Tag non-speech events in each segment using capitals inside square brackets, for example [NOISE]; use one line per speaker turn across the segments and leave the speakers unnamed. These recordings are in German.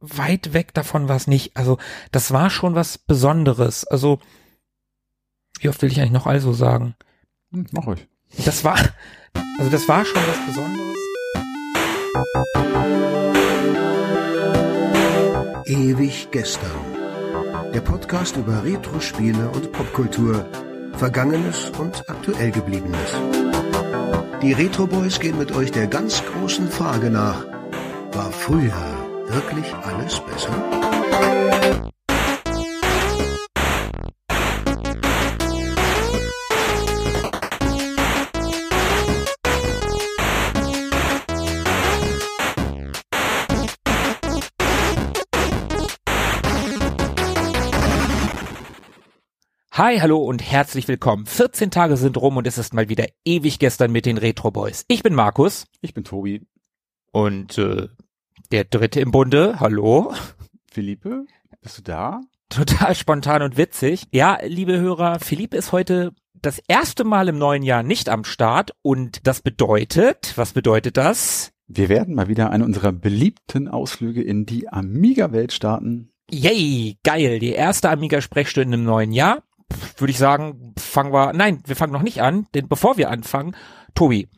weit weg davon war es nicht. Also das war schon was Besonderes. Also wie oft will ich eigentlich noch also sagen?
Hm, mach euch.
Das war, also das war schon was Besonderes.
Ewig gestern. Der Podcast über Retro-Spiele und Popkultur. Vergangenes und aktuell gebliebenes. Die Retro Boys gehen mit euch der ganz großen Frage nach. War früher wirklich alles besser?
Hi, hallo und herzlich willkommen. 14 Tage sind rum und es ist mal wieder ewig gestern mit den Retro Boys. Ich bin Markus.
Ich bin Tobi.
Und äh, der dritte im Bunde, hallo.
Philippe, bist du da?
Total spontan und witzig. Ja, liebe Hörer, Philippe ist heute das erste Mal im neuen Jahr nicht am Start und das bedeutet, was bedeutet das?
Wir werden mal wieder eine unserer beliebten Ausflüge in die Amiga-Welt starten.
Yay, geil, die erste Amiga-Sprechstunde im neuen Jahr würde ich sagen, fangen wir, nein, wir fangen noch nicht an, denn bevor wir anfangen, Tobi,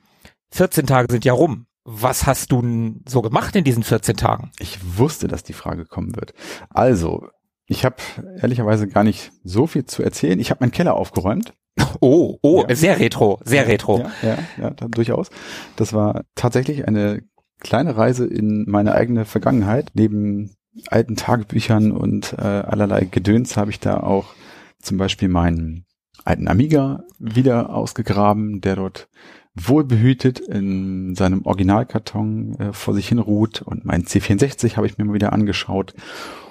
14 Tage sind ja rum. Was hast du so gemacht in diesen 14 Tagen?
Ich wusste, dass die Frage kommen wird. Also, ich habe ehrlicherweise gar nicht so viel zu erzählen. Ich habe meinen Keller aufgeräumt. [LAUGHS]
Oh, oh, ja. sehr retro, sehr retro.
Ja, ja, ja, durchaus. Das war tatsächlich eine kleine Reise in meine eigene Vergangenheit. Neben alten Tagebüchern und äh, allerlei Gedöns habe ich da auch zum Beispiel meinen alten Amiga wieder ausgegraben, der dort wohlbehütet in seinem Originalkarton äh, vor sich hin ruht und mein C64 habe ich mir mal wieder angeschaut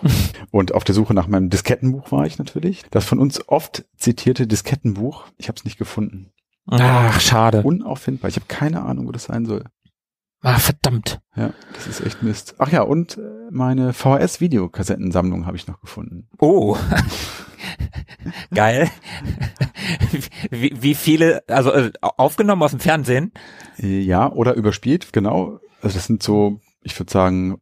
[LAUGHS] und auf der Suche nach meinem Diskettenbuch war ich natürlich. Das von uns oft zitierte Diskettenbuch, ich habe es nicht gefunden.
Ach, schade.
Unauffindbar. Ich habe keine Ahnung, wo das sein soll.
Ah, verdammt.
Ja, das ist echt Mist. Ach ja, und äh, meine VHS-Videokassettensammlung habe ich noch gefunden.
Oh. [LAUGHS] Geil. wie, wie viele, also äh, aufgenommen aus dem Fernsehen?
Ja, oder überspielt, genau. Also das sind so, ich würde sagen,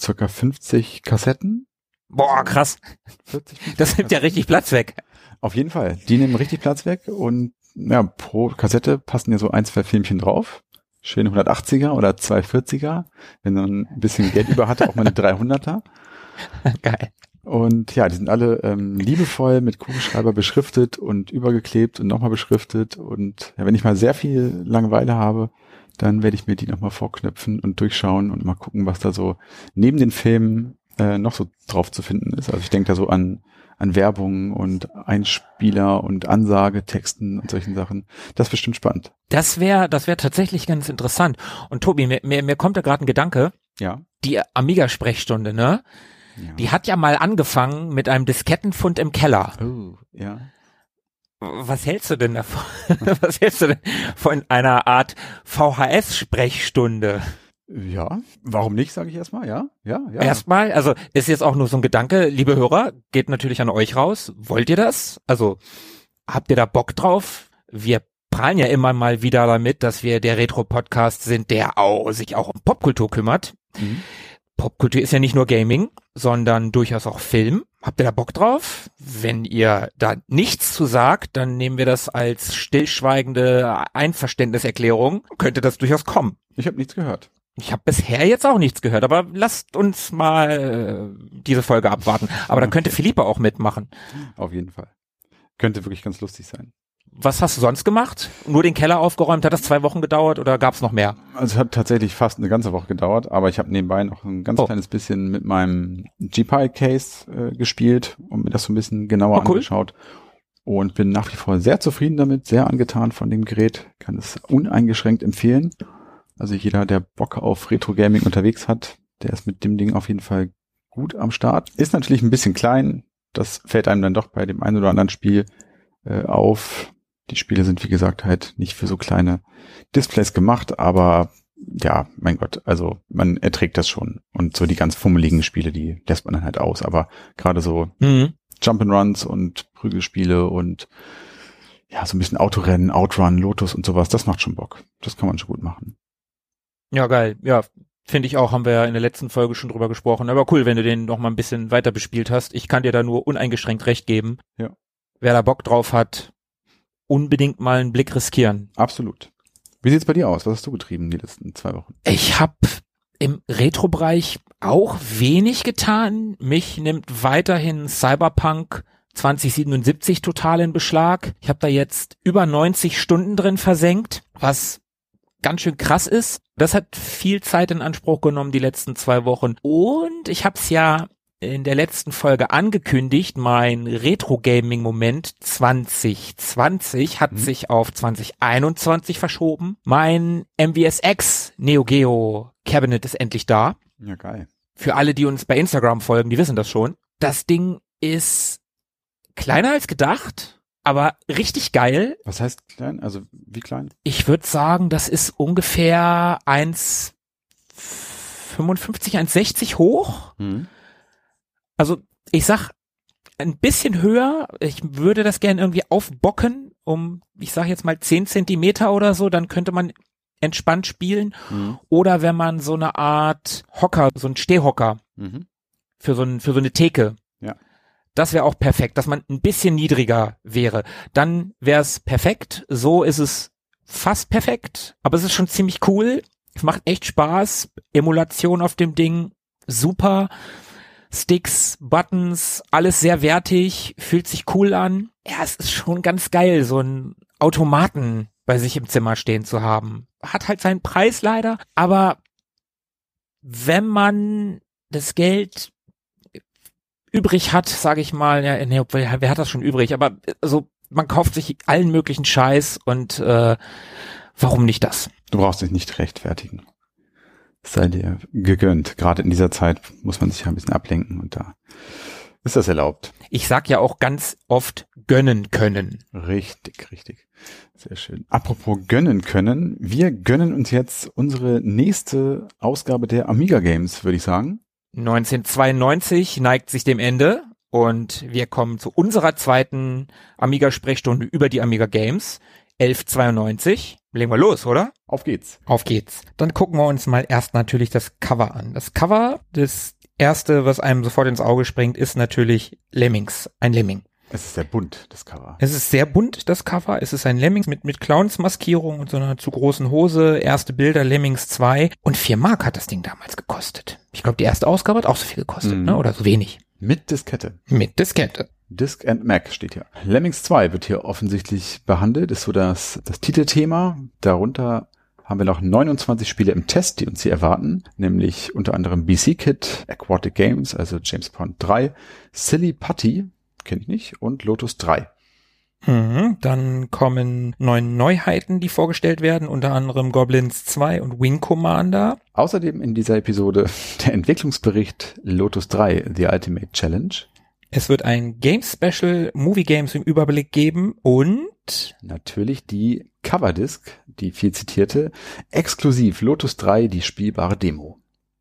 circa 50 Kassetten.
Boah, krass. 40, das nimmt ja richtig Platz weg.
Auf jeden Fall. Die nehmen richtig Platz weg und ja, pro Kassette passen ja so ein, zwei Filmchen drauf. Schön 180er oder 240er. Wenn man ein bisschen Geld über hatte, auch mal eine 300er. [LAUGHS]
Geil.
Und ja, die sind alle ähm, liebevoll mit Kugelschreiber beschriftet und übergeklebt und nochmal beschriftet. Und ja, wenn ich mal sehr viel Langeweile habe, dann werde ich mir die nochmal vorknöpfen und durchschauen und mal gucken, was da so neben den Filmen äh, noch so drauf zu finden ist. Also ich denke da so an, an Werbung und Einspieler und Ansagetexten und solchen Sachen. Das ist bestimmt spannend.
Das wäre das wäre tatsächlich ganz interessant. Und Tobi, mir, mir, mir kommt da gerade ein Gedanke.
Ja.
Die Amiga-Sprechstunde, ne? Die hat ja mal angefangen mit einem Diskettenfund im Keller.
Oh, ja.
Was hältst du denn davon? [LAUGHS] Was hältst du denn von einer Art VHS-Sprechstunde?
Ja, warum nicht, sage ich erstmal, ja, ja, ja.
Erstmal, also ist jetzt auch nur so ein Gedanke, liebe Hörer, geht natürlich an euch raus. Wollt ihr das? Also habt ihr da Bock drauf? Wir prallen ja immer mal wieder damit, dass wir der Retro-Podcast sind, der auch, sich auch um Popkultur kümmert. Mhm. Popkultur ist ja nicht nur Gaming, sondern durchaus auch Film. Habt ihr da Bock drauf? Wenn ihr da nichts zu sagt, dann nehmen wir das als stillschweigende Einverständniserklärung. Könnte das durchaus kommen.
Ich habe nichts gehört.
Ich habe bisher jetzt auch nichts gehört, aber lasst uns mal äh, diese Folge abwarten. Aber dann könnte Philippe auch mitmachen.
Auf jeden Fall. Könnte wirklich ganz lustig sein
was hast du sonst gemacht? Nur den Keller aufgeräumt? Hat das zwei Wochen gedauert oder gab es noch mehr?
Also es hat tatsächlich fast eine ganze Woche gedauert, aber ich habe nebenbei noch ein ganz oh. kleines bisschen mit meinem GPI-Case äh, gespielt und mir das so ein bisschen genauer oh, cool. angeschaut und bin nach wie vor sehr zufrieden damit, sehr angetan von dem Gerät, kann es uneingeschränkt empfehlen. Also jeder, der Bock auf Retro-Gaming unterwegs hat, der ist mit dem Ding auf jeden Fall gut am Start. Ist natürlich ein bisschen klein, das fällt einem dann doch bei dem einen oder anderen Spiel äh, auf. Die Spiele sind, wie gesagt, halt nicht für so kleine Displays gemacht, aber ja, mein Gott, also man erträgt das schon. Und so die ganz fummeligen Spiele, die lässt man dann halt aus. Aber gerade so mhm. Jump'n'Runs und Prügelspiele und ja, so ein bisschen Autorennen, Outrun, Lotus und sowas, das macht schon Bock. Das kann man schon gut machen.
Ja, geil. Ja, Finde ich auch, haben wir ja in der letzten Folge schon drüber gesprochen. Aber cool, wenn du den noch mal ein bisschen weiter bespielt hast. Ich kann dir da nur uneingeschränkt recht geben.
Ja.
Wer da Bock drauf hat, unbedingt mal einen Blick riskieren.
Absolut. Wie sieht's bei dir aus? Was hast du getrieben die letzten zwei Wochen?
Ich habe im Retro-Bereich auch wenig getan. Mich nimmt weiterhin Cyberpunk 2077 total in Beschlag. Ich habe da jetzt über 90 Stunden drin versenkt, was ganz schön krass ist. Das hat viel Zeit in Anspruch genommen die letzten zwei Wochen. Und ich habe es ja in der letzten Folge angekündigt, mein Retro-Gaming-Moment 2020 hat mhm. sich auf 2021 verschoben. Mein MVSX Neo Geo Cabinet ist endlich da.
Ja, geil.
Für alle, die uns bei Instagram folgen, die wissen das schon. Das Ding ist kleiner als gedacht, aber richtig geil.
Was heißt klein? Also wie klein?
Ich würde sagen, das ist ungefähr 1,55, 1,60 hoch. Mhm. Also ich sag ein bisschen höher. Ich würde das gerne irgendwie aufbocken, um, ich sag jetzt mal zehn Zentimeter oder so, dann könnte man entspannt spielen. Mhm. Oder wenn man so eine Art Hocker, so ein Stehhocker mhm. für so ein, für so eine Theke.
Ja.
Das wäre auch perfekt, dass man ein bisschen niedriger wäre. Dann wäre es perfekt. So ist es fast perfekt, aber es ist schon ziemlich cool. Es macht echt Spaß. Emulation auf dem Ding, super. Sticks, Buttons, alles sehr wertig, fühlt sich cool an. Ja, es ist schon ganz geil, so ein Automaten bei sich im Zimmer stehen zu haben. Hat halt seinen Preis leider, aber wenn man das Geld übrig hat, sage ich mal, ja, nee, wer hat das schon übrig, aber also man kauft sich allen möglichen Scheiß und äh, warum nicht das?
Du brauchst dich nicht rechtfertigen sei dir gegönnt. Gerade in dieser Zeit muss man sich ja ein bisschen ablenken und da ist das erlaubt.
Ich sag ja auch ganz oft gönnen können.
Richtig, richtig. Sehr schön. Apropos gönnen können. Wir gönnen uns jetzt unsere nächste Ausgabe der Amiga Games, würde ich sagen.
1992 neigt sich dem Ende und wir kommen zu unserer zweiten Amiga-Sprechstunde über die Amiga Games. 1192. Legen wir los, oder?
Auf geht's.
Auf geht's. Dann gucken wir uns mal erst natürlich das Cover an. Das Cover, das erste, was einem sofort ins Auge springt, ist natürlich Lemmings. Ein Lemming.
Es ist sehr bunt, das Cover.
Es ist sehr bunt, das Cover. Es ist ein Lemmings mit, mit Clowns-Maskierung und so einer zu großen Hose. Erste Bilder, Lemmings 2. Und vier Mark hat das Ding damals gekostet. Ich glaube, die erste Ausgabe hat auch so viel gekostet, mhm. ne? Oder so wenig.
Mit Diskette.
Mit Diskette.
Disk and Mac steht hier. Lemmings 2 wird hier offensichtlich behandelt, ist so das, das Titelthema. Darunter haben wir noch 29 Spiele im Test, die uns hier erwarten, nämlich unter anderem BC Kit, Aquatic Games, also James Pond 3, Silly Putty, kenne ich nicht, und Lotus 3.
Mhm, dann kommen neun Neuheiten, die vorgestellt werden, unter anderem Goblins 2 und Wing Commander.
Außerdem in dieser Episode [LAUGHS] der Entwicklungsbericht Lotus 3, The Ultimate Challenge.
Es wird ein Game Special Movie Games im Überblick geben und
natürlich die Coverdisc, die viel zitierte, exklusiv Lotus 3, die spielbare Demo.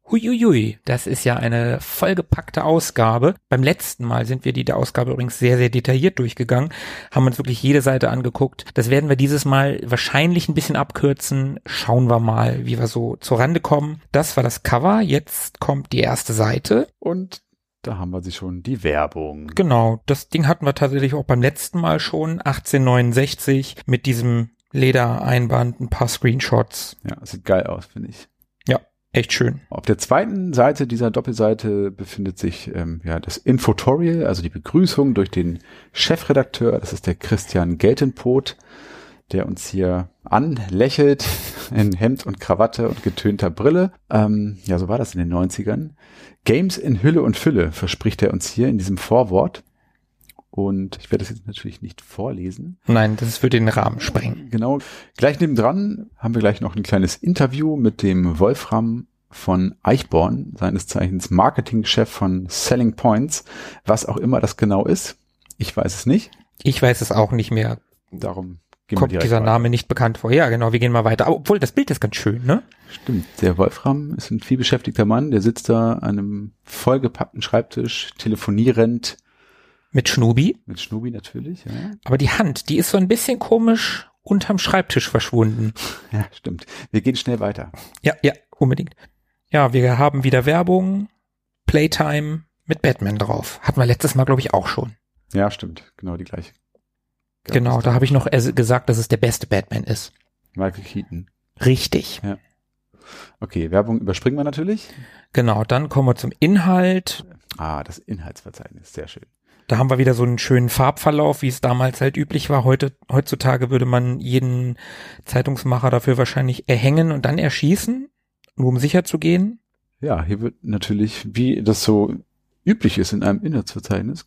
Huiuiui, das ist ja eine vollgepackte Ausgabe. Beim letzten Mal sind wir die der Ausgabe übrigens sehr, sehr detailliert durchgegangen, haben uns wirklich jede Seite angeguckt. Das werden wir dieses Mal wahrscheinlich ein bisschen abkürzen. Schauen wir mal, wie wir so zur Rande kommen. Das war das Cover. Jetzt kommt die erste Seite.
Und da haben wir sie schon, die Werbung.
Genau, das Ding hatten wir tatsächlich auch beim letzten Mal schon, 1869, mit diesem Ledereinband, ein paar Screenshots.
Ja, sieht geil aus, finde ich.
Ja, echt schön.
Auf der zweiten Seite dieser Doppelseite befindet sich ähm, ja das Infotorial, also die Begrüßung durch den Chefredakteur, das ist der Christian Geltenpot der uns hier anlächelt in Hemd und Krawatte und getönter Brille. Ähm, ja, so war das in den 90ern. Games in Hülle und Fülle verspricht er uns hier in diesem Vorwort. Und ich werde das jetzt natürlich nicht vorlesen.
Nein, das würde den Rahmen sprengen.
Genau. Gleich nebendran haben wir gleich noch ein kleines Interview mit dem Wolfram von Eichborn, seines Zeichens Marketingchef von Selling Points. Was auch immer das genau ist. Ich weiß es nicht.
Ich weiß es auch nicht mehr.
Darum
Gehen kommt dieser weiter. Name nicht bekannt vor. Ja, genau, wir gehen mal weiter. obwohl, das Bild ist ganz schön, ne?
Stimmt. Der Wolfram ist ein vielbeschäftigter Mann, der sitzt da an einem vollgepackten Schreibtisch, telefonierend.
Mit Schnubi?
Mit Schnubi natürlich, ja.
Aber die Hand, die ist so ein bisschen komisch unterm Schreibtisch verschwunden. [LAUGHS]
Ja, stimmt. Wir gehen schnell weiter.
Ja, ja, unbedingt. Ja, wir haben wieder Werbung, Playtime mit Batman drauf. Hatten wir letztes Mal, glaube ich, auch schon.
Ja, stimmt. Genau die gleiche.
Genau, da habe ich noch gesagt, dass es der beste Batman ist.
Michael Keaton.
Richtig.
Ja. Okay, Werbung überspringen wir natürlich.
Genau, dann kommen wir zum Inhalt.
Ah, das Inhaltsverzeichnis, sehr schön.
Da haben wir wieder so einen schönen Farbverlauf, wie es damals halt üblich war. Heute, heutzutage würde man jeden Zeitungsmacher dafür wahrscheinlich erhängen und dann erschießen, nur um sicher zu gehen.
Ja, hier wird natürlich, wie das so üblich ist in einem Inhaltsverzeichnis,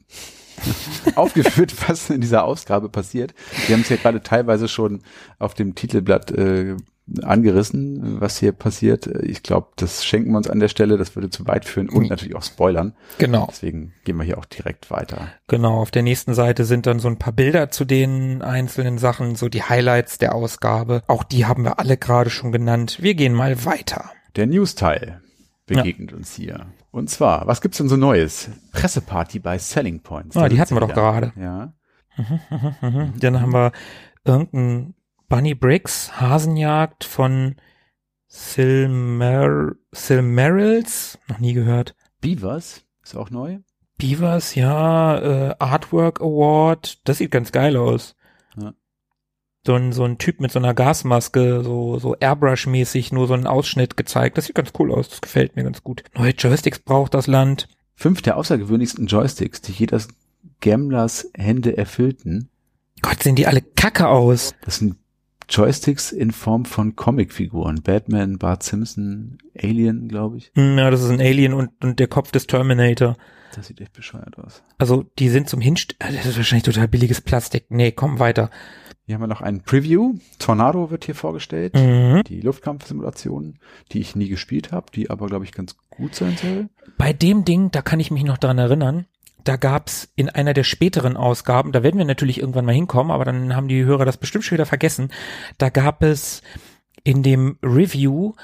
[LAUGHS] aufgeführt, was in dieser Ausgabe passiert. Wir haben es ja gerade teilweise schon auf dem Titelblatt äh, angerissen, was hier passiert. Ich glaube, das schenken wir uns an der Stelle, das würde zu weit führen und natürlich auch spoilern.
Genau.
Deswegen gehen wir hier auch direkt weiter.
Genau, auf der nächsten Seite sind dann so ein paar Bilder zu den einzelnen Sachen, so die Highlights der Ausgabe. Auch die haben wir alle gerade schon genannt. Wir gehen mal weiter.
Der News-Teil begegnet ja. uns hier. Und zwar, was gibt's denn so Neues? Presseparty bei Selling Points.
Ah, die hatten wir doch gerade.
Ja. [LAUGHS]
Dann haben wir irgendein Bunny Bricks, Hasenjagd von Silmer Silmarils, noch nie gehört.
Beavers, ist auch neu.
Beavers, ja, äh, Artwork Award, das sieht ganz geil aus. Ja. So ein, so ein Typ mit so einer Gasmaske, so, so Airbrush-mäßig, nur so einen Ausschnitt gezeigt. Das sieht ganz cool aus, das gefällt mir ganz gut. Neue Joysticks braucht das Land.
Fünf der außergewöhnlichsten Joysticks, die jedes Gamblers Hände erfüllten.
Gott, sehen die alle kacke aus.
Das sind Joysticks in Form von Comicfiguren. Batman, Bart Simpson, Alien, glaube ich.
Hm, ja, das ist ein Alien und, und der Kopf des Terminator.
Das sieht echt bescheuert aus.
Also, die sind zum Hinst... Äh, das ist wahrscheinlich total billiges Plastik. Nee, komm weiter.
Hier haben wir noch ein Preview. Tornado wird hier vorgestellt.
Mhm.
Die Luftkampfsimulation, die ich nie gespielt habe, die aber, glaube ich, ganz gut sein soll.
Bei dem Ding, da kann ich mich noch dran erinnern, da gab's in einer der späteren Ausgaben, da werden wir natürlich irgendwann mal hinkommen, aber dann haben die Hörer das bestimmt schon wieder vergessen, da gab es in dem Review,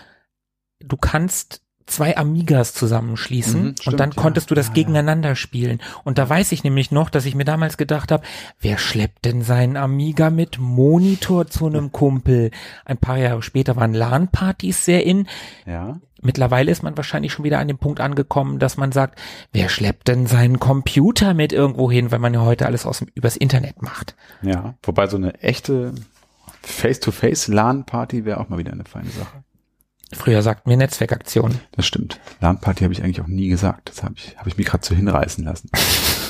du kannst zwei Amigas zusammenschließen mhm, stimmt, und dann konntest du das ja, gegeneinander spielen. Und da weiß ich nämlich noch, dass ich mir damals gedacht habe, wer schleppt denn seinen Amiga mit Monitor zu einem [LAUGHS] Kumpel? Ein paar Jahre später waren LAN-Partys sehr in.
Ja.
Mittlerweile ist man wahrscheinlich schon wieder an dem Punkt angekommen, dass man sagt, wer schleppt denn seinen Computer mit irgendwo hin, weil man ja heute alles aus dem, übers Internet macht.
Ja, wobei so eine echte Face-to-Face LAN-Party wäre auch mal wieder eine feine Sache.
Früher sagten wir Netzwerkaktion.
Das stimmt. LAN-Party habe ich eigentlich auch nie gesagt. Das habe ich, hab ich mich gerade so hinreißen lassen.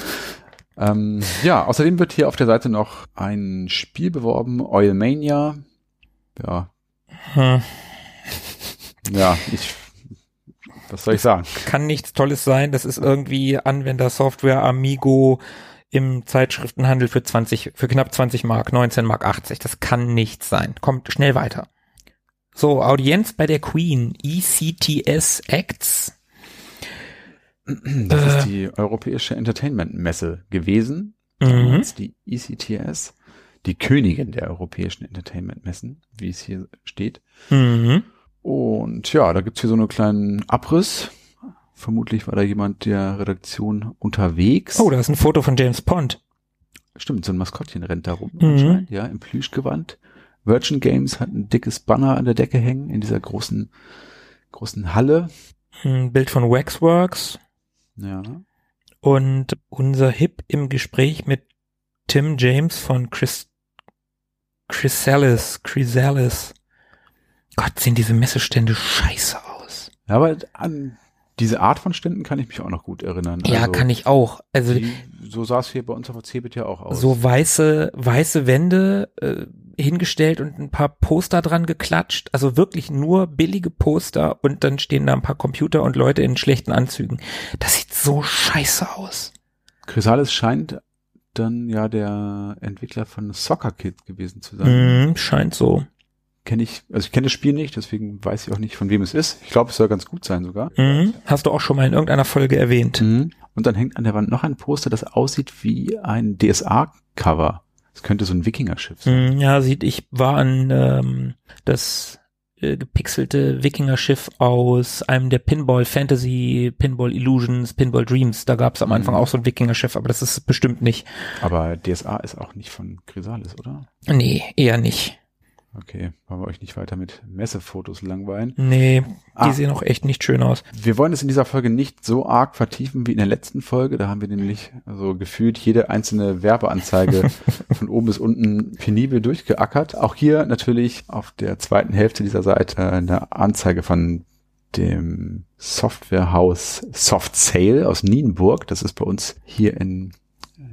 [LAUGHS] ähm, ja, außerdem wird hier auf der Seite noch ein Spiel beworben, Oilmania. Ja. Hm. Ja, ich was soll ich sagen?
Kann nichts Tolles sein. Das ist irgendwie Anwendersoftware Amigo im Zeitschriftenhandel für 20, für knapp 20 Mark, 19 Mark 80. Das kann nichts sein. Kommt schnell weiter. So, Audienz bei der Queen, ECTS Acts.
Das äh, ist die Europäische Entertainment Messe gewesen. Mhm. Die ECTS, die Königin der europäischen Entertainment Messen, wie es hier steht.
Mhm.
Und ja, da gibt's hier so einen kleinen Abriss. Vermutlich war da jemand der Redaktion unterwegs.
Oh, da ist ein Foto von James Pond.
Stimmt, so ein Maskottchen rennt da rum mhm. ja, im Plüschgewand. Virgin Games hat ein dickes Banner an der Decke hängen in dieser großen, großen Halle.
Ein Bild von Waxworks.
Ja.
Und unser Hip im Gespräch mit Tim James von Chris, Chrysalis, Chrysalis. Gott, sehen diese Messestände scheiße aus.
Ja, aber an diese Art von Ständen kann ich mich auch noch gut erinnern.
Ja, also, kann ich auch. Also
die, so sah es hier bei uns auf der Cebit ja auch aus.
So weiße weiße Wände äh, hingestellt und ein paar Poster dran geklatscht. Also wirklich nur billige Poster und dann stehen da ein paar Computer und Leute in schlechten Anzügen. Das sieht so scheiße aus.
Chrysalis scheint dann ja der Entwickler von Soccer Kid gewesen zu sein.
Mm, scheint so
kenne ich, also ich kenne das Spiel nicht, deswegen weiß ich auch nicht, von wem es ist. Ich glaube, es soll ganz gut sein sogar.
Mhm. Hast du auch schon mal in irgendeiner Folge erwähnt.
Mhm. Und dann hängt an der Wand noch ein Poster, das aussieht wie ein DSA-Cover. Das könnte so ein Wikingerschiff sein.
Mhm, ja, sieht, ich war an ähm, das äh, gepixelte Wikingerschiff aus einem der Pinball Fantasy, Pinball Illusions, Pinball Dreams. Da gab es am Anfang mhm. auch so ein Wikingerschiff, aber das ist bestimmt nicht.
Aber DSA ist auch nicht von Chrysalis, oder?
Nee, eher nicht.
Okay, wollen wir euch nicht weiter mit Messefotos langweilen?
Nee, die ah, sehen auch echt nicht schön aus.
Wir wollen es in dieser Folge nicht so arg vertiefen wie in der letzten Folge. Da haben wir nämlich also gefühlt jede einzelne Werbeanzeige [LAUGHS] von oben bis unten penibel durchgeackert. Auch hier natürlich auf der zweiten Hälfte dieser Seite eine Anzeige von dem Softwarehaus Soft Sale aus Nienburg. Das ist bei uns hier in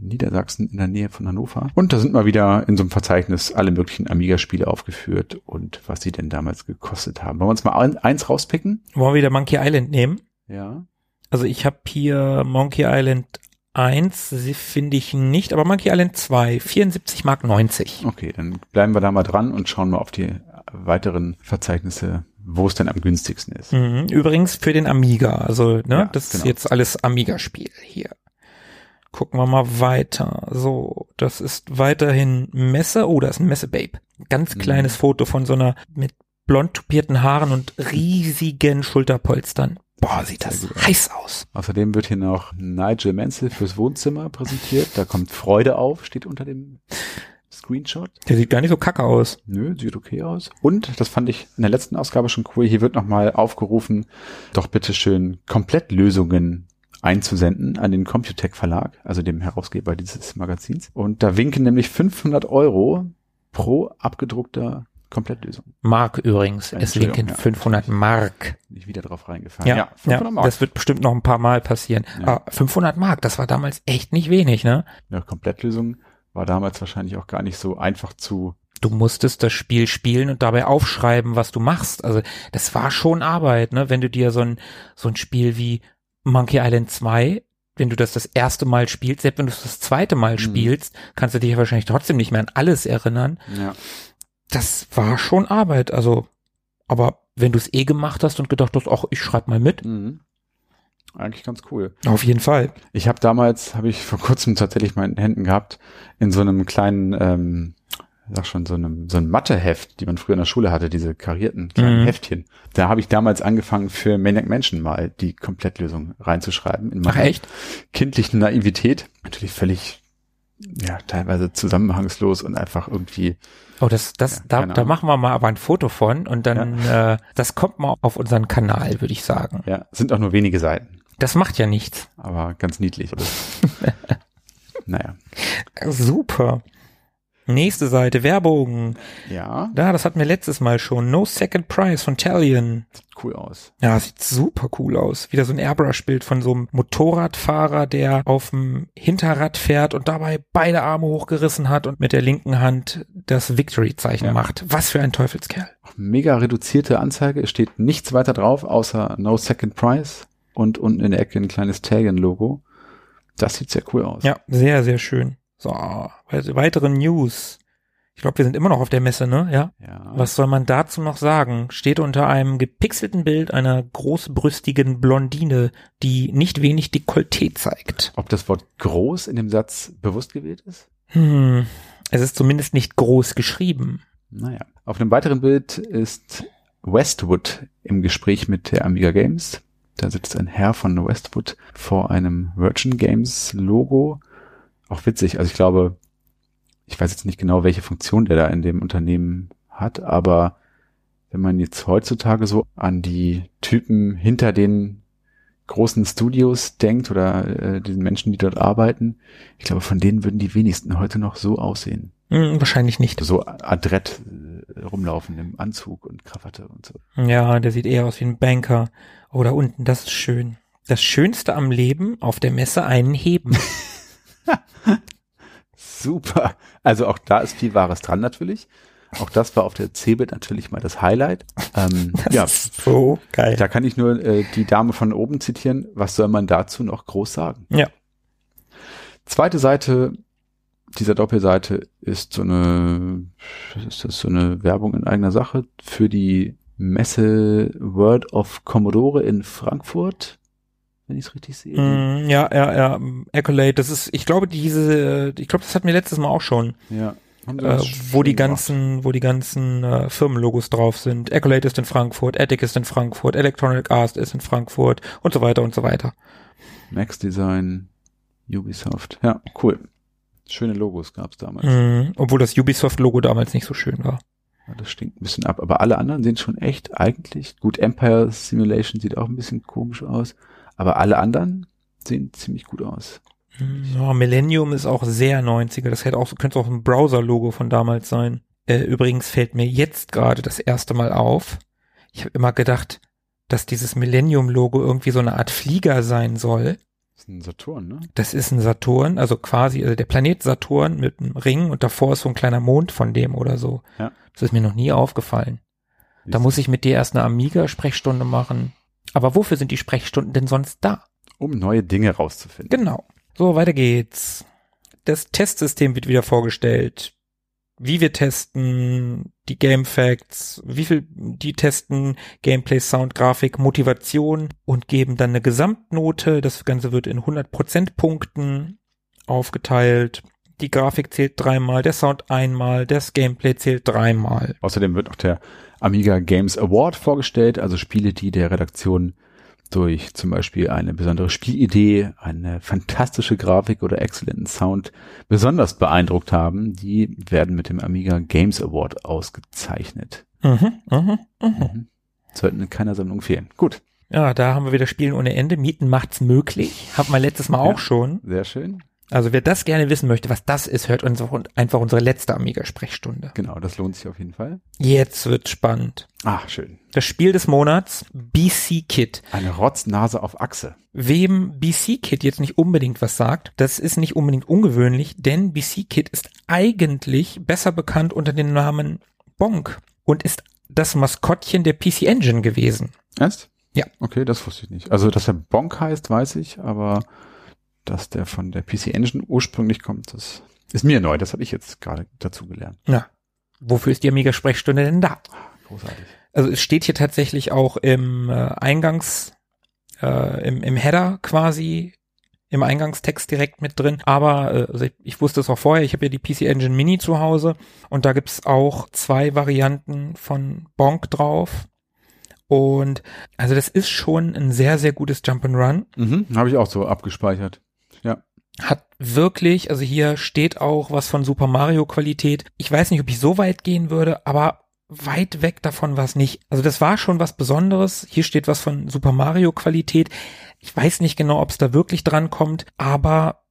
Niedersachsen in der Nähe von Hannover. Und da sind mal wieder in so einem Verzeichnis alle möglichen Amiga-Spiele aufgeführt und was sie denn damals gekostet haben. Wollen wir uns mal eins rauspicken?
Wollen wir wieder Monkey Island nehmen?
Ja.
Also ich habe hier Monkey Island 1, sie finde ich nicht, aber Monkey Island 2, 74 Mark 90.
Okay, dann bleiben wir da mal dran und schauen mal auf die weiteren Verzeichnisse, wo es denn am günstigsten ist.
Mhm. Übrigens für den Amiga, also ne, ja, das genau. ist jetzt alles Amiga-Spiel hier. Gucken wir mal weiter. So, das ist weiterhin Messe. Oh, da ist ein Messe-Babe. Ganz mhm. kleines mhm. Foto von so einer mit blond tupierten Haaren und riesigen Schulterpolstern. Boah, sieht das heiß aus.
Außerdem wird hier noch Nigel Menzel fürs Wohnzimmer präsentiert. Da kommt Freude auf, steht unter dem Screenshot.
Der sieht gar nicht so kacke aus.
Nö, sieht okay aus. Und, das fand ich in der letzten Ausgabe schon cool, hier wird nochmal aufgerufen, doch bitteschön Komplettlösungen einzusenden an den Computec Verlag, also dem Herausgeber dieses Magazins. Und da winken nämlich 500 Euro pro abgedruckter Komplettlösung.
Mark übrigens. Es winken ja. 500 Mark.
Nicht wieder drauf reingefallen.
Ja, ja, 500 ja Mark. das wird bestimmt noch ein paar Mal passieren. Ja. Aber 500 Mark, das war damals echt nicht wenig, ne?
Ja, Komplettlösung war damals wahrscheinlich auch gar nicht so einfach zu
du musstest das Spiel spielen und dabei aufschreiben, was du machst. Also das war schon Arbeit, ne? Wenn du dir so ein so ein Spiel wie Monkey Island 2, wenn du das das erste Mal spielst, selbst wenn du es das zweite Mal mhm. spielst, kannst du dich wahrscheinlich trotzdem nicht mehr an alles erinnern.
Ja.
Das war schon Arbeit, also, aber wenn du es eh gemacht hast und gedacht hast, ach, ich schreib mal mit.
Mhm. Eigentlich ganz cool.
Auf jeden Fall.
Ich habe damals, habe ich vor kurzem tatsächlich mal in Händen gehabt, in so einem kleinen ähm, sag schon, so einem, so ein Matheheft, die man früher in der Schule hatte, diese karierten kleinen mhm. Heftchen. Da habe ich damals angefangen, für Maniac Mansion mal die Komplettlösung reinzuschreiben.
In meiner Ach, echt?
kindlichen Naivität. Natürlich völlig, ja, teilweise zusammenhangslos und einfach irgendwie.
Oh, das, das, ja, da, da machen wir mal aber ein Foto von und dann, ja. äh, das kommt mal auf unseren Kanal, würde ich sagen.
Ja, sind auch nur wenige Seiten.
Das macht ja nichts.
Aber ganz niedlich. [LAUGHS] naja.
Super. Nächste Seite, Werbung.
Ja.
Da, das hatten wir letztes Mal schon. No Second Price von Talion.
Sieht cool aus.
Ja, sieht super cool aus. Wieder so ein Airbrush-Bild von so einem Motorradfahrer, der auf dem Hinterrad fährt und dabei beide Arme hochgerissen hat und mit der linken Hand das Victory-Zeichen ja. macht. Was für ein Teufelskerl.
Mega reduzierte Anzeige. Es steht nichts weiter drauf, außer No Second Price und unten in der Ecke ein kleines Talion-Logo. Das sieht sehr cool aus.
Ja, sehr, sehr schön. So, weitere News. Ich glaube, wir sind immer noch auf der Messe, ne? Ja?
ja.
Was soll man dazu noch sagen? Steht unter einem gepixelten Bild einer großbrüstigen Blondine, die nicht wenig Dekolleté zeigt.
Ob das Wort groß in dem Satz bewusst gewählt ist?
Hm, es ist zumindest nicht groß geschrieben.
Naja. Auf einem weiteren Bild ist Westwood im Gespräch mit der Amiga Games. Da sitzt ein Herr von Westwood vor einem Virgin Games Logo auch witzig. Also ich glaube, ich weiß jetzt nicht genau, welche Funktion der da in dem Unternehmen hat, aber wenn man jetzt heutzutage so an die Typen hinter den großen Studios denkt oder äh, diesen Menschen, die dort arbeiten, ich glaube, von denen würden die wenigsten heute noch so aussehen.
Hm, wahrscheinlich nicht.
So adrett äh, rumlaufen im Anzug und Krawatte und so.
Ja, der sieht eher aus wie ein Banker. Oder oh, unten, das ist schön. Das Schönste am Leben, auf der Messe einen heben. [LAUGHS]
Super. Also auch da ist viel Wahres dran natürlich. Auch das war auf der Cebit natürlich mal das Highlight. Ähm, [LAUGHS]
das ja, so geil.
Da kann ich nur äh, die Dame von oben zitieren. Was soll man dazu noch groß sagen?
Ja.
Zweite Seite dieser Doppelseite ist so eine, ist das so eine Werbung in eigener Sache für die Messe World of Commodore in Frankfurt wenn ich es richtig sehe.
Mm, ja, ja, ja. Accolade, das ist, ich glaube, diese, ich glaube, das hatten wir letztes Mal auch schon.
Ja.
Äh, wo die ganzen, wo die ganzen äh, Firmenlogos drauf sind. Accolade ist in Frankfurt, Attic ist in Frankfurt, Electronic Arts ist in Frankfurt und so weiter und so weiter.
Max Design, Ubisoft. Ja, cool. Schöne Logos gab's damals.
Mhm, obwohl das Ubisoft-Logo damals nicht so schön war.
Ja, das stinkt ein bisschen ab. Aber alle anderen sehen schon echt eigentlich gut. Empire Simulation sieht auch ein bisschen komisch aus. Aber alle anderen sehen ziemlich gut aus.
Ja, Millennium ist auch sehr 90er. Das hätte auch, könnte auch ein Browser-Logo von damals sein. Äh, übrigens fällt mir jetzt gerade das erste Mal auf. Ich habe immer gedacht, dass dieses Millennium-Logo irgendwie so eine Art Flieger sein soll.
Das ist ein Saturn, ne?
Das ist ein Saturn, also quasi also der Planet Saturn mit einem Ring und davor ist so ein kleiner Mond von dem oder so.
Ja.
Das ist mir noch nie aufgefallen. Da muss ich mit dir erst eine Amiga-Sprechstunde machen. Aber wofür sind die Sprechstunden denn sonst da?
Um neue Dinge rauszufinden.
Genau. So, weiter geht's. Das Testsystem wird wieder vorgestellt. Wie wir testen, die Game Facts, wie viel die testen, Gameplay, Sound, Grafik, Motivation und geben dann eine Gesamtnote. Das Ganze wird in 100% Punkten aufgeteilt. Die Grafik zählt dreimal, der Sound einmal, das Gameplay zählt dreimal.
Außerdem wird noch der Amiga Games Award vorgestellt, also Spiele, die der Redaktion durch zum Beispiel eine besondere Spielidee, eine fantastische Grafik oder exzellenten Sound besonders beeindruckt haben, die werden mit dem Amiga Games Award ausgezeichnet.
Mhm, mhm, mhm.
Mhm. Sollten in keiner Sammlung fehlen. Gut,
Ja, da haben wir wieder Spielen ohne Ende. Mieten macht's möglich. Haben wir letztes Mal
Ja.
auch schon.
sehr schön.
Also wer das gerne wissen möchte, was das ist, hört uns auch einfach unsere letzte Amiga-Sprechstunde.
Genau, das lohnt sich auf jeden Fall.
Jetzt wird's spannend.
Ach, schön.
Das Spiel des Monats, BC Kit.
Eine Rotznase auf Achse.
Wem BC Kit jetzt nicht unbedingt was sagt, das ist nicht unbedingt ungewöhnlich, denn BC Kit ist eigentlich besser bekannt unter dem Namen Bonk und ist das Maskottchen der PC Engine gewesen.
Ernst?
Ja.
Okay, das wusste ich nicht. Also, dass er Bonk heißt, weiß ich, aber dass der von der PC Engine ursprünglich kommt, das ist mir neu. Das habe ich jetzt gerade dazu gelernt.
Na, wofür ist die Amiga-Sprechstunde denn da?
Großartig.
Also es steht hier tatsächlich auch im äh, Eingangs, äh, im, im Header quasi, im Eingangstext direkt mit drin. Aber äh, also ich, ich wusste es auch vorher, ich habe ja die PC Engine Mini zu Hause und da gibt's auch zwei Varianten von Bonk drauf. Und also das ist schon ein sehr, sehr gutes Jump'n'Run.
Mhm, habe ich auch so abgespeichert.
Hat wirklich, also hier steht auch was von Super Mario Qualität. Ich weiß nicht, ob ich so weit gehen würde, aber weit weg davon war es nicht. Also das war schon was Besonderes. Hier steht was von Super Mario Qualität. Ich weiß nicht genau, ob es da wirklich dran kommt, aber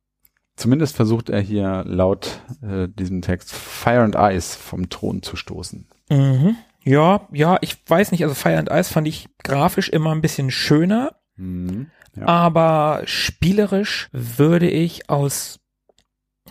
Zumindest versucht er hier laut äh, diesem Text Fire and Ice vom Thron zu stoßen.
mhm, ja, ja, ich weiß nicht. Also Fire and Ice fand ich grafisch immer ein bisschen schöner,
Mhm. Ja.
aber spielerisch würde ich aus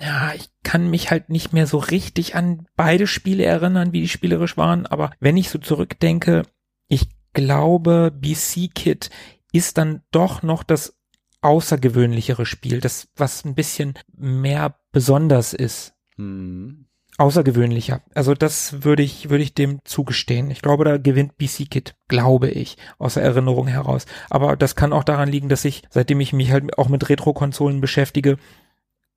ja, ich kann mich halt nicht mehr so richtig an beide Spiele erinnern, wie die spielerisch waren, aber wenn ich so zurückdenke, ich glaube, BC Kit ist dann doch noch das außergewöhnlichere Spiel, das was ein bisschen mehr besonders ist.
Mhm.
Außergewöhnlicher. Also das würde ich, würde ich dem zugestehen. Ich glaube, da gewinnt BC Kit, glaube ich, aus der Erinnerung heraus. Aber das kann auch daran liegen, dass ich, seitdem ich mich halt auch mit Retro-Konsolen beschäftige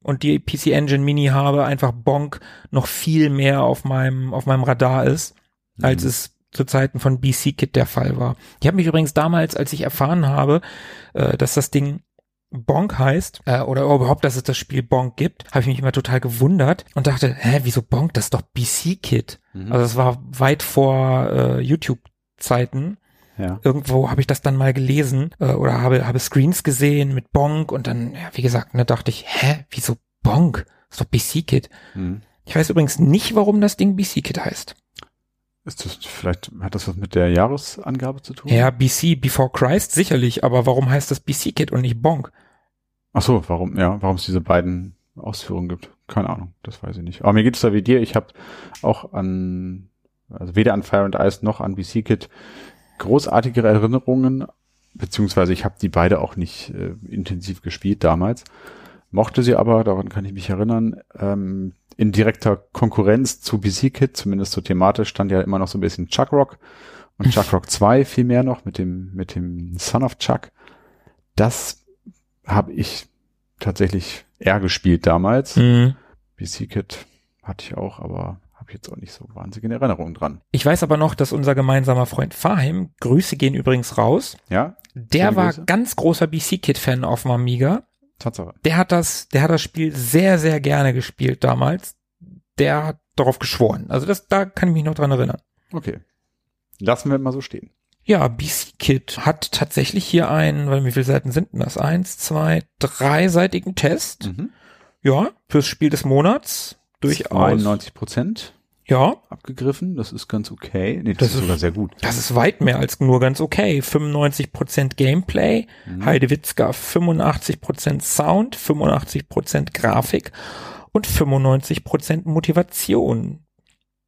und die PC Engine Mini habe, einfach Bonk noch viel mehr auf meinem, auf meinem Radar ist, als
Mhm.
es zu Zeiten von BC Kit der Fall war. Ich habe mich übrigens damals, als ich erfahren habe, äh, dass das Ding Bonk heißt, äh, oder überhaupt, dass es das Spiel Bonk gibt, habe ich mich immer total gewundert und dachte, hä, wieso Bonk? Das ist doch BC Kit.
Mhm.
Also es war weit vor äh, YouTube-Zeiten.
ja.
Irgendwo habe ich das dann mal gelesen äh, oder habe, habe Screens gesehen mit Bonk und dann, ja, wie gesagt, ne, dachte ich, hä, wieso Bonk? Das ist doch BC Kit.
Mhm.
Ich weiß übrigens nicht, warum das Ding BC Kit heißt.
Ist das vielleicht hat das was mit der Jahresangabe zu tun?
Ja, BC Before Christ sicherlich, aber warum heißt das BC Kit und nicht Bonk?
Ach so, warum? Ja, warum es diese beiden Ausführungen gibt? Keine Ahnung, das weiß ich nicht. Aber mir geht es da wie dir. Ich habe auch an, also weder an Fire and Ice noch an BC Kit großartigere Erinnerungen, beziehungsweise ich habe die beide auch nicht äh, intensiv gespielt damals. Mochte sie aber, daran kann ich mich erinnern, ähm, in direkter Konkurrenz zu BC Kit, zumindest so thematisch, stand ja immer noch so ein bisschen Chuck Rock und Chuck Rock 2 viel mehr noch mit dem, mit dem Son of Chuck. Das habe ich tatsächlich eher gespielt damals.
Mhm.
BC Kit hatte ich auch, aber habe jetzt auch nicht so wahnsinnige Erinnerungen dran.
Ich weiß aber noch, dass unser gemeinsamer Freund Fahim, Grüße gehen übrigens raus,
Ja,
der war
Grüße.
ganz großer BC Kit Fan auf dem Amiga.
Tatsache.
Der hat das, der hat das Spiel sehr, sehr gerne gespielt damals. der hat darauf geschworen. Also das, da kann ich mich noch dran erinnern.
Okay. Lassen wir mal so stehen.
Ja, BC Kit hat tatsächlich hier einen, weil wie viele Seiten sind denn das? Eins, zwei, dreiseitigen Test. Mhm. Ja, fürs Spiel des Monats. Durchaus.
92 Prozent.
Ja.
Abgegriffen, das ist ganz okay. Nee, das, das ist sogar sehr gut.
Das ist weit mehr als nur ganz okay. 95% Gameplay, mhm. Heidewitzka 85% Sound, 85% Grafik und 95% Motivation.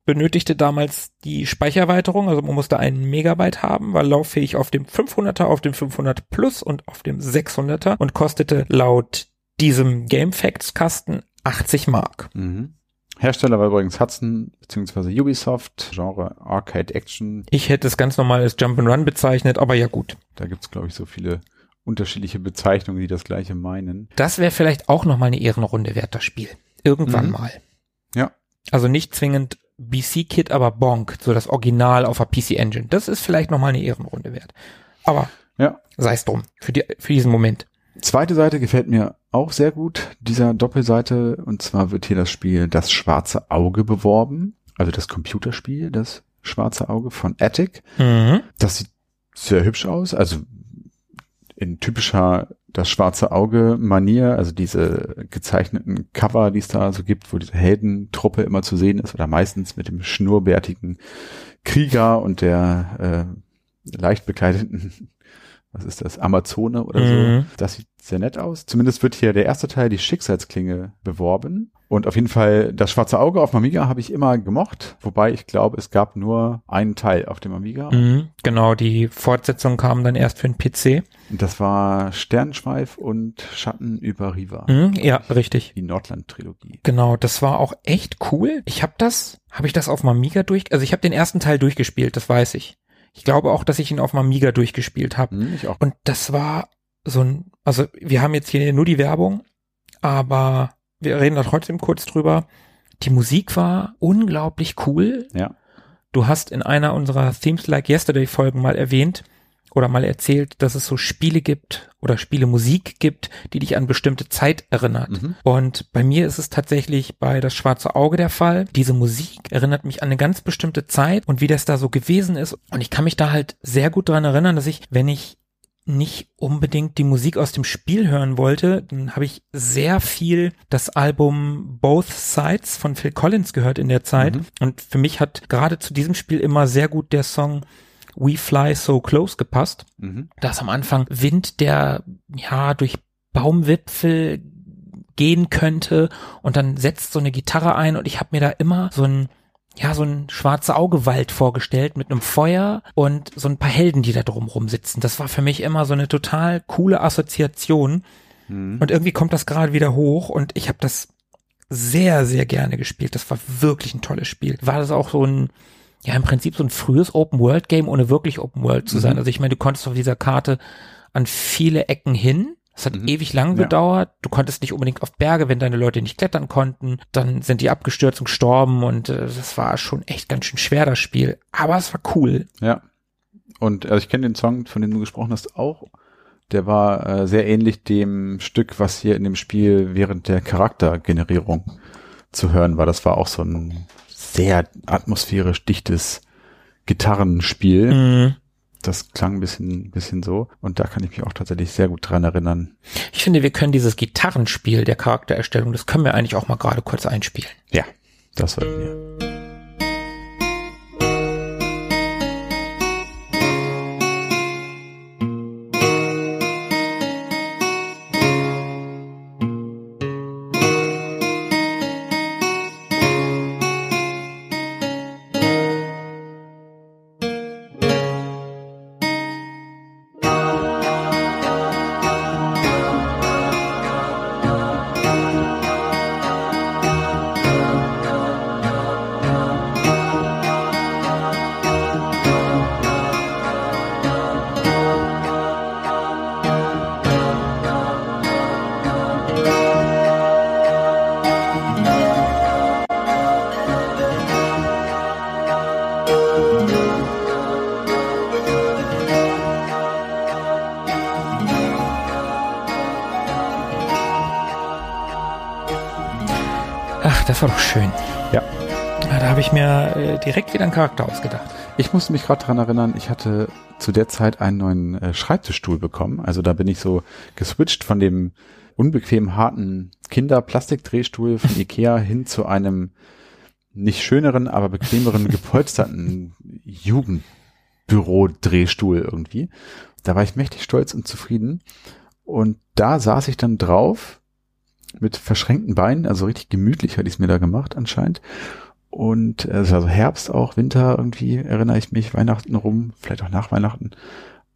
Benötigte damals die Speichererweiterung, also man musste einen Megabyte haben, war lauffähig auf dem 500er, auf dem 500 Plus und auf dem 600er und kostete laut diesem Gamefacts Kasten 80 Mark.
Mhm. Hersteller war übrigens Hudson bzw. Ubisoft, Genre Arcade Action.
Ich hätte es ganz normal als Jump'n'Run bezeichnet, aber ja gut.
Da gibt's glaube ich so viele unterschiedliche Bezeichnungen, die das gleiche meinen.
Das wäre vielleicht auch nochmal eine Ehrenrunde wert, das Spiel. Irgendwann mhm. mal.
Ja.
Also nicht zwingend BC-Kit, aber Bonk, so das Original auf der PC-Engine. Das ist vielleicht nochmal eine Ehrenrunde wert. Aber
ja.
sei es drum, für, die, für diesen Moment.
Zweite Seite gefällt mir auch sehr gut, dieser Doppelseite. Und zwar wird hier das Spiel Das Schwarze Auge beworben. Also das Computerspiel, das Schwarze Auge von Attic. Mhm. Das sieht sehr hübsch aus. Also in typischer das schwarze Auge Manier, also diese gezeichneten Cover, die es da so gibt, wo diese Heldentruppe immer zu sehen ist oder meistens mit dem schnurrbärtigen Krieger und der äh, leicht bekleideten was ist das, Amazone oder mhm. so. Das sieht sehr nett aus. Zumindest wird hier der erste Teil, die Schicksalsklinge, beworben. Und auf jeden Fall das schwarze Auge auf dem Amiga habe ich immer gemocht, wobei ich glaube, es gab nur einen Teil auf dem Amiga.
Mhm, genau, die Fortsetzung kam dann erst für den PC.
Das war Sternschweif und Schatten über Riva.
Mhm, ja, richtig.
Die Nordland-Trilogie.
Genau, das war auch echt cool. Ich habe das, habe ich das auf dem Amiga durch, also ich habe den ersten Teil durchgespielt, das weiß ich. Ich glaube auch, dass ich ihn auf dem Amiga durchgespielt habe.
Hm.
Und das war so ein, also wir haben jetzt hier nur die Werbung, aber wir reden da trotzdem kurz drüber. Die Musik war unglaublich cool.
Ja.
Du hast in einer unserer Themes Like Yesterday Folgen mal erwähnt, oder mal erzählt, dass es so Spiele gibt oder Spiele Musik gibt, die dich an bestimmte Zeit erinnert. Mhm. Und bei mir ist es tatsächlich bei Das Schwarze Auge der Fall. Diese Musik erinnert mich an eine ganz bestimmte Zeit und wie das da so gewesen ist. Und ich kann mich da halt sehr gut dran erinnern, dass ich, wenn ich nicht unbedingt die Musik aus dem Spiel hören wollte, dann habe ich sehr viel das Album Both Sides von Phil Collins gehört in der Zeit. Mhm. Und für mich hat gerade zu diesem Spiel immer sehr gut der Song We Fly So Close gepasst. Mhm. Da ist am Anfang Wind, der ja durch Baumwipfel gehen könnte und dann setzt so eine Gitarre ein und ich habe mir da immer so ein ja, so ein schwarzer Augewald vorgestellt mit einem Feuer und so ein paar Helden, die da drumrum sitzen. Das war für mich immer so eine total coole Assoziation. Mhm. Und irgendwie kommt das gerade wieder hoch und ich habe das sehr, sehr gerne gespielt. Das war wirklich ein tolles Spiel. War das auch so ein, ja im Prinzip so ein frühes Open-World-Game, ohne wirklich Open-World zu sein. Mhm. Also ich meine, du konntest auf dieser Karte an viele Ecken hin. Es hat mhm. ewig lang ja. gedauert. Du konntest nicht unbedingt auf Berge, wenn deine Leute nicht klettern konnten. Dann sind die abgestürzt und gestorben und äh, das war schon echt ganz schön schwer, das Spiel. Aber es war cool.
Ja. Und also ich kenne den Song, von dem du gesprochen hast, auch. Der war äh, sehr ähnlich dem Stück, was hier in dem Spiel während der Charaktergenerierung zu hören war. Das war auch so ein sehr atmosphärisch dichtes Gitarrenspiel. Mhm. Das klang ein bisschen, bisschen so. Und da kann ich mich auch tatsächlich sehr gut dran erinnern.
Ich finde, wir können dieses Gitarrenspiel der Charaktererstellung, das können wir eigentlich auch mal gerade kurz einspielen.
Ja, das sollten wir.
Doch schön.
Ja.
da habe ich mir äh, direkt wieder einen Charakter ausgedacht.
Ich musste mich gerade dran erinnern, ich hatte zu der Zeit einen neuen äh, Schreibtischstuhl bekommen. Also da bin ich so geswitcht von dem unbequem harten Kinderplastikdrehstuhl von [LAUGHS] Ikea hin zu einem nicht schöneren, aber bequemeren, [LAUGHS] gepolsterten Jugendbüro-Drehstuhl irgendwie. Da war ich mächtig stolz und zufrieden. Und da saß ich dann drauf mit verschränkten Beinen, also richtig gemütlich hatte ich es mir da gemacht anscheinend. Und äh, es war so Herbst auch, Winter irgendwie, erinnere ich mich, Weihnachten rum, vielleicht auch nach Weihnachten.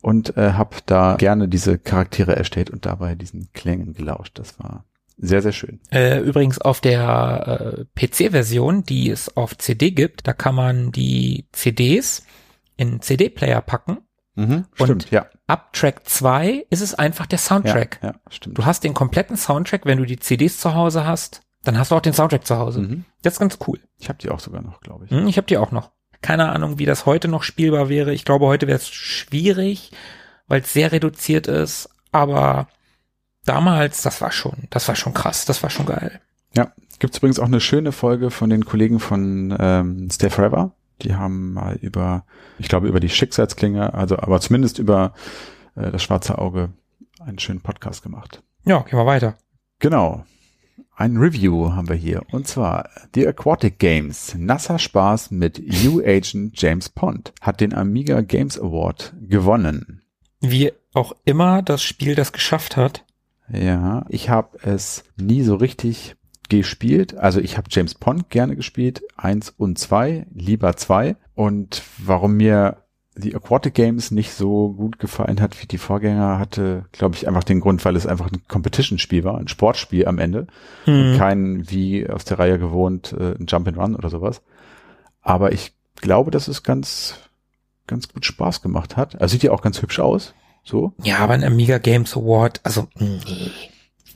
Und äh, habe da gerne diese Charaktere erstellt und dabei diesen Klängen gelauscht. Das war sehr, sehr schön.
Äh, übrigens auf der äh, PC-Version, die es auf CD gibt, da kann man die CDs in CD-Player packen.
Mhm, stimmt, ja.
Ab Track 2 ist es einfach der Soundtrack.
Ja, ja, stimmt.
Du hast den kompletten Soundtrack, wenn du die CDs zu Hause hast, dann hast du auch den Soundtrack zu Hause. Mhm. Das ist ganz cool.
Ich habe die auch sogar noch, glaube ich.
Mhm, ich habe die auch noch. Keine Ahnung, wie das heute noch spielbar wäre. Ich glaube, heute wäre es schwierig, weil es sehr reduziert ist. Aber damals, das war schon, das war schon krass, das war schon geil.
Ja, gibt's übrigens auch eine schöne Folge von den Kollegen von ähm, Stay Forever. Die haben mal über, ich glaube, über die Schicksalsklinge, also aber zumindest über äh, das schwarze Auge einen schönen Podcast gemacht.
Ja, gehen wir weiter.
Genau. Ein Review haben wir hier. Und zwar The Aquatic Games. Nasser Spaß mit New Agent James Pond hat den Amiga Games Award gewonnen.
Wie auch immer das Spiel das geschafft hat.
Ja, ich habe es nie so richtig gespielt. Also ich habe James Pond gerne gespielt, eins und zwei, lieber zwei. Und warum mir die Aquatic Games nicht so gut gefallen hat wie die Vorgänger, hatte, glaube ich, einfach den Grund, weil es einfach ein Competition-Spiel war, ein Sportspiel am Ende. Mhm. kein, wie aus der Reihe gewohnt, äh, ein Jump and Run oder sowas. Aber ich glaube, dass es ganz, ganz gut Spaß gemacht hat. Also sieht ja auch ganz hübsch aus. So.
Ja, aber ein Amiga Games Award, also nee.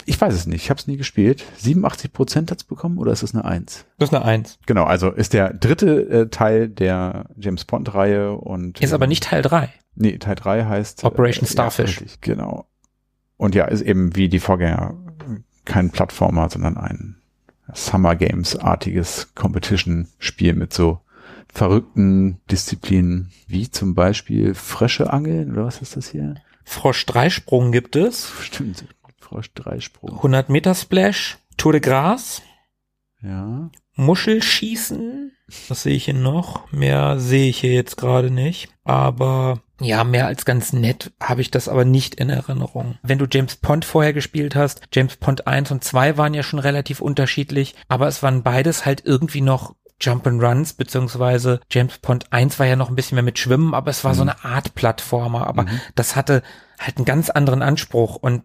Ich weiß es nicht, ich habe es nie gespielt. 87 Prozent hat's bekommen oder ist es eine Eins?
Das ist eine Eins.
Genau, also ist der dritte äh, Teil der James Bond Reihe und
ist ähm, aber nicht Teil drei.
Nee, Teil drei heißt
Operation äh, Starfish. Ja,
genau. Und ja, ist eben wie die Vorgänger kein Plattformer, sondern ein Summer Games artiges Competition Spiel mit so verrückten Disziplinen, wie zum Beispiel Frösche angeln, oder was ist das hier?
Frosch-Dreisprung gibt es.
Stimmt, Frosch-Dreisprung.
100 Meter Splash, Tour de Gras.
Ja.
Muschelschießen. Was sehe ich hier noch? Mehr sehe ich hier jetzt gerade nicht. Aber ja, mehr als ganz nett habe ich das aber nicht in Erinnerung. Wenn du James Pond vorher gespielt hast, James Pond 1 und 2 waren ja schon relativ unterschiedlich, aber es waren beides halt irgendwie noch Jump and Runs, beziehungsweise James Pond 1 war ja noch ein bisschen mehr mit Schwimmen, aber es war mhm. so eine Art Plattformer, aber mhm. das hatte halt einen ganz anderen Anspruch und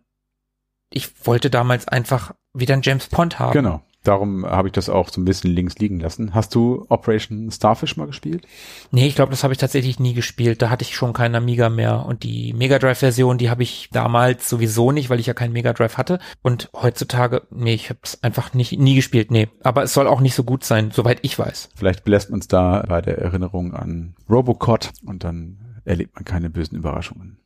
ich wollte damals einfach wieder einen James Pond haben.
Genau. Darum habe ich das auch so ein bisschen links liegen lassen. Hast du Operation Starfish mal gespielt?
Nee, ich glaube, das habe ich tatsächlich nie gespielt. Da hatte ich schon keinen Amiga mehr. Und die Mega Drive-Version, die habe ich damals sowieso nicht, weil ich ja keinen Mega Drive hatte. Und heutzutage, nee, ich habe es einfach nicht nie gespielt. Nee, aber es soll auch nicht so gut sein, soweit ich weiß.
Vielleicht belässt uns da bei der Erinnerung an Robocot und dann erlebt man keine bösen Überraschungen.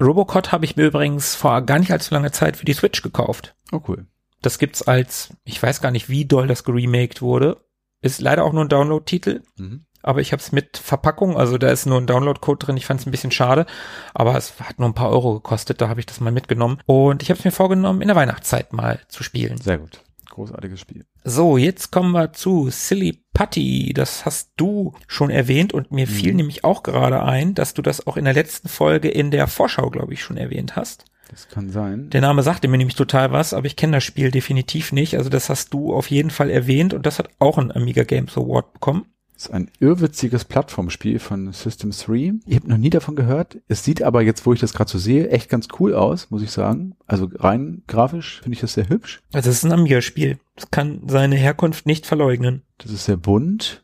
Robocot habe ich mir übrigens vor gar nicht allzu langer Zeit für die Switch gekauft.
Oh cool.
Das gibt's als, ich weiß gar nicht, wie doll das geremaked wurde. Ist leider auch nur ein Download-Titel. Mhm. Aber ich habe es mit Verpackung, also da ist nur ein Download-Code drin. Ich fand es ein bisschen schade, aber es hat nur ein paar Euro gekostet. Da habe ich das mal mitgenommen und ich habe es mir vorgenommen, in der Weihnachtszeit mal zu spielen.
Sehr gut, großartiges Spiel.
So, jetzt kommen wir zu Silly Putty. Das hast du schon erwähnt und mir mhm. fiel nämlich auch gerade ein, dass du das auch in der letzten Folge in der Vorschau, glaube ich, schon erwähnt hast.
Das kann sein.
Der Name sagte mir nämlich total was, aber ich kenne das Spiel definitiv nicht. Also das hast du auf jeden Fall erwähnt und das hat auch einen Amiga Games Award bekommen.
Das ist ein irrwitziges Plattformspiel von System 3. Ich habe noch nie davon gehört. Es sieht aber jetzt, wo ich das gerade so sehe, echt ganz cool aus, muss ich sagen. Also rein grafisch finde ich das sehr hübsch.
Also es ist ein Amiga-Spiel. Es kann seine Herkunft nicht verleugnen.
Das ist sehr bunt.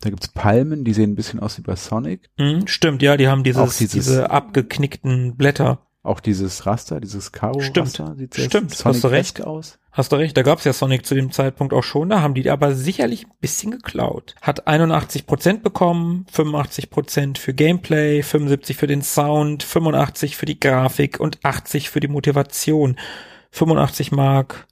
Da gibt's Palmen, die sehen ein bisschen aus wie bei Sonic.
Mhm, stimmt, ja, die haben dieses, dieses, diese abgeknickten Blätter.
Auch dieses Raster, dieses Karo-Raster
sieht sehr Stimmt, Sonic hast du recht aus. Hast du recht, da gab's ja Sonic zu dem Zeitpunkt auch schon, da haben die aber sicherlich ein bisschen geklaut. Hat 81% bekommen, 85% für Gameplay, 75 für den Sound, 85 für die Grafik und 80 für die Motivation. 85 Mark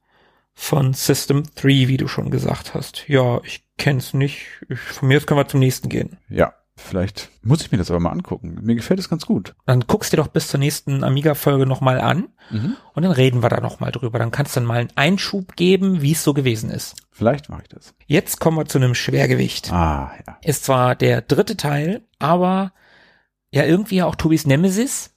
von System 3, wie du schon gesagt hast. Ja, ich kenn's nicht. Ich, von mir aus können wir zum nächsten gehen.
Ja, vielleicht muss ich mir das aber mal angucken. Mir gefällt es ganz gut.
Dann guckst du dir doch bis zur nächsten Amiga-Folge nochmal an mhm. und dann reden wir da nochmal drüber. Dann kannst du dann mal einen Einschub geben, wie es so gewesen ist.
Vielleicht mache ich das.
Jetzt kommen wir zu einem Schwergewicht.
Ah, ja.
Ist zwar der dritte Teil, aber ja irgendwie auch Tobis Nemesis.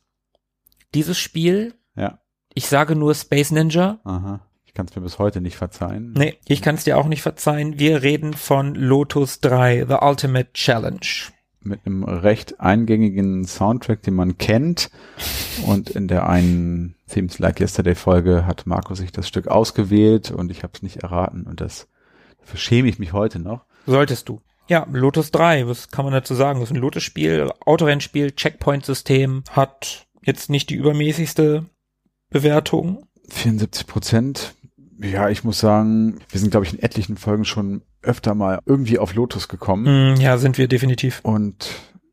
Dieses Spiel.
Ja.
Ich sage nur Space Ninja.
Aha. Ich kann es mir bis heute nicht verzeihen.
Nee, ich kann es dir auch nicht verzeihen. Wir reden von Lotus 3, The Ultimate Challenge.
Mit einem recht eingängigen Soundtrack, den man kennt. Und in der einen Themes Like Yesterday Folge hat Marco sich das Stück ausgewählt und ich habe es nicht erraten. Und das dafür schäme ich mich heute noch.
Solltest du. Ja, Lotus 3, was kann man dazu sagen? Das ist ein Lotus-Spiel, Autorennspiel, Checkpoint-System, hat jetzt nicht die übermäßigste Bewertung.
74 Prozent ja, ich muss sagen, wir sind, glaube ich, in etlichen Folgen schon öfter mal irgendwie auf Lotus gekommen.
Mm, ja, sind wir definitiv.
Und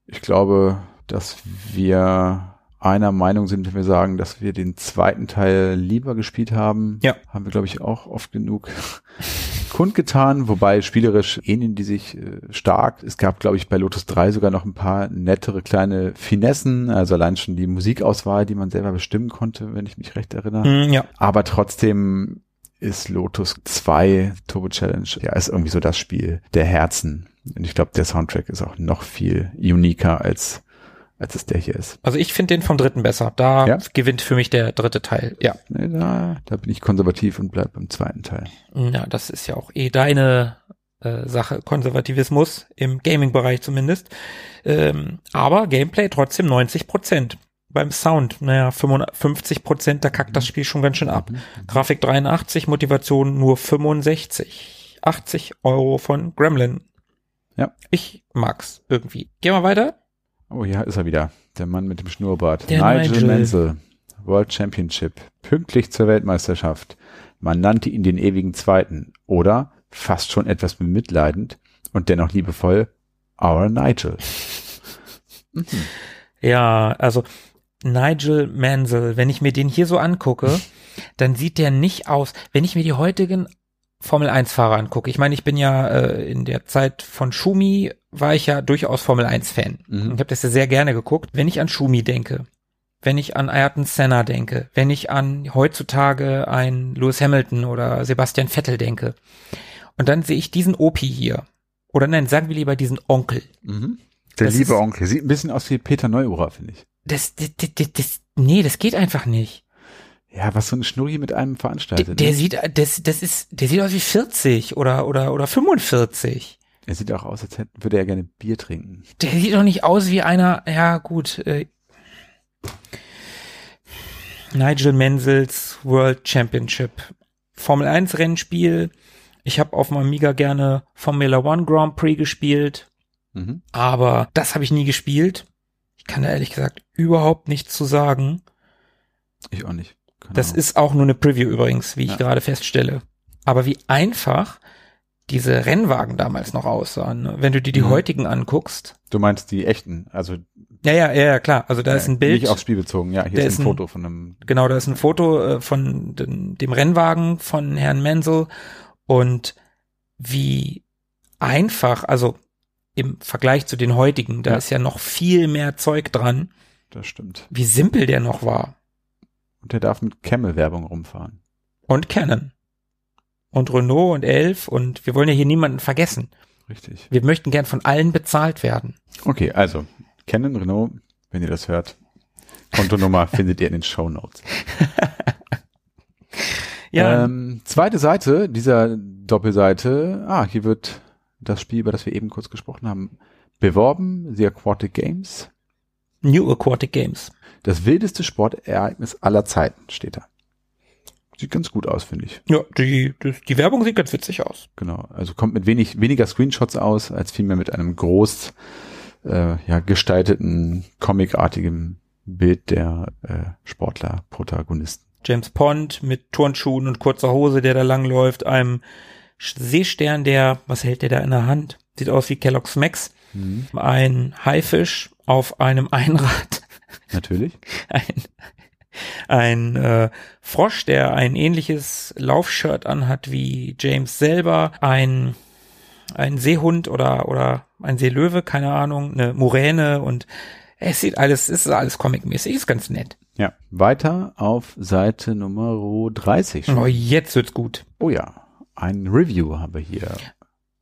ich glaube, dass wir einer Meinung sind, wenn wir sagen, dass wir den zweiten Teil lieber gespielt haben.
Ja.
Haben wir, glaube ich, auch oft genug [LAUGHS] kundgetan, wobei spielerisch ähneln die sich äh, stark. Es gab, glaube ich, bei Lotus 3 sogar noch ein paar nettere kleine Finessen, also allein schon die Musikauswahl, die man selber bestimmen konnte, wenn ich mich recht erinnere.
Mm, ja.
Aber trotzdem ist Lotus 2 Turbo Challenge ja ist irgendwie so das Spiel der Herzen. Und ich glaube, der Soundtrack ist auch noch viel uniker als als es der hier ist.
Also ich finde den vom dritten besser. Da ja? gewinnt für mich der dritte Teil. Ja.
Nee, da, da bin ich konservativ und bleib beim zweiten Teil.
Ja, das ist ja auch eh deine äh, Sache, Konservativismus im Gaming-Bereich zumindest. Ähm, aber Gameplay trotzdem 90 Prozent beim Sound, naja, 55 Prozent, da kackt das mhm. Spiel schon ganz schön ab. Mhm. Grafik 83, Motivation nur 65. 80 Euro von Gremlin.
Ja.
Ich mag's irgendwie. Gehen wir weiter.
Oh, ja, ist er wieder. Der Mann mit dem Schnurrbart. Der Nigel, Nigel Menzel. World Championship. Pünktlich zur Weltmeisterschaft. Man nannte ihn den ewigen Zweiten. Oder, fast schon etwas bemitleidend und dennoch liebevoll, Our Nigel. [LAUGHS]
Mhm. Ja, also Nigel Mansell, wenn ich mir den hier so angucke, [LAUGHS] dann sieht der nicht aus, wenn ich mir die heutigen Formel 1 Fahrer angucke. Ich meine, ich bin ja äh, in der Zeit von Schumi war ich ja durchaus Formel 1 Fan. Mhm. Ich habe das ja sehr gerne geguckt. Wenn ich an Schumi denke, wenn ich an Ayrton Senna denke, wenn ich an heutzutage ein Lewis Hamilton oder Sebastian Vettel denke, und dann sehe ich diesen Opi hier. Oder nein, sagen wir lieber diesen Onkel.
Mhm. Der das liebe ist, Onkel. Sieht ein bisschen aus wie Peter Neuurer, finde ich
das, das, das, das, nee, das geht einfach nicht.
Ja, was so ein Schnurri mit einem veranstaltet.
Der, der ne? sieht, das, das ist, der sieht aus wie 40 oder, oder, oder 45.
Er sieht auch aus, als hätte, würde er gerne Bier trinken.
Der sieht doch nicht aus wie einer, ja, gut, äh, Nigel Mansells World Championship. Formel 1 Rennspiel. Ich habe auf dem Amiga gerne Formula One Grand Prix gespielt. Mhm. Aber das habe ich nie gespielt kann da ehrlich gesagt überhaupt nichts zu sagen.
Ich auch nicht.
Keine das Ahnung. ist auch nur eine Preview übrigens, wie ich ja. gerade feststelle. Aber wie einfach diese Rennwagen damals noch aussahen, ne? wenn du dir die mhm. heutigen anguckst.
Du meinst die echten, also
ja, ja, ja, ja klar. Also da ja, ist ein Bild.
Nicht aufs Spiel bezogen, ja. Hier ist ein, Foto von einem.
Genau, da ist ein Foto äh, von dem, dem Rennwagen von Herrn Menzel und wie einfach, also im Vergleich zu den heutigen. Da ja. ist ja noch viel mehr Zeug dran.
Das stimmt.
Wie simpel der noch war.
Und der darf mit Camel-Werbung rumfahren.
Und Canon. Und Renault und Elf und wir wollen ja hier niemanden vergessen.
Richtig.
Wir möchten gern von allen bezahlt werden.
Okay, also Canon, Renault, wenn ihr das hört, Kontonummer [LAUGHS] findet ihr in den Show Notes. [LAUGHS] ja. Ähm, zweite Seite dieser Doppelseite. Ah, hier wird das Spiel, über das wir eben kurz gesprochen haben, beworben, The Aquatic Games.
New Aquatic Games.
Das wildeste Sportereignis aller Zeiten steht da. Sieht ganz gut aus, finde ich.
Ja, die, die, die Werbung sieht ganz witzig aus.
Genau, also kommt mit wenig, weniger Screenshots aus, als vielmehr mit einem groß äh, ja, gestalteten, comicartigen Bild der äh, Sportler-Protagonisten.
James Pond mit Turnschuhen und kurzer Hose, der da langläuft, einem Seestern, der, was hält der da in der Hand? Sieht aus wie Kellogg's Max. Mhm. Ein Haifisch auf einem [LAUGHS] Einrad.
Natürlich.
Ein, ein äh, Frosch, der ein ähnliches Laufshirt anhat wie James selber, ein ein Seehund oder oder ein Seelöwe, keine Ahnung, eine Muräne und es sieht alles, es ist alles comicmäßig, ist ganz nett.
Ja, weiter auf Seite Nummer 30.
Oh, jetzt wird's gut.
Oh ja, ein Review haben wir hier.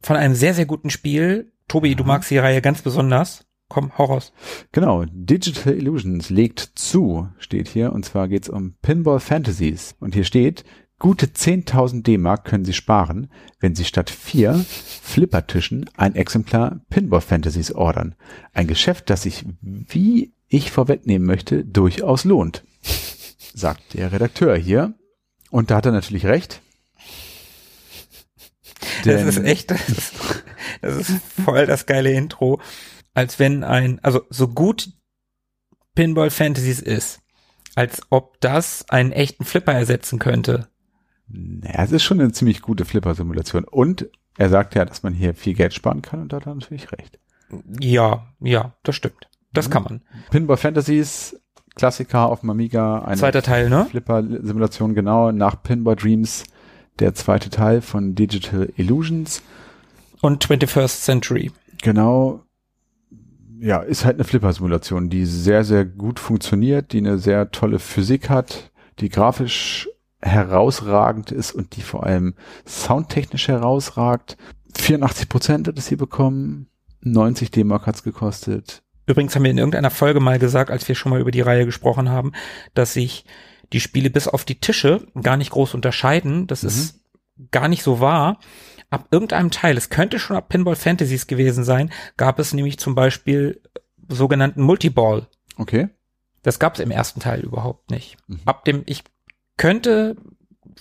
Von einem sehr, sehr guten Spiel. Tobi, ja. du magst die Reihe ganz besonders. Komm, hau raus.
Genau, Digital Illusions legt zu, steht hier, und zwar geht's um Pinball Fantasies. Und hier steht, gute 10.000 D-Mark können Sie sparen, wenn Sie statt vier Flippertischen ein Exemplar Pinball Fantasies ordern. Ein Geschäft, das sich, wie ich vorwegnehmen möchte, durchaus lohnt, sagt der Redakteur hier. Und da hat er natürlich recht.
Das ist echt, das ist, das ist voll das geile Intro als wenn ein, also so gut Pinball Fantasies ist, als ob das einen echten Flipper ersetzen könnte.
Naja, es ist schon eine ziemlich gute Flipper-Simulation. Und er sagt ja, dass man hier viel Geld sparen kann und da hat er natürlich recht.
Ja, ja, das stimmt. Das mhm. kann man.
Pinball Fantasies, Klassiker auf dem Amiga.
Eine Zweiter Teil, ne?
Flipper-Simulation, genau, nach Pinball Dreams, der zweite Teil von Digital Illusions.
Und 21st Century.
Genau, ja, ist halt eine Flipper-Simulation, die sehr, sehr gut funktioniert, die eine sehr tolle Physik hat, die grafisch herausragend ist und die vor allem soundtechnisch herausragt. 84 Prozent hat es hier bekommen, 90 D-Mark hat's gekostet.
Übrigens haben wir in irgendeiner Folge mal gesagt, als wir schon mal über die Reihe gesprochen haben, dass sich die Spiele bis auf die Tische gar nicht groß unterscheiden. Das mhm. ist gar nicht so wahr ab irgendeinem Teil, es könnte schon ab Pinball Fantasies gewesen sein, gab es nämlich zum Beispiel sogenannten Multiball.
Okay.
Das gab es im ersten Teil überhaupt nicht. Mhm. Ab dem, ich könnte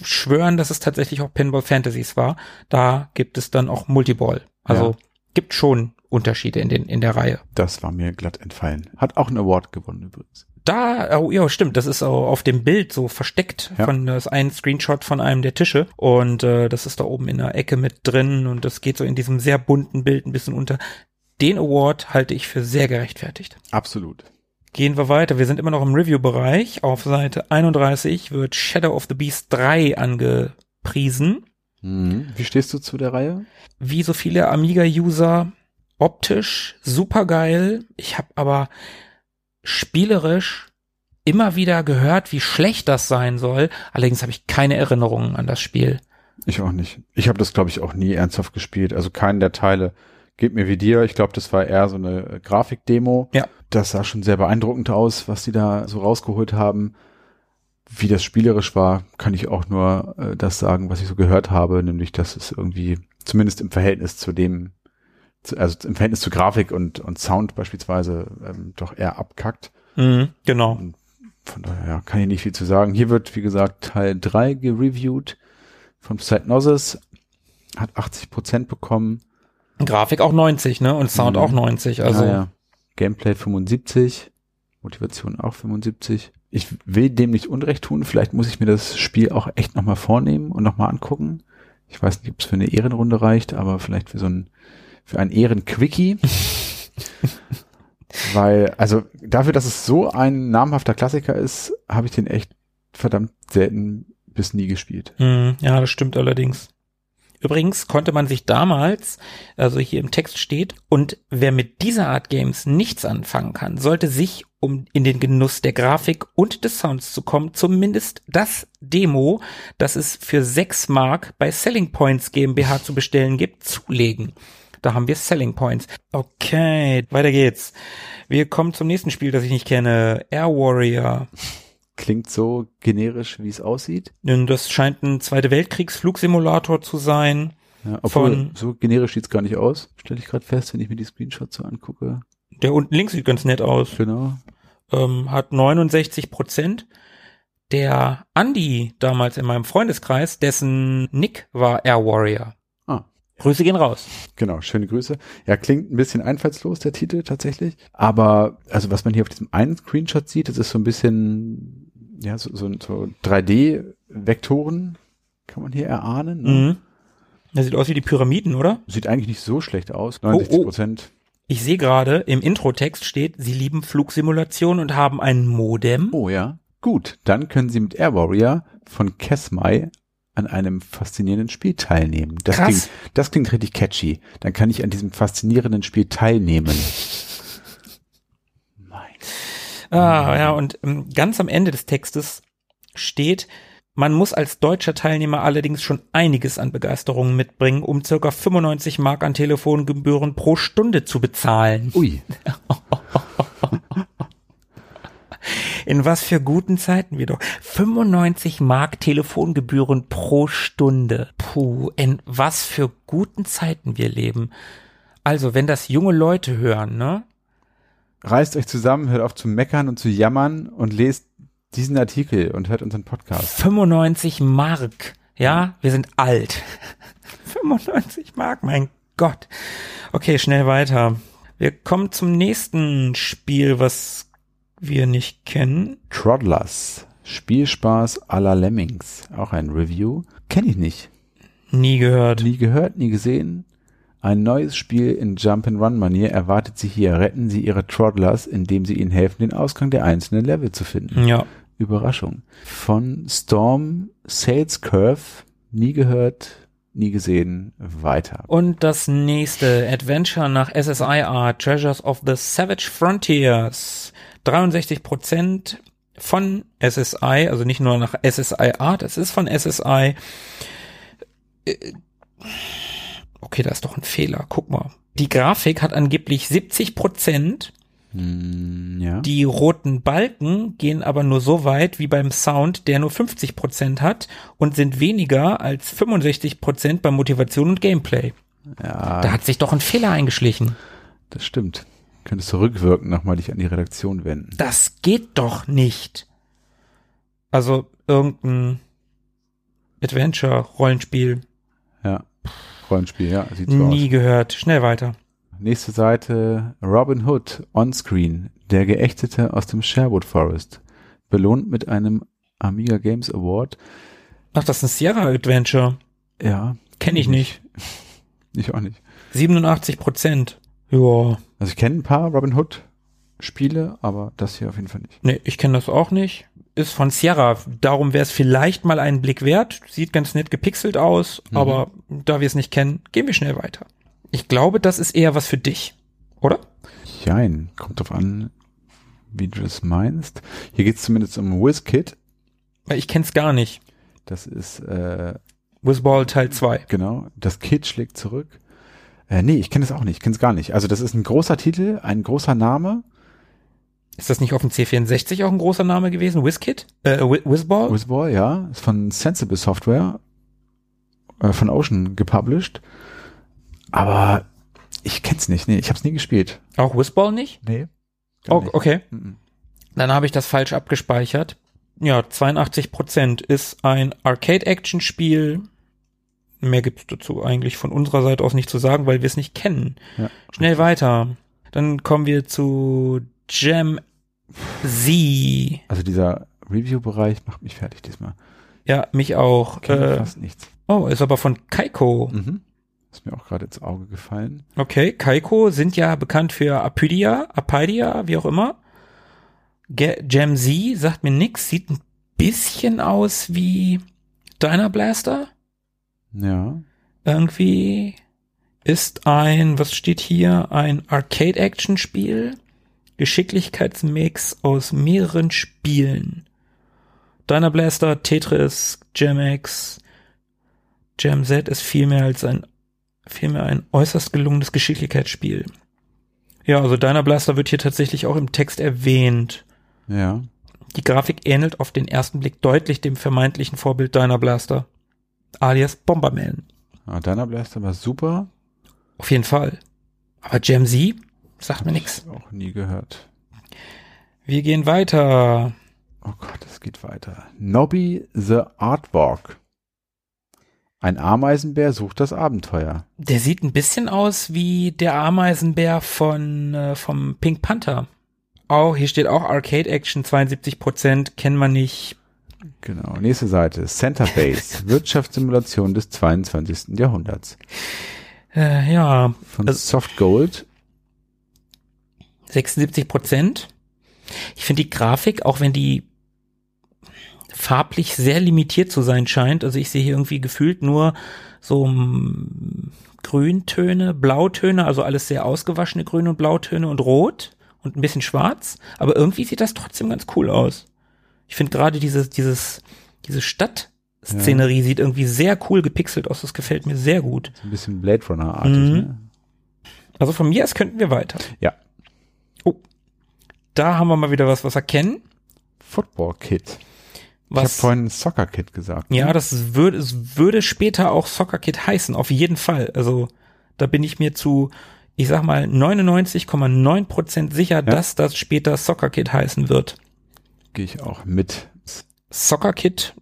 schwören, dass es tatsächlich auch Pinball Fantasies war. Da gibt es dann auch Multiball. Also ja. gibt schon Unterschiede in den in der Reihe.
Das war mir glatt entfallen. Hat auch einen Award gewonnen übrigens
da, oh ja, stimmt, das ist auf dem Bild so versteckt ja. von das ein Screenshot von einem der Tische und äh, das ist da oben in der Ecke mit drin und das geht so in diesem sehr bunten Bild ein bisschen unter. Den Award halte ich für sehr gerechtfertigt.
Absolut.
Gehen wir weiter. Wir sind immer noch im Review-Bereich. Auf Seite 31 wird Shadow of the Beast 3 angepriesen.
Mhm. Wie stehst du zu der Reihe?
Wie so viele Amiga-User optisch super geil. Ich habe aber spielerisch immer wieder gehört, wie schlecht das sein soll. Allerdings habe ich keine Erinnerungen an das Spiel.
Ich auch nicht. Ich habe das, glaube ich, auch nie ernsthaft gespielt. Also keinen der Teile geht mir wie dir. Ich glaube, das war eher so eine Grafikdemo.
Ja.
Das sah schon sehr beeindruckend aus, was die da so rausgeholt haben. Wie das spielerisch war, kann ich auch nur äh, das sagen, was ich so gehört habe, nämlich, dass es irgendwie zumindest im Verhältnis zu dem, also im Verhältnis zu Grafik und, und Sound beispielsweise ähm, doch eher abkackt.
Mhm, genau.
Und von daher ja, kann ich nicht viel zu sagen. Hier wird, wie gesagt, Teil 3 gereviewt von Psychnosis, hat 80 Prozent bekommen.
Grafik auch 90, ne? Und Sound mhm. auch 90, also. Ja, ja.
Gameplay 75, Motivation auch 75. Ich will dem nicht Unrecht tun, vielleicht muss ich mir das Spiel auch echt nochmal vornehmen und nochmal angucken. Ich weiß nicht, ob es für eine Ehrenrunde reicht, aber vielleicht für so ein für ein Ehrenquickie. Weil, also dafür, dass es so ein namhafter Klassiker ist, habe ich den echt verdammt selten bis nie gespielt.
Mm, ja, das stimmt allerdings. Übrigens konnte man sich damals, also hier im Text steht, und wer mit dieser Art Games nichts anfangen kann, sollte sich, um in den Genuss der Grafik und des Sounds zu kommen, zumindest das Demo, das es für 6 Mark bei Selling Points GmbH zu bestellen gibt, zulegen. Da haben wir Selling Points. Okay, weiter geht's. Wir kommen zum nächsten Spiel, das ich nicht kenne. Air Warrior.
Klingt so generisch, wie es aussieht.
Das scheint ein Zweite Weltkriegs-Flugsimulator zu sein.
Ja, obwohl, von, so generisch sieht's gar nicht aus, stelle ich gerade fest, wenn ich mir die Screenshots so angucke.
Der unten links sieht ganz nett aus.
Genau.
Ähm, hat 69 Prozent. Der Andy damals in meinem Freundeskreis, dessen Nick war Air Warrior. Grüße gehen raus.
Genau, schöne Grüße. Ja, klingt ein bisschen einfallslos, der Titel tatsächlich. Aber, also was man hier auf diesem einen Screenshot sieht, das ist so ein bisschen, ja, so, so, so 3D-Vektoren kann man hier erahnen. Ne? Mhm.
Das sieht aus wie die Pyramiden, oder?
Sieht eigentlich nicht so schlecht aus. 69 Prozent. Oh, oh.
Ich sehe gerade, im Introtext steht, sie lieben Flugsimulationen und haben ein Modem.
Oh ja. Gut, dann können Sie mit Air Warrior von Kesmai an einem faszinierenden Spiel teilnehmen. Das
Krass.
klingt, das klingt richtig catchy. Dann kann ich an diesem faszinierenden Spiel teilnehmen. [LAUGHS] Mein.
Ah, ja, und ähm, ganz am Ende des Textes steht, man muss als deutscher Teilnehmer allerdings schon einiges an Begeisterung mitbringen, um circa 95 Mark an Telefongebühren pro Stunde zu bezahlen.
Ui. [LAUGHS]
In was für guten Zeiten wir doch. 95 Mark Telefongebühren pro Stunde. Puh, in was für guten Zeiten wir leben. Also, wenn das junge Leute hören, ne?
Reißt euch zusammen, hört auf zu meckern und zu jammern und lest diesen Artikel und hört unseren Podcast.
95 Mark. Ja, wir sind alt. [LAUGHS] 95 Mark, mein Gott. Okay, schnell weiter. Wir kommen zum nächsten Spiel, was wir nicht kennen.
Troddlers. Spielspaß à la Lemmings. Auch ein Review. Kenne ich nicht.
Nie gehört.
Nie gehört, nie gesehen. Ein neues Spiel in Jump-and-Run-Manier erwartet Sie hier. Retten Sie Ihre Troddlers, indem Sie ihnen helfen, den Ausgang der einzelnen Level zu finden.
Ja.
Überraschung. Von Storm Sales Curve. Nie gehört, nie gesehen. Weiter.
Und das nächste Adventure nach SSI Art, Treasures of the Savage Frontiers. 63 Prozent von SSI, also nicht nur nach SSI Art, es ist von SSI. Äh, Okay, da ist doch ein Fehler. Guck mal. Die Grafik hat angeblich 70 Prozent.
Hm, ja.
Die roten Balken gehen aber nur so weit wie beim Sound, der nur 50 Prozent hat und sind weniger als 65 Prozent bei Motivation und Gameplay.
ja,
Da hat sich doch ein Fehler eingeschlichen.
das stimmt. Könntest du rückwirkend nochmal dich an die Redaktion wenden.
Das geht doch nicht. Also irgendein Adventure-Rollenspiel.
Ja. Rollenspiel, ja, sieht so
Nie gehört. Schnell weiter.
aus. Nächste Seite, Robin Hood, Onscreen, der Geächtete aus dem Sherwood Forest. Belohnt mit einem Amiga Games Award.
Ach, das ist ein Sierra-Adventure.
Ja.
Kenne ich nicht. [LAUGHS]
Ich auch nicht.
87 Prozent. Ja.
Also ich kenne ein paar Robin Hood Spiele, aber das hier auf jeden Fall nicht.
Nee, ich kenne das auch nicht. Ist von Sierra. Darum wäre es vielleicht mal einen Blick wert. Sieht ganz nett gepixelt aus,
Mhm.
aber da wir es nicht kennen, gehen wir schnell weiter. Ich glaube, das ist eher was für dich, oder?
Jein, kommt drauf an, wie du das meinst. Hier geht's zumindest um WizKid.
Ich kenn's gar nicht.
Das ist, äh,
Whizball Teil 2.
genau, das Kid schlägt zurück. Äh, nee, ich kenne es auch nicht, ich kenne es gar nicht. Also das ist ein großer Titel, ein großer Name.
Ist das nicht auf dem C64 auch ein großer Name gewesen? WizKid? Äh, Wi- Whizball?
Wizball, ja, ist von Sensible Software, äh, von Ocean gepublished. Aber ich kenn's nicht, nee, ich hab's nie gespielt.
auch Whizball nicht?
Nee.
Oh, okay.
Mhm.
Dann habe ich das falsch abgespeichert. Ja, 82 Prozent ist ein Arcade-Action-Spiel. Mehr gibt's dazu eigentlich von unserer Seite aus nicht zu sagen, weil wir es nicht kennen.
Ja.
Schnell weiter. Dann kommen wir zu Gem Z.
Also dieser Review-Bereich macht mich fertig diesmal.
Ja, mich auch.
Kenne
Äh,
fast nichts.
oh, ist aber von Kaiko.
Mhm. Ist mir auch gerade ins Auge gefallen.
Okay, Kaiko sind ja bekannt für Apydia, Apydia, wie auch immer. Ge Gem Z sagt mir nix, sieht ein bisschen aus wie Diner Blaster.
Ja.
Irgendwie ist ein, was steht hier, ein Arcade-Action-Spiel. Geschicklichkeitsmix aus mehreren Spielen. Diner Blaster, Tetris, Gemex, Gem Z ist vielmehr als ein, vielmehr ein äußerst gelungenes Geschicklichkeitsspiel. Ja, also Diner Blaster wird hier tatsächlich auch im Text erwähnt.
Ja.
Die Grafik ähnelt auf den ersten Blick deutlich dem vermeintlichen Vorbild Diner Blaster, alias Bomberman.
Ah, Diner Blaster war super.
Auf jeden Fall. Aber Gem Z sagt mir nix.
Auch nie gehört.
Wir gehen weiter.
Oh Gott, es geht weiter. Nobby the Artwalk. Ein Ameisenbär sucht das Abenteuer.
Der sieht ein bisschen aus wie der Ameisenbär von äh, vom Pink Panther. Oh, hier steht auch Arcade Action 72 Prozent, kennt man nicht.
Genau. Nächste Seite. Center Base. [LAUGHS] Wirtschaftssimulation des 22. Jahrhunderts.
Äh, ja,
Von
Also-
Soft Gold.
76 Prozent. Ich finde die Grafik, auch wenn die farblich sehr limitiert zu sein scheint. Also ich sehe hier irgendwie gefühlt nur so mm, Grüntöne, Blautöne, also alles sehr ausgewaschene Grün- und Blautöne und Rot und ein bisschen Schwarz. Aber irgendwie sieht das trotzdem ganz cool aus. Ich finde gerade dieses, dieses, diese Stadtszenerie ja. sieht irgendwie sehr cool gepixelt aus. Das gefällt mir sehr gut.
Ein bisschen Blade Runner-artig, mhm. ne?
Also von mir aus könnten wir weiter.
Ja.
Oh. Da haben wir mal wieder was, was erkennen.
Football Kit. Was? Ich habe vorhin Soccer Kit gesagt.
Ne? Ja, das würde, es würde später auch Soccer Kit heißen, auf jeden Fall. Also, da bin ich mir zu, ich sag mal, 99,9 Prozent sicher, ja. dass das später Soccer Kit heißen wird.
Gehe ich auch mit.
Soccer Kit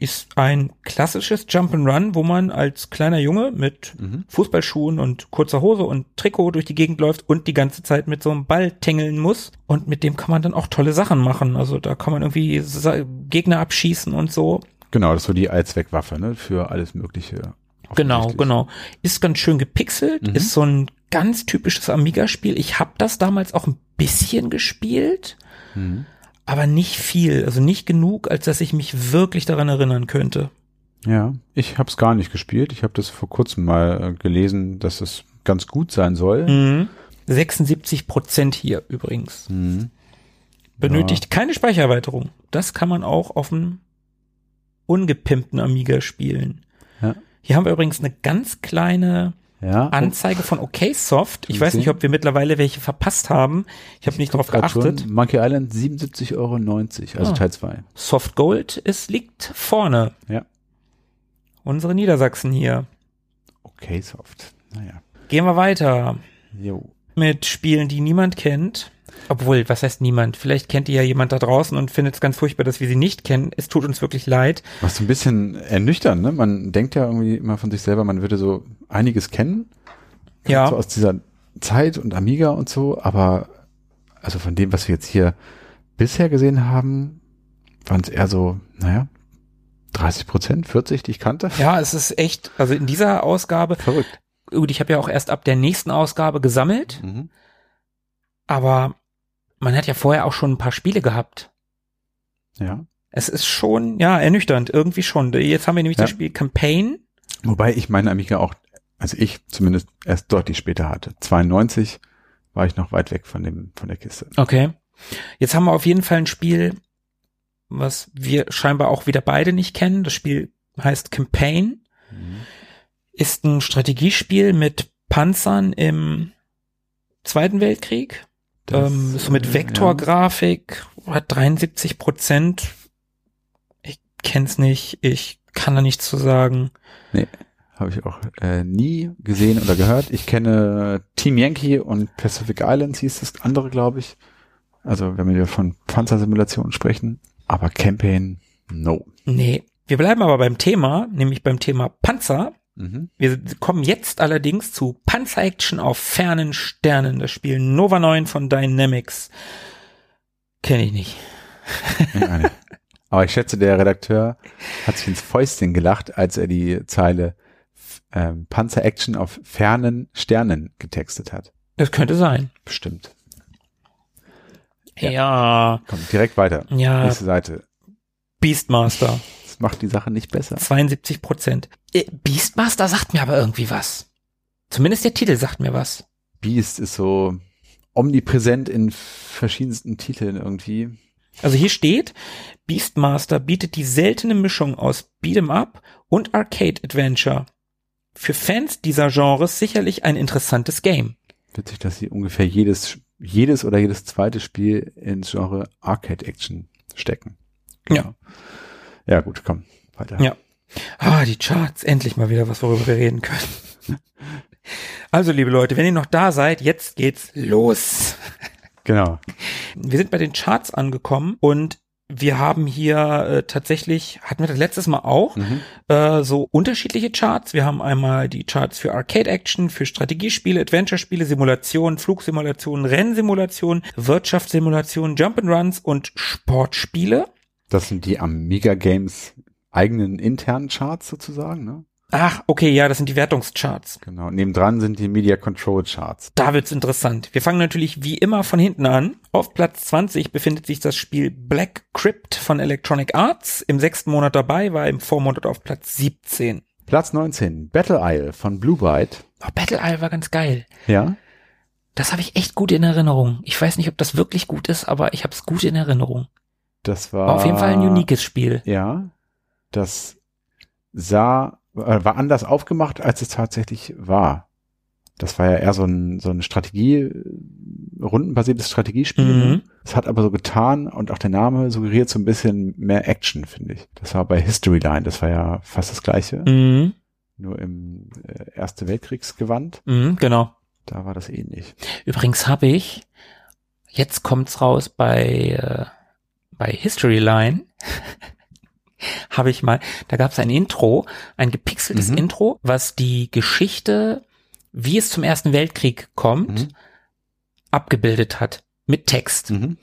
ist ein klassisches Jump'n'Run, wo man als kleiner Junge mit mhm. Fußballschuhen und kurzer Hose und Trikot durch die Gegend läuft und die ganze Zeit mit so einem Ball tängeln muss. Und mit dem kann man dann auch tolle Sachen machen. Also da kann man irgendwie Gegner abschießen und so.
Genau, das war die Allzweckwaffe, ne? Für alles Mögliche.
Genau, genau. Ist ganz schön gepixelt, mhm. ist so ein ganz typisches Amiga-Spiel. Ich habe das damals auch ein bisschen gespielt. Mhm aber nicht viel, also nicht genug, als dass ich mich wirklich daran erinnern könnte.
Ja, ich habe es gar nicht gespielt. Ich habe das vor kurzem mal äh, gelesen, dass es ganz gut sein soll.
Mhm. 76 Prozent hier übrigens. Mhm. Benötigt ja. keine Speichererweiterung. Das kann man auch auf einem ungepimpten Amiga spielen. Ja. Hier haben wir übrigens eine ganz kleine ja. Anzeige von OKSoft. Ich weiß nicht, ob wir mittlerweile welche verpasst haben. Ich habe nicht darauf geachtet.
Schon. Monkey Island 77,90 Euro, also ah. Teil 2.
Soft Gold ist, liegt vorne.
Ja.
Unsere Niedersachsen hier.
OKSoft. Naja.
Gehen wir weiter.
Jo.
Mit Spielen, die niemand kennt. Obwohl, was heißt niemand? Vielleicht kennt ihr ja jemand da draußen und findet es ganz furchtbar, dass wir sie nicht kennen. Es tut uns wirklich leid.
Was so ein bisschen ernüchtern, ne? Man denkt ja irgendwie immer von sich selber, man würde so einiges kennen.
Ja.
So aus dieser Zeit und Amiga und so, aber also von dem, was wir jetzt hier bisher gesehen haben, waren es eher so, naja, 30 Prozent, 40, die ich kannte.
Ja, es ist echt, also in dieser Ausgabe.
Verrückt.
Gut, ich habe ja auch erst ab der nächsten Ausgabe gesammelt. Mhm. Aber man hat ja vorher auch schon ein paar Spiele gehabt.
Ja.
Es ist schon, ja, ernüchternd, irgendwie schon. Jetzt haben wir nämlich ja. das Spiel Campaign.
Wobei ich meine Amiga auch, also ich zumindest erst deutlich später hatte. 92 war ich noch weit weg von dem, von der Kiste.
Okay. Jetzt haben wir auf jeden Fall ein Spiel, was wir scheinbar auch wieder beide nicht kennen. Das Spiel heißt Campaign. Mhm. Ist ein Strategiespiel mit Panzern im Zweiten Weltkrieg. Ähm, so mit Vektorgrafik, ja. hat 73 Prozent. Ich kenn's nicht, ich kann da nichts zu sagen.
Nee, habe ich auch äh, nie gesehen oder gehört. Ich kenne Team Yankee und Pacific Islands hieß das andere, glaube ich. Also wenn wir von Panzersimulationen sprechen. Aber Campaign, no.
Nee. Wir bleiben aber beim Thema, nämlich beim Thema Panzer. Mhm. Wir kommen jetzt allerdings zu Panzer Action auf fernen Sternen. Das Spiel Nova 9 von Dynamics. Kenne ich nicht.
Ja, Aber ich schätze, der Redakteur hat sich ins Fäustchen gelacht, als er die Zeile ähm, Panzer Action auf fernen Sternen getextet hat.
Das könnte sein.
Bestimmt.
Ja. ja.
Komm, direkt weiter.
Ja.
Nächste Seite.
Beastmaster
macht die Sache nicht besser.
72 Prozent. Äh, Beastmaster sagt mir aber irgendwie was. Zumindest der Titel sagt mir was.
Beast ist so omnipräsent in verschiedensten Titeln irgendwie.
Also hier steht, Beastmaster bietet die seltene Mischung aus Beat'em Up und Arcade Adventure. Für Fans dieser Genres sicherlich ein interessantes Game.
Witzig, dass sie ungefähr jedes, jedes oder jedes zweite Spiel ins Genre Arcade Action stecken.
Genau. Ja.
Ja, gut, komm, weiter.
Ja. Ah, die Charts, endlich mal wieder was, worüber wir reden können. Also, liebe Leute, wenn ihr noch da seid, jetzt geht's los.
Genau.
Wir sind bei den Charts angekommen und wir haben hier äh, tatsächlich, hatten wir das letztes Mal auch, mhm. äh, so unterschiedliche Charts. Wir haben einmal die Charts für Arcade Action, für Strategiespiele, Adventure-Spiele, Simulationen, Flugsimulationen, Rennsimulationen, Wirtschaftssimulationen, Jump'n'Runs und Sportspiele.
Das sind die Amiga Games eigenen internen Charts sozusagen, ne?
Ach, okay, ja, das sind die Wertungscharts.
Genau. Nebendran sind die Media Control Charts.
Da wird's interessant. Wir fangen natürlich wie immer von hinten an. Auf Platz 20 befindet sich das Spiel Black Crypt von Electronic Arts. Im sechsten Monat dabei, war im Vormonat auf Platz 17.
Platz 19, Battle Isle von Blue Byte.
Oh, Battle Isle war ganz geil.
Ja.
Das habe ich echt gut in Erinnerung. Ich weiß nicht, ob das wirklich gut ist, aber ich habe es gut in Erinnerung.
Das war
War auf jeden Fall ein uniques Spiel.
Ja. Das sah, äh, war anders aufgemacht, als es tatsächlich war. Das war ja eher so ein, so ein Strategie, rundenbasiertes Strategiespiel.
Mhm.
ne? Es hat aber so getan und auch der Name suggeriert so ein bisschen mehr Action, finde ich. Das war bei History Line, das war ja fast das gleiche,
Mhm.
nur im äh, Erste Weltkriegsgewand.
Mhm, genau.
Da war das ähnlich.
Übrigens habe ich, jetzt kommt's raus bei, äh, bei History Line, [LAUGHS] habe ich mal, da gab es ein Intro, ein gepixeltes
Mhm.
Intro, was die Geschichte, wie es zum Ersten Weltkrieg kommt,
Mhm.
abgebildet hat. Mit Text.
Mhm.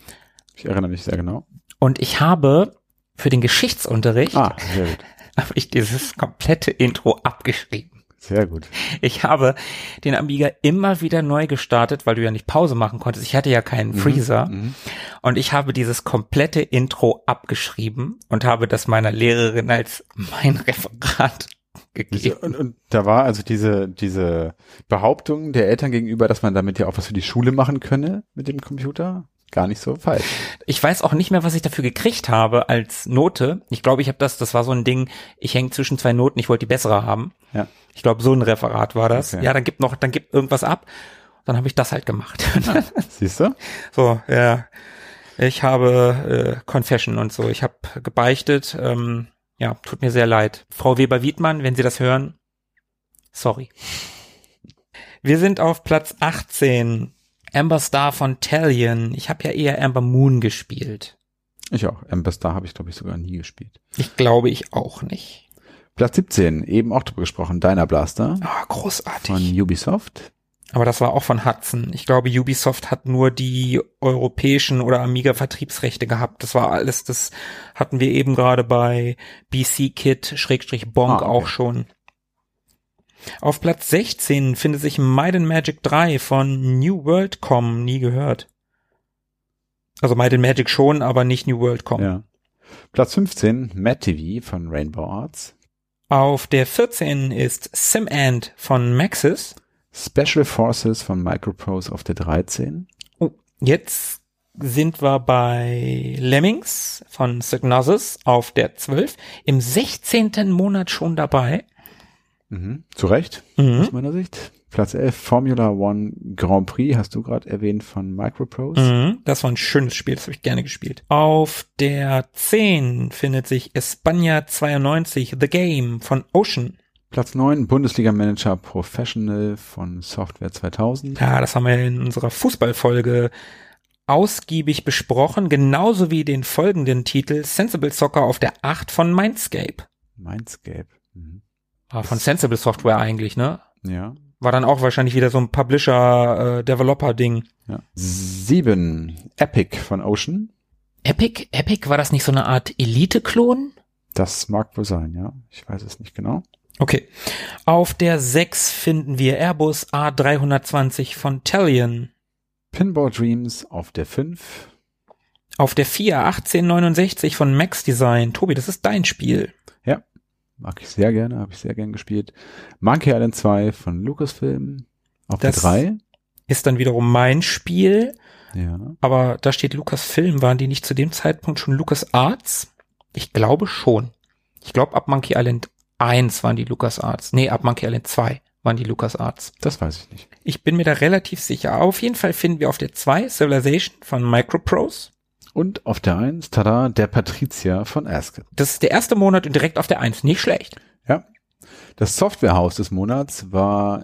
Ich erinnere mich sehr genau.
Und ich habe für den Geschichtsunterricht,
Ah, [LAUGHS]
habe ich dieses komplette Intro abgeschrieben.
Sehr gut.
Ich habe den Amiga immer wieder neu gestartet, weil du ja nicht Pause machen konntest. Ich hatte ja keinen Freezer.
Mhm.
Und ich habe dieses komplette Intro abgeschrieben und habe das meiner Lehrerin als mein [LAUGHS] Referat gegeben.
Und, und da war also diese, diese Behauptung der Eltern gegenüber, dass man damit ja auch was für die Schule machen könne mit dem Computer, gar nicht so falsch.
Ich weiß auch nicht mehr, was ich dafür gekriegt habe als Note. Ich glaube, ich habe das, das war so ein Ding, ich hänge zwischen zwei Noten, ich wollte die bessere haben.
Ja.
Ich glaube, so ein Referat war das.
Okay.
Ja, dann gibt noch, dann gibt irgendwas ab. Dann habe ich das halt gemacht. [LAUGHS]
Siehst du?
so, ja. Ich habe äh, Confession und so. Ich habe gebeichtet. Ähm, ja, tut mir sehr leid. Frau Weber-Wiedmann, wenn Sie das hören, sorry. Wir sind auf Platz 18. Amber Star von Talion. Ich habe ja eher Amber Moon gespielt.
Ich auch. Amber Star habe ich, glaube ich, sogar nie gespielt.
Ich glaube ich auch nicht.
Platz 17, eben auch drüber gesprochen, Dyna Blaster
Ah, großartig.
von Ubisoft.
Aber das war auch von Hudson. Ich glaube, Ubisoft hat nur die europäischen oder Amiga-Vertriebsrechte gehabt. Das war alles, das hatten wir eben gerade bei BC Kit Schrägstrich Bonk
Ah, okay.
auch schon. Auf Platz 16 findet sich and Magic 3 von New Worldcom, nie gehört. Also Might and Magic schon, aber nicht New Worldcom.
Ja. Platz 15, Mad TV von Rainbow Arts.
Auf der 14 ist SimAnt von Maxis.
Special Forces von Microprose auf der 13.
Oh, jetzt sind wir bei Lemmings von Psygnosis auf der 12. Im 16. Monat schon dabei.
Mhm. Zu Recht,
Mhm.
aus meiner Sicht. Platz 11, Formula One Grand Prix, hast du gerade erwähnt, von Microprose.
Mhm. Das war ein schönes Spiel, das habe ich gerne gespielt. Auf der 10 findet sich Espana 92 The Game von Ocean.
Platz 9, Bundesliga Manager Professional von Software 2000.
Ja, das haben wir in unserer Fußballfolge ausgiebig besprochen, genauso wie den folgenden Titel Sensible Soccer auf der 8 von Mindscape.
Mindscape. Mhm.
War von Sensible Software eigentlich, ne?
Ja.
War dann auch wahrscheinlich wieder so ein Publisher-Developer-Ding.
ja. Sieben, Epic von Ocean.
Epic? Epic, war das nicht so eine Art Elite-Klon?
Das mag wohl sein, ja. Ich weiß es nicht genau.
Okay. Auf der 6 finden wir Airbus A320 von Talion.
Pinball Dreams auf der 5.
Auf der 4 1869 von Max Design. Tobi, das ist dein Spiel.
Mag ich sehr gerne, habe ich sehr gern gespielt. Monkey Island 2 von Lucasfilm auf
Das-
der 3.
Ist dann wiederum mein Spiel.
Ja.
Aber da steht Lucasfilm. Waren die nicht zu dem Zeitpunkt schon Lucas Arts? Ich glaube schon. Ich glaube, ab Monkey Island 1 waren die Lucas Arts. Nee, ab Monkey Island 2 waren die Lucas Arts.
Das weiß ich nicht.
Ich bin mir da relativ sicher. Auf jeden Fall finden wir auf der 2 Civilization von Microprose.
Und auf der 1, tada, der Patrizier von Asket.
Das ist der erste Monat und direkt auf der 1. Nicht schlecht.
Ja. Das Softwarehaus des Monats war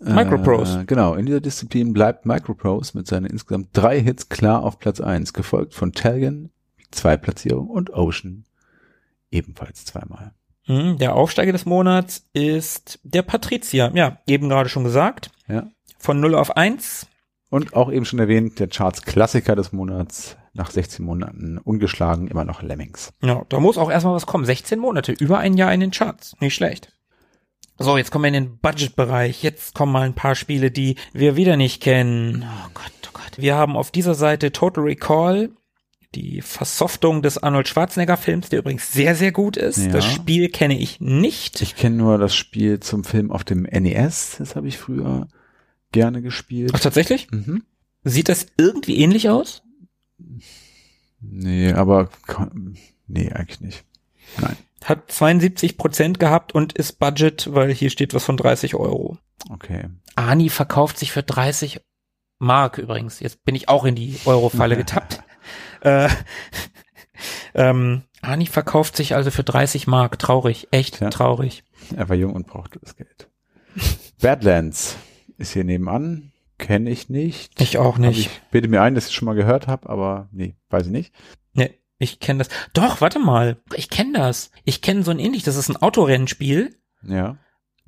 äh,
Microprose.
Genau, in dieser Disziplin bleibt Microprose mit seinen insgesamt drei Hits klar auf Platz 1, gefolgt von Talion, zwei Platzierungen und Ocean ebenfalls zweimal.
Hm, Der Aufsteiger des Monats ist der Patrizier. Ja, eben gerade schon gesagt.
Ja.
Von 0 auf 1.
Und auch eben schon erwähnt, der Charts Klassiker des Monats, nach 16 Monaten ungeschlagen, immer noch Lemmings.
Ja, da muss auch erstmal was kommen. 16 Monate, über ein Jahr in den Charts. Nicht schlecht. So, jetzt kommen wir in den Budget-Bereich. Jetzt kommen mal ein paar Spiele, die wir wieder nicht kennen. Oh Gott, oh Gott. Wir haben auf dieser Seite Total Recall, die Versoftung des Arnold Schwarzenegger-Films, der übrigens sehr, sehr gut ist. Ja. Das Spiel kenne ich nicht.
Ich kenne nur das Spiel zum Film auf dem NES. Das habe ich früher gerne gespielt.
Ach, tatsächlich? Mhm. Sieht das irgendwie ähnlich aus?
Nee, aber nee, eigentlich nicht. Nein.
Hat 72 Prozent gehabt und ist Budget, weil hier steht was von 30 Euro.
Okay.
Ani verkauft sich für 30 Mark übrigens. Jetzt bin ich auch in die Euro-Falle getappt. [LAUGHS] äh, [LAUGHS] ähm, Ani verkauft sich also für 30 Mark. Traurig, echt ja. traurig.
Er war jung und brauchte das Geld. Badlands ist hier nebenan. Kenne ich nicht.
Ich auch nicht.
ich bitte mir ein, dass ich schon mal gehört habe, aber nee, weiß ich nicht.
Nee, ich kenne das. Doch, warte mal. Ich kenne das. Ich kenne so ein ähnlich. Das ist ein Autorennspiel.
Ja.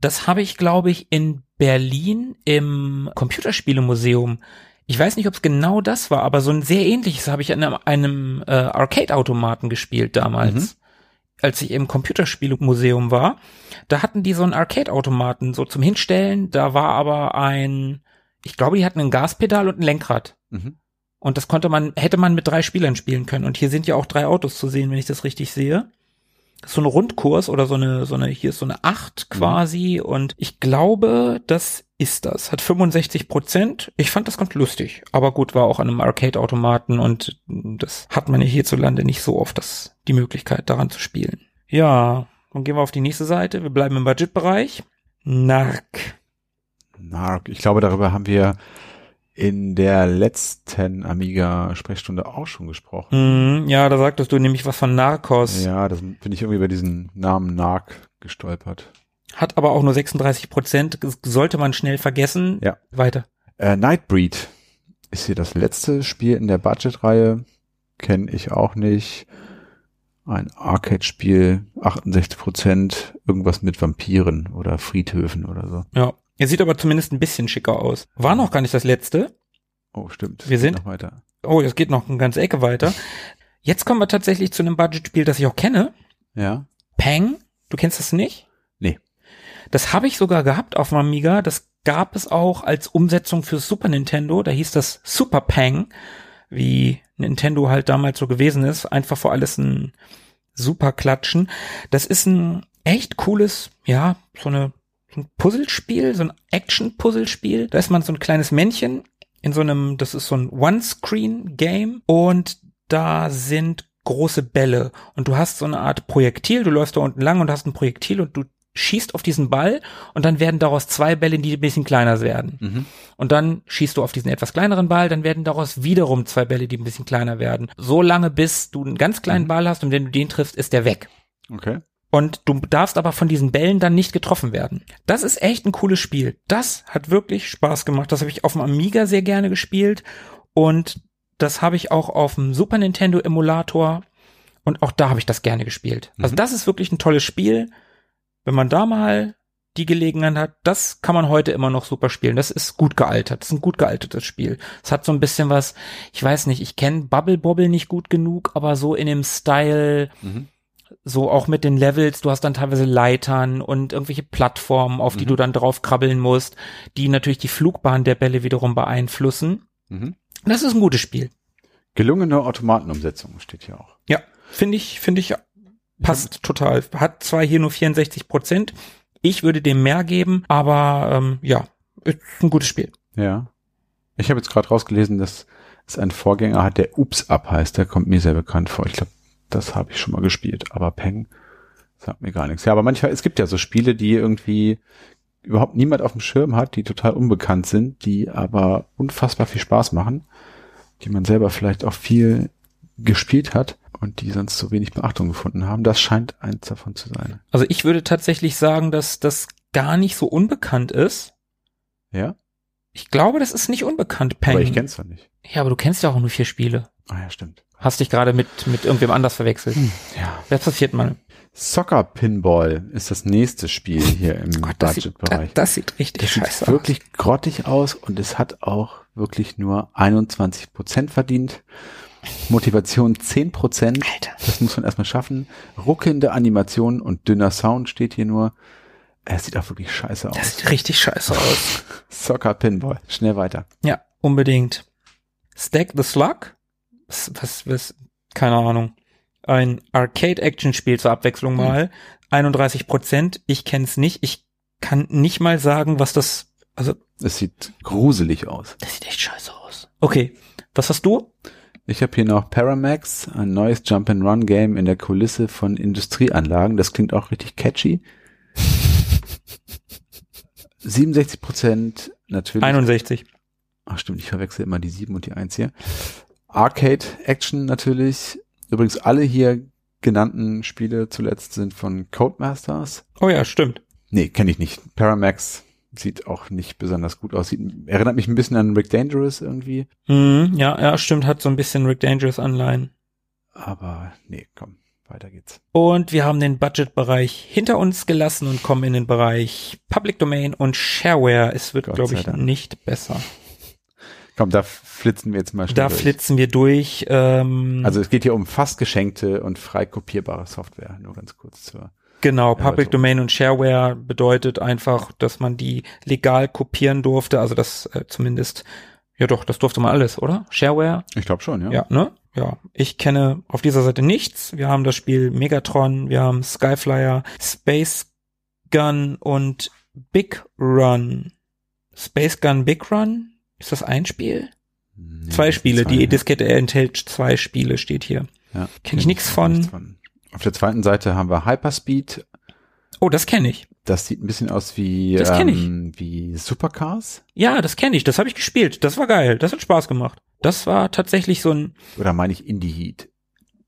Das habe ich, glaube ich, in Berlin im Computerspielemuseum. Ich weiß nicht, ob es genau das war, aber so ein sehr ähnliches habe ich an einem, einem äh, Arcade-Automaten gespielt damals. Mhm. Als ich im Computerspielemuseum war, da hatten die so einen Arcade-Automaten so zum Hinstellen. Da war aber ein, ich glaube, die hatten ein Gaspedal und ein Lenkrad. Mhm. Und das konnte man, hätte man mit drei Spielern spielen können. Und hier sind ja auch drei Autos zu sehen, wenn ich das richtig sehe. Das so ein Rundkurs oder so eine, so eine, hier ist so eine Acht mhm. quasi. Mhm. Und ich glaube, das ist das. Hat 65 Prozent. Ich fand das ganz lustig. Aber gut, war auch an einem Arcade-Automaten und das hat man ja hierzulande nicht so oft, das, die Möglichkeit daran zu spielen. Ja, dann gehen wir auf die nächste Seite. Wir bleiben im Budgetbereich. Narc.
Narc. Ich glaube, darüber haben wir in der letzten Amiga-Sprechstunde auch schon gesprochen.
Mm, ja, da sagtest du nämlich was von Narcos.
Ja, das bin ich irgendwie über diesen Namen Narc gestolpert.
Hat aber auch nur 36 Prozent, sollte man schnell vergessen.
Ja.
Weiter.
Äh, Nightbreed ist hier das letzte Spiel in der Budget-Reihe. Kenne ich auch nicht. Ein Arcade-Spiel, 68 Prozent, irgendwas mit Vampiren oder Friedhöfen oder so.
Ja, er sieht aber zumindest ein bisschen schicker aus. War noch gar nicht das letzte.
Oh, stimmt.
Wir sind noch weiter. Oh, es geht noch eine ganze Ecke weiter. Jetzt kommen wir tatsächlich zu einem Budgetspiel, das ich auch kenne.
Ja.
Pang. Du kennst das nicht?
Nee.
Das habe ich sogar gehabt auf dem Amiga. Das gab es auch als Umsetzung für Super Nintendo. Da hieß das Super Pang, wie Nintendo halt damals so gewesen ist. Einfach vor alles ein Super Klatschen. Das ist ein echt cooles, ja, so eine ein Puzzlespiel, so ein Action-Puzzlespiel. Da ist man so ein kleines Männchen in so einem, das ist so ein One-Screen-Game und da sind große Bälle und du hast so eine Art Projektil, du läufst da unten lang und hast ein Projektil und du schießt auf diesen Ball und dann werden daraus zwei Bälle, die ein bisschen kleiner werden. Mhm. Und dann schießt du auf diesen etwas kleineren Ball, dann werden daraus wiederum zwei Bälle, die ein bisschen kleiner werden. So lange, bis du einen ganz kleinen mhm. Ball hast und wenn du den triffst, ist der weg.
Okay.
Und du darfst aber von diesen Bällen dann nicht getroffen werden. Das ist echt ein cooles Spiel. Das hat wirklich Spaß gemacht. Das habe ich auf dem Amiga sehr gerne gespielt. Und das habe ich auch auf dem Super Nintendo Emulator. Und auch da habe ich das gerne gespielt. Also mhm. Also das ist wirklich ein tolles Spiel. Wenn man da mal die Gelegenheit hat, das kann man heute immer noch super spielen. Das ist gut gealtert. Das ist ein gut gealtertes Spiel. Es hat so ein bisschen was, ich weiß nicht, ich kenne Bubble Bobble nicht gut genug, aber so in dem Style, mhm so auch mit den Levels, du hast dann teilweise Leitern und irgendwelche Plattformen, auf die mhm. du dann drauf krabbeln musst, die natürlich die Flugbahn der Bälle wiederum beeinflussen. Mhm. Das ist ein gutes Spiel.
Gelungene Automatenumsetzung steht hier auch.
Ja, finde ich, finde ich, passt ja. total. Hat zwar hier nur 64 Prozent. Ich würde dem mehr geben, aber ähm, ja, ist ein gutes Spiel.
Ja. Ich habe jetzt gerade rausgelesen, dass es einen Vorgänger hat, der Ups Up heißt. Der kommt mir sehr bekannt vor. Ich glaube, das habe ich schon mal gespielt. Aber Peng sagt mir gar nichts. Ja, aber manchmal, es gibt ja so Spiele, die irgendwie überhaupt niemand auf dem Schirm hat, die total unbekannt sind, die aber unfassbar viel Spaß machen, die man selber vielleicht auch viel gespielt hat und die sonst so wenig Beachtung gefunden haben. Das scheint eins davon zu sein.
Also ich würde tatsächlich sagen, dass das gar nicht so unbekannt ist.
Ja?
Ich glaube, das ist nicht unbekannt,
Peng. Aber ich kenn's doch nicht.
Ja, aber du kennst ja auch nur vier Spiele.
Ah ja, stimmt.
Hast dich gerade mit, mit irgendwem anders verwechselt. Hm,
ja.
Das passiert mal.
Soccer Pinball ist das nächste Spiel hier im [LAUGHS]
Budgetbereich. Das, das, sieht richtig das scheiße
sieht wirklich aus. grottig aus und es hat auch wirklich nur 21 Prozent verdient. Motivation 10 Prozent. Das muss man erstmal schaffen. Ruckende Animation und dünner Sound steht hier nur. Er sieht auch wirklich scheiße aus.
Das sieht richtig scheiße aus. [LAUGHS]
Soccer Pinball. Schnell weiter.
Ja, unbedingt. Stack the Slug? Was, was, was keine Ahnung. Ein Arcade-Action-Spiel zur Abwechslung hm. mal. 31 Prozent. Ich kenn's nicht. Ich kann nicht mal sagen, was das, also.
Es sieht gruselig aus.
Das sieht echt scheiße aus. Okay. Was hast du?
Ich habe hier noch Paramax, ein neues Jump-and-Run-Game in der Kulisse von Industrieanlagen. Das klingt auch richtig catchy. [LAUGHS] 67 Prozent natürlich.
61.
Ach stimmt, ich verwechsel immer die 7 und die 1 hier. Arcade Action natürlich. Übrigens alle hier genannten Spiele zuletzt sind von Codemasters.
Oh ja, stimmt.
Nee, kenne ich nicht. Paramax sieht auch nicht besonders gut aus. Sieht, erinnert mich ein bisschen an Rick Dangerous irgendwie.
Mm, ja, ja, stimmt, hat so ein bisschen Rick Dangerous Anleihen.
Aber nee, komm, weiter geht's.
Und wir haben den Budget-Bereich hinter uns gelassen und kommen in den Bereich Public Domain und Shareware. Es wird, glaube ich, Dank. nicht besser.
Komm, da flitzen wir jetzt mal
schnell Da durch. flitzen wir durch. Ähm,
also es geht hier um fast geschenkte und frei kopierbare Software, nur ganz kurz zur
Genau, Public Domain und Shareware bedeutet einfach, dass man die legal kopieren durfte, also das äh, zumindest, ja doch, das durfte man alles, oder? Shareware?
Ich glaube schon, ja.
Ja, ne? Ja, ich kenne auf dieser Seite nichts. Wir haben das Spiel Megatron, wir haben Skyflyer, Space Gun und Big Run. Space Gun Big Run? Ist das ein Spiel? Nee, zwei Spiele. Zwei, die Diskette enthält zwei Spiele, steht hier. Ja, Kenne ich nichts von. von.
Auf der zweiten Seite haben wir Hyperspeed.
Oh, das kenne ich.
Das sieht ein bisschen aus wie,
das
ähm, ich. wie Supercars.
Ja, das kenne ich. Das habe ich gespielt. Das war geil. Das hat Spaß gemacht. Das war tatsächlich so ein.
Oder meine ich Indie Heat?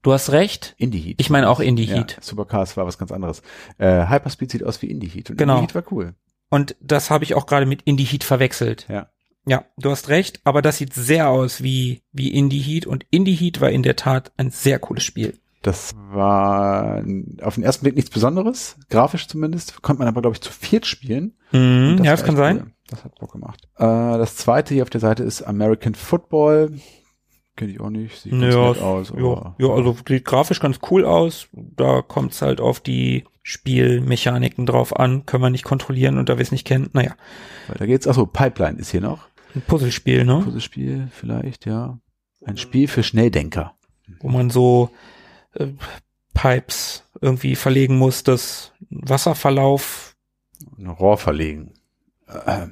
Du hast recht.
Indie Heat.
Ich meine auch Indie Heat.
Ja, Supercars war was ganz anderes. Äh, Hyperspeed sieht aus wie Indie Heat.
Und genau.
Indie Heat war cool.
Und das habe ich auch gerade mit Indie Heat verwechselt.
Ja.
Ja, du hast recht, aber das sieht sehr aus wie, wie Indie Heat und Indie Heat war in der Tat ein sehr cooles Spiel.
Das war auf den ersten Blick nichts Besonderes, grafisch zumindest. Konnte man aber, glaube ich, zu viert spielen.
Mm, das ja, das kann sein. Cool.
Das hat Bock gemacht. Äh, das zweite hier auf der Seite ist American Football. Kenne ich auch nicht.
Sieht ganz ja, nett aus. Ja, ja, also sieht grafisch ganz cool aus. Da kommt es halt auf die Spielmechaniken drauf an. Können wir nicht kontrollieren und da wir es nicht kennen. Naja.
Weiter geht's. Achso, Pipeline ist hier noch.
Ein Puzzlespiel, ne?
Puzzlespiel vielleicht, ja. Ein Spiel für Schnelldenker.
Wo man so äh, Pipes irgendwie verlegen muss, das Wasserverlauf.
Ein Rohr verlegen. Äh,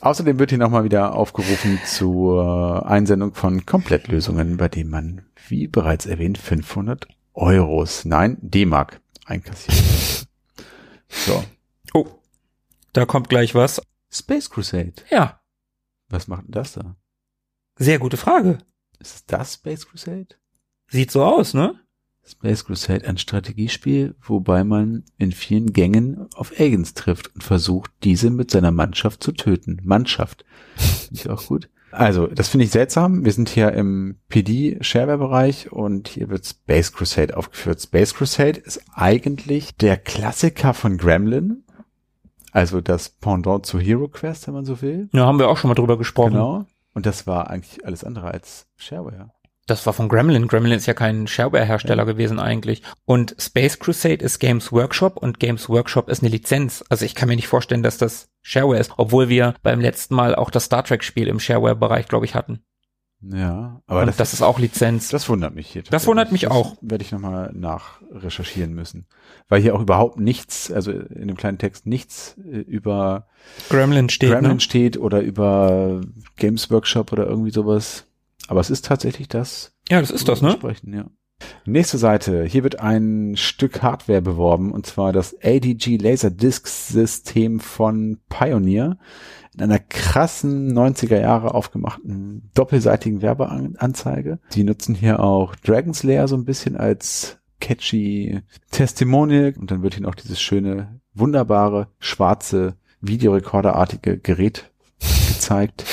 Außerdem wird hier nochmal wieder aufgerufen zur Einsendung von Komplettlösungen, bei denen man, wie bereits erwähnt, 500 Euros, nein, D-Mark einkassiert.
so. Oh, da kommt gleich was.
Space Crusade.
Ja.
Was macht denn das da?
Sehr gute Frage.
Ist es das Space Crusade?
Sieht so aus, ne?
Space Crusade, ein Strategiespiel, wobei man in vielen Gängen auf Aliens trifft und versucht, diese mit seiner Mannschaft zu töten. Mannschaft. Ich auch gut. Also, das finde ich seltsam. Wir sind hier im PD-Shareware-Bereich und hier wird Space Crusade aufgeführt. Space Crusade ist eigentlich der Klassiker von Gremlin. Also das Pendant zu Hero Quest, wenn man so will.
Ja, haben wir auch schon mal drüber gesprochen.
Genau. Und das war eigentlich alles andere als Shareware.
Das war von Gremlin. Gremlin ist ja kein Shareware-Hersteller ja. gewesen eigentlich. Und Space Crusade ist Games Workshop und Games Workshop ist eine Lizenz. Also ich kann mir nicht vorstellen, dass das Shareware ist, obwohl wir beim letzten Mal auch das Star Trek-Spiel im Shareware-Bereich, glaube ich, hatten.
Ja,
aber das, das ist auch Lizenz.
Das wundert mich hier.
Das wundert mich das auch.
Werde ich nochmal nachrecherchieren müssen. Weil hier auch überhaupt nichts, also in dem kleinen Text nichts äh, über
Gremlin steht,
Gremlin ne? steht oder über Games Workshop oder irgendwie sowas. Aber es ist tatsächlich das.
Ja, das ist das, ne?
Sprechen, ja. Nächste Seite. Hier wird ein Stück Hardware beworben und zwar das ADG Laserdisc System von Pioneer in einer krassen 90er Jahre aufgemachten doppelseitigen Werbeanzeige. Die nutzen hier auch Dragon's Lair so ein bisschen als catchy Testimonial und dann wird hier noch dieses schöne, wunderbare, schwarze, Videorekorderartige Gerät gezeigt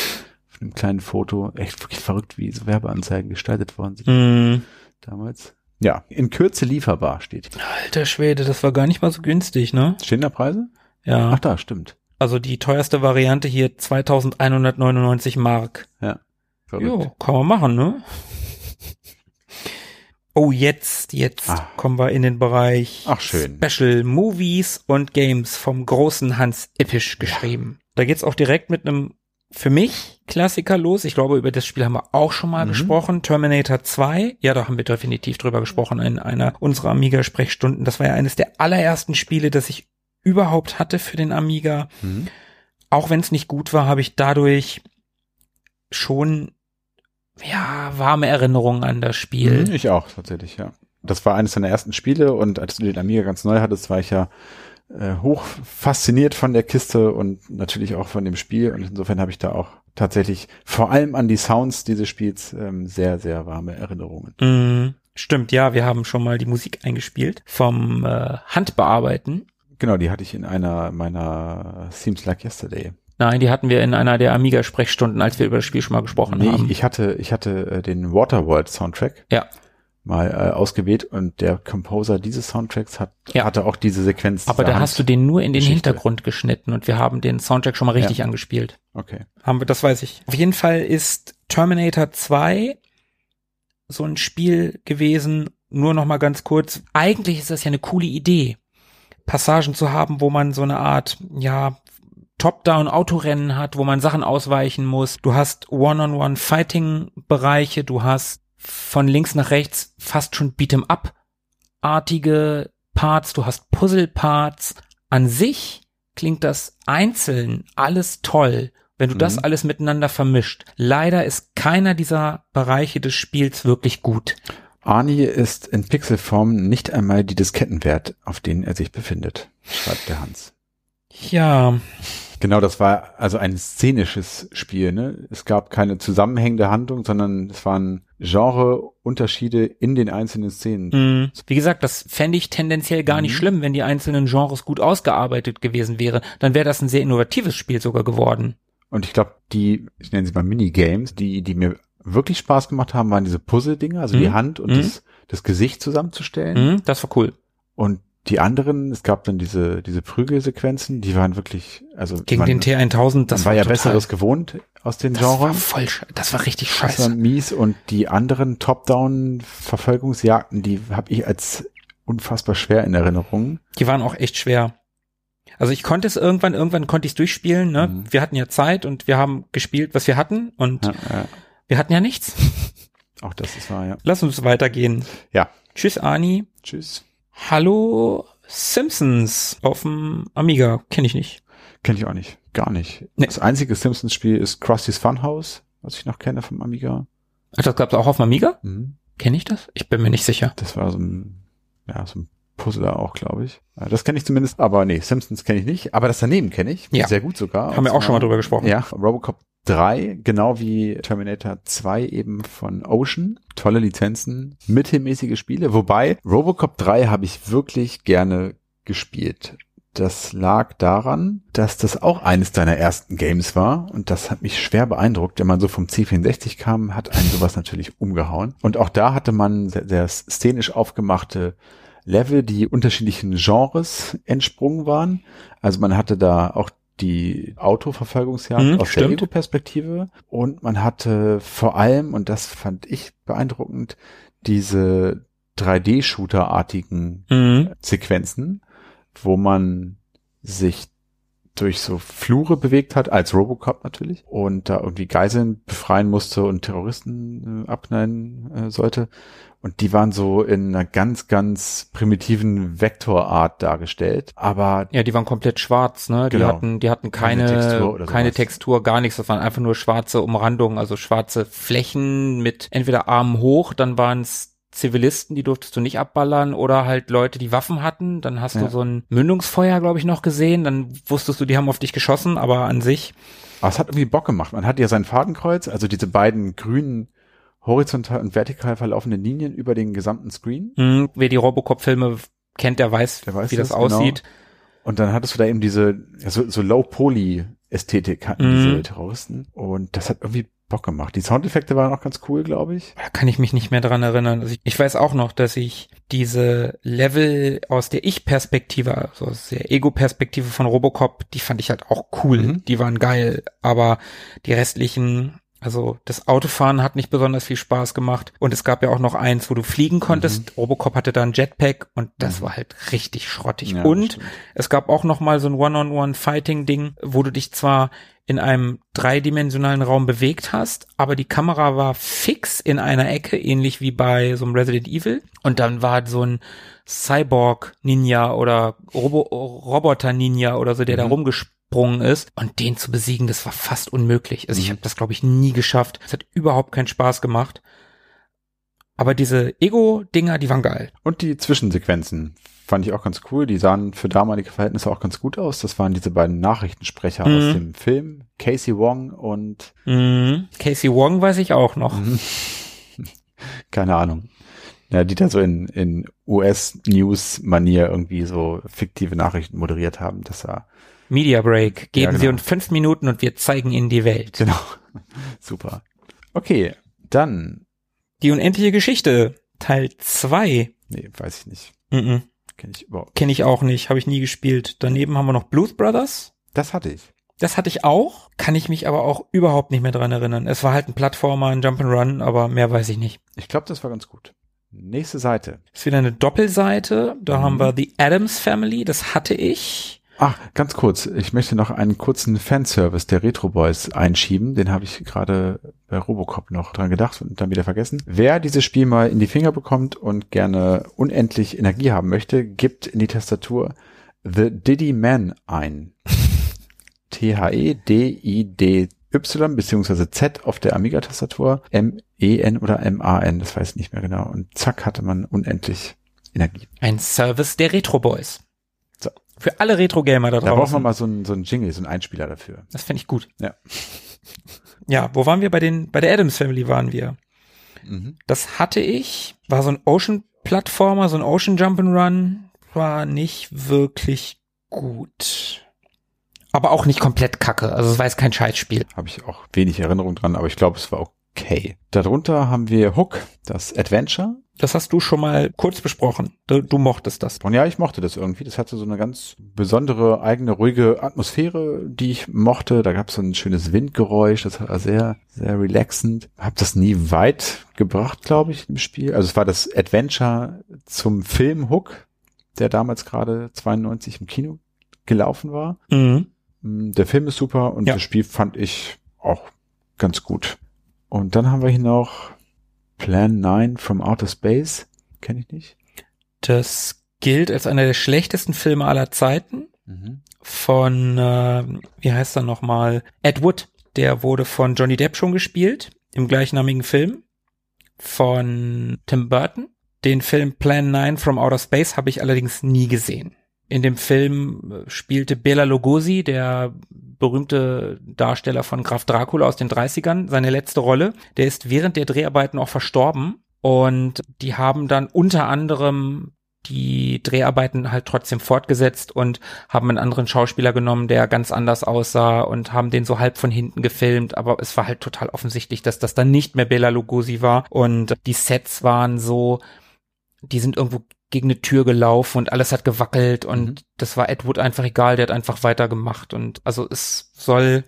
einem kleinen Foto. Echt wirklich verrückt, wie so Werbeanzeigen gestaltet worden sind.
Mm.
Damals. Ja, in Kürze lieferbar steht.
Alter Schwede, das war gar nicht mal so günstig, ne?
Stehen da Preise?
Ja.
Ach da, stimmt.
Also die teuerste Variante hier 2199 Mark.
Ja.
Jo, kann man machen, ne? Oh, jetzt, jetzt ah. kommen wir in den Bereich
Ach, schön.
Special Movies und Games vom großen Hans Ippisch geschrieben. Ja. Da geht's auch direkt mit einem für mich Klassiker los. Ich glaube, über das Spiel haben wir auch schon mal mhm. gesprochen. Terminator 2. Ja, da haben wir definitiv drüber gesprochen in einer unserer Amiga-Sprechstunden. Das war ja eines der allerersten Spiele, das ich überhaupt hatte für den Amiga. Mhm. Auch wenn es nicht gut war, habe ich dadurch schon ja, warme Erinnerungen an das Spiel.
Mhm, ich auch, tatsächlich, ja. Das war eines deiner ersten Spiele und als du den Amiga ganz neu hattest, war ich ja äh, hoch fasziniert von der Kiste und natürlich auch von dem Spiel und insofern habe ich da auch tatsächlich vor allem an die Sounds dieses Spiels ähm, sehr, sehr warme Erinnerungen.
Mm, stimmt, ja, wir haben schon mal die Musik eingespielt vom äh, Handbearbeiten.
Genau, die hatte ich in einer meiner Seems Like Yesterday
Nein, die hatten wir in einer der Amiga-Sprechstunden, als wir über das Spiel schon mal gesprochen nee, haben.
Ich, ich hatte, ich hatte äh, den Waterworld-Soundtrack.
Ja.
Mal äh, ausgewählt und der Composer dieses Soundtracks hat ja. hatte auch diese Sequenz.
Aber da hast du den nur in den Geschichte. Hintergrund geschnitten und wir haben den Soundtrack schon mal richtig ja. angespielt.
Okay.
Haben wir, das weiß ich. Auf jeden Fall ist Terminator 2 so ein Spiel gewesen. Nur noch mal ganz kurz. Eigentlich ist das ja eine coole Idee. Passagen zu haben, wo man so eine Art, ja, Top-Down-Autorennen hat, wo man Sachen ausweichen muss. Du hast One-on-One-Fighting-Bereiche, du hast von links nach rechts fast schon Beat'em-up-artige Parts, du hast Puzzle-Parts. An sich klingt das einzeln alles toll, wenn du mhm. das alles miteinander vermischt. Leider ist keiner dieser Bereiche des Spiels wirklich gut.
Arnie ist in Pixelform nicht einmal die Diskettenwert, auf denen er sich befindet, schreibt der Hans.
Ja.
Genau, das war also ein szenisches Spiel. Ne? Es gab keine zusammenhängende Handlung, sondern es waren Genreunterschiede in den einzelnen Szenen.
Mhm. Wie gesagt, das fände ich tendenziell gar nicht mhm. schlimm, wenn die einzelnen Genres gut ausgearbeitet gewesen wäre. Dann wäre das ein sehr innovatives Spiel sogar geworden.
Und ich glaube, die, ich nenne sie mal Minigames, die, die mir wirklich Spaß gemacht haben, waren diese Puzzle-Dinge, also mhm. die Hand und mhm. das, das Gesicht zusammenzustellen.
Mhm, das war cool.
Und die anderen, es gab dann diese, diese Prügelsequenzen, die waren wirklich, also.
Gegen
man,
den T1000, das
war, ja total, Besseres gewohnt aus den
das
Genres.
War voll, das war richtig scheiße. Das war
mies und die anderen Top-Down-Verfolgungsjagden, die habe ich als unfassbar schwer in Erinnerung.
Die waren auch echt schwer. Also ich konnte es irgendwann, irgendwann konnte ich es durchspielen, ne? Mhm. Wir hatten ja Zeit und wir haben gespielt, was wir hatten und ja, ja. Wir hatten ja nichts. [LAUGHS]
Auch das ist wahr, ja.
Lass uns weitergehen.
Ja.
Tschüss, Ani.
Tschüss.
Hallo Simpsons auf dem Amiga. Kenne ich nicht.
Kenne ich auch nicht. Gar nicht. Nee. Das einzige Simpsons-Spiel ist Krusty's Funhouse, was ich noch kenne vom Amiga.
Ach, das gab's auch auf dem Amiga? Mhm. Kenne ich das? Ich bin mir nicht sicher.
Das war so ein, ja, so ein Puzzler auch, glaube ich. Das kenne ich zumindest, aber nee, Simpsons kenne ich nicht. Aber das daneben kenne ich. Ja. Sehr gut sogar.
Haben wir auch schon mal drüber gesprochen.
Ja, Robocop 3, genau wie Terminator 2 eben von Ocean. Tolle Lizenzen, mittelmäßige Spiele. Wobei Robocop 3 habe ich wirklich gerne gespielt. Das lag daran, dass das auch eines deiner ersten Games war und das hat mich schwer beeindruckt. Wenn man so vom C64 kam, hat einen sowas natürlich umgehauen. Und auch da hatte man sehr, sehr szenisch aufgemachte Level, die unterschiedlichen Genres entsprungen waren. Also man hatte da auch die Autoverfolgungsjagd mhm, aus stimmt. der Ego-Perspektive und man hatte vor allem, und das fand ich beeindruckend, diese 3D-Shooter-artigen mhm. Sequenzen, wo man sich durch so Flure bewegt hat, als Robocop natürlich, und da irgendwie Geiseln befreien musste und Terroristen äh, abknallen äh, sollte. Und die waren so in einer ganz, ganz primitiven Vektorart dargestellt. Aber
ja, die waren komplett schwarz, ne? Genau. Die hatten, die hatten keine, keine Textur, keine Textur, gar nichts. Das waren einfach nur schwarze Umrandungen, also schwarze Flächen mit entweder Armen hoch, dann waren es Zivilisten, die durftest du nicht abballern oder halt Leute, die Waffen hatten. Dann hast ja. du so ein Mündungsfeuer, glaube ich, noch gesehen. Dann wusstest du, die haben auf dich geschossen, aber an sich.
Aber es hat irgendwie Bock gemacht. Man hat ja sein Fadenkreuz, also diese beiden grünen horizontal und vertikal verlaufenden Linien über den gesamten Screen.
Mhm, wer die Robocop-Filme kennt, der weiß, der weiß wie das, das aussieht. Genau.
Und dann hattest du da eben diese so, so Low-Poly-Ästhetik hatten mhm. diese Terroristen. Und das hat irgendwie Bock gemacht. Die Soundeffekte waren auch ganz cool, glaube ich.
Da kann ich mich nicht mehr dran erinnern. Also ich, ich, weiß auch noch, dass ich diese Level aus der Ich-Perspektive, also aus der Ego-Perspektive von Robocop, die fand ich halt auch cool. Mhm. Die waren geil. Aber die restlichen Also das Autofahren hat nicht besonders viel Spaß gemacht. Und es gab ja auch noch eins, wo du fliegen konntest. Mhm. Robocop hatte da ein Jetpack und das mhm. war halt richtig schrottig. Ja, und es gab auch noch mal so ein One-on-One-Fighting-Ding, wo du dich zwar in einem dreidimensionalen Raum bewegt hast, aber die Kamera war fix in einer Ecke, ähnlich wie bei so einem Resident Evil. Und dann war so ein Cyborg-Ninja oder Robo Roboter-Ninja oder so, der mhm. da rumgespielt abgesprungen ist und den zu besiegen, das war fast unmöglich. Also ich mhm. habe das glaube ich nie geschafft. Es hat überhaupt keinen Spaß gemacht. Aber diese Ego-Dinger, die waren geil.
Und die Zwischensequenzen fand ich auch ganz cool. Die sahen für damalige Verhältnisse auch ganz gut aus. Das waren diese beiden Nachrichtensprecher mhm. aus dem Film, Casey Wong und
mhm. Casey Wong weiß ich auch noch. Mhm. [LAUGHS]
Keine Ahnung. Ja, die da so in, in US-News-Manier irgendwie so fiktive Nachrichten moderiert haben. Das war
Media Break. Geben ja, genau. Sie uns fünf Minuten und wir zeigen Ihnen die Welt.
Genau. [LAUGHS] Super. Okay, dann.
Die unendliche Geschichte, Teil zwei.
Nee, weiß ich nicht.
Mm -mm. Kenn ich überhaupt. Kenn ich auch nicht, habe ich nie gespielt. Daneben haben wir noch Blues Brothers.
Das hatte ich.
Das hatte ich auch, kann ich mich aber auch überhaupt nicht mehr dran erinnern. Es war halt ein Plattformer, ein Jump'n'Run, aber mehr weiß ich nicht.
Ich glaube, das war ganz gut. Nächste Seite.
Ist wieder eine Doppelseite. Da mhm. haben wir The Adams Family, das hatte ich.
Ach, ganz kurz. Ich möchte noch einen kurzen Fanservice der Retro Boys einschieben. Den habe ich gerade bei Robocop noch dran gedacht und dann wieder vergessen. Wer dieses Spiel mal in die Finger bekommt und gerne unendlich Energie haben möchte, gibt in die Tastatur The Diddy Man ein. [LAUGHS] T-H-E-D-I-D-Y beziehungsweise Z auf der Amiga-Tastatur, M-E-N oder M-A-N, das weiß ich nicht mehr genau. Und zack hatte man unendlich Energie.
Ein Service der Retro Boys. Für alle Retro-Gamer da draußen.
Da brauchen wir mal so einen, so einen Jingle, so einen Einspieler dafür.
Das fände ich gut.
Ja. [LAUGHS]
Ja, wo waren wir? Bei den, bei der Adams Family waren wir. Mhm. Das hatte ich, war so ein Ocean-Plattformer, so ein Ocean Jump'n'Run, war nicht wirklich gut. Aber auch nicht komplett kacke. Also es war jetzt kein Scheißspiel.
Habe ich auch wenig Erinnerung dran, aber ich glaube, es war okay. Darunter haben wir Hook, das Adventure.
Das hast du schon mal kurz besprochen. Du, du, mochtest das.
Und ja, ich mochte das irgendwie. Das hatte so eine ganz besondere, eigene, ruhige Atmosphäre, die ich mochte. Da gab es so ein schönes Windgeräusch. Das war sehr, sehr relaxend. Hab das nie weit gebracht, glaube ich, im Spiel. Also es war das Adventure zum Film Hook, der damals gerade 92 im Kino gelaufen war. Mhm. Der Film ist super und ja. das Spiel fand ich auch ganz gut. Und dann haben wir hier noch Plan 9 from Outer Space. Kenne ich nicht.
Das gilt als einer der schlechtesten Filme aller Zeiten. Mhm. Von, äh, wie heißt er nochmal? Ed Wood. Der wurde von Johnny Depp schon gespielt, im gleichnamigen Film. Von Tim Burton. Den Film Plan 9 from Outer Space habe ich allerdings nie gesehen. In dem Film spielte Bela Lugosi, der berühmte Darsteller von Graf Dracula aus den 30ern, seine letzte Rolle. Der ist während der Dreharbeiten auch verstorben. Und die haben dann unter anderem die Dreharbeiten halt trotzdem fortgesetzt und haben einen anderen Schauspieler genommen, der ganz anders aussah und haben den so halb von hinten gefilmt, aber es war halt total offensichtlich, dass das dann nicht mehr Bela Lugosi war. Und die Sets waren so, die sind irgendwo gegen eine Tür gelaufen und alles hat gewackelt und mhm. das war Ed Wood einfach egal, der hat einfach weitergemacht und also es soll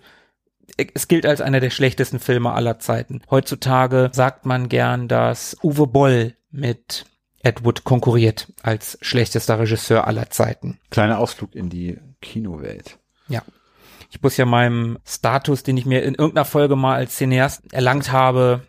es gilt als einer der schlechtesten Filme aller Zeiten. Heutzutage sagt man gern, dass Uwe Boll mit Ed Wood konkurriert als schlechtester Regisseur aller Zeiten.
Kleiner Ausflug in die Kinowelt.
Ja. Ich muss ja meinem Status, den ich mir in irgendeiner Folge mal als Cineast erlangt habe,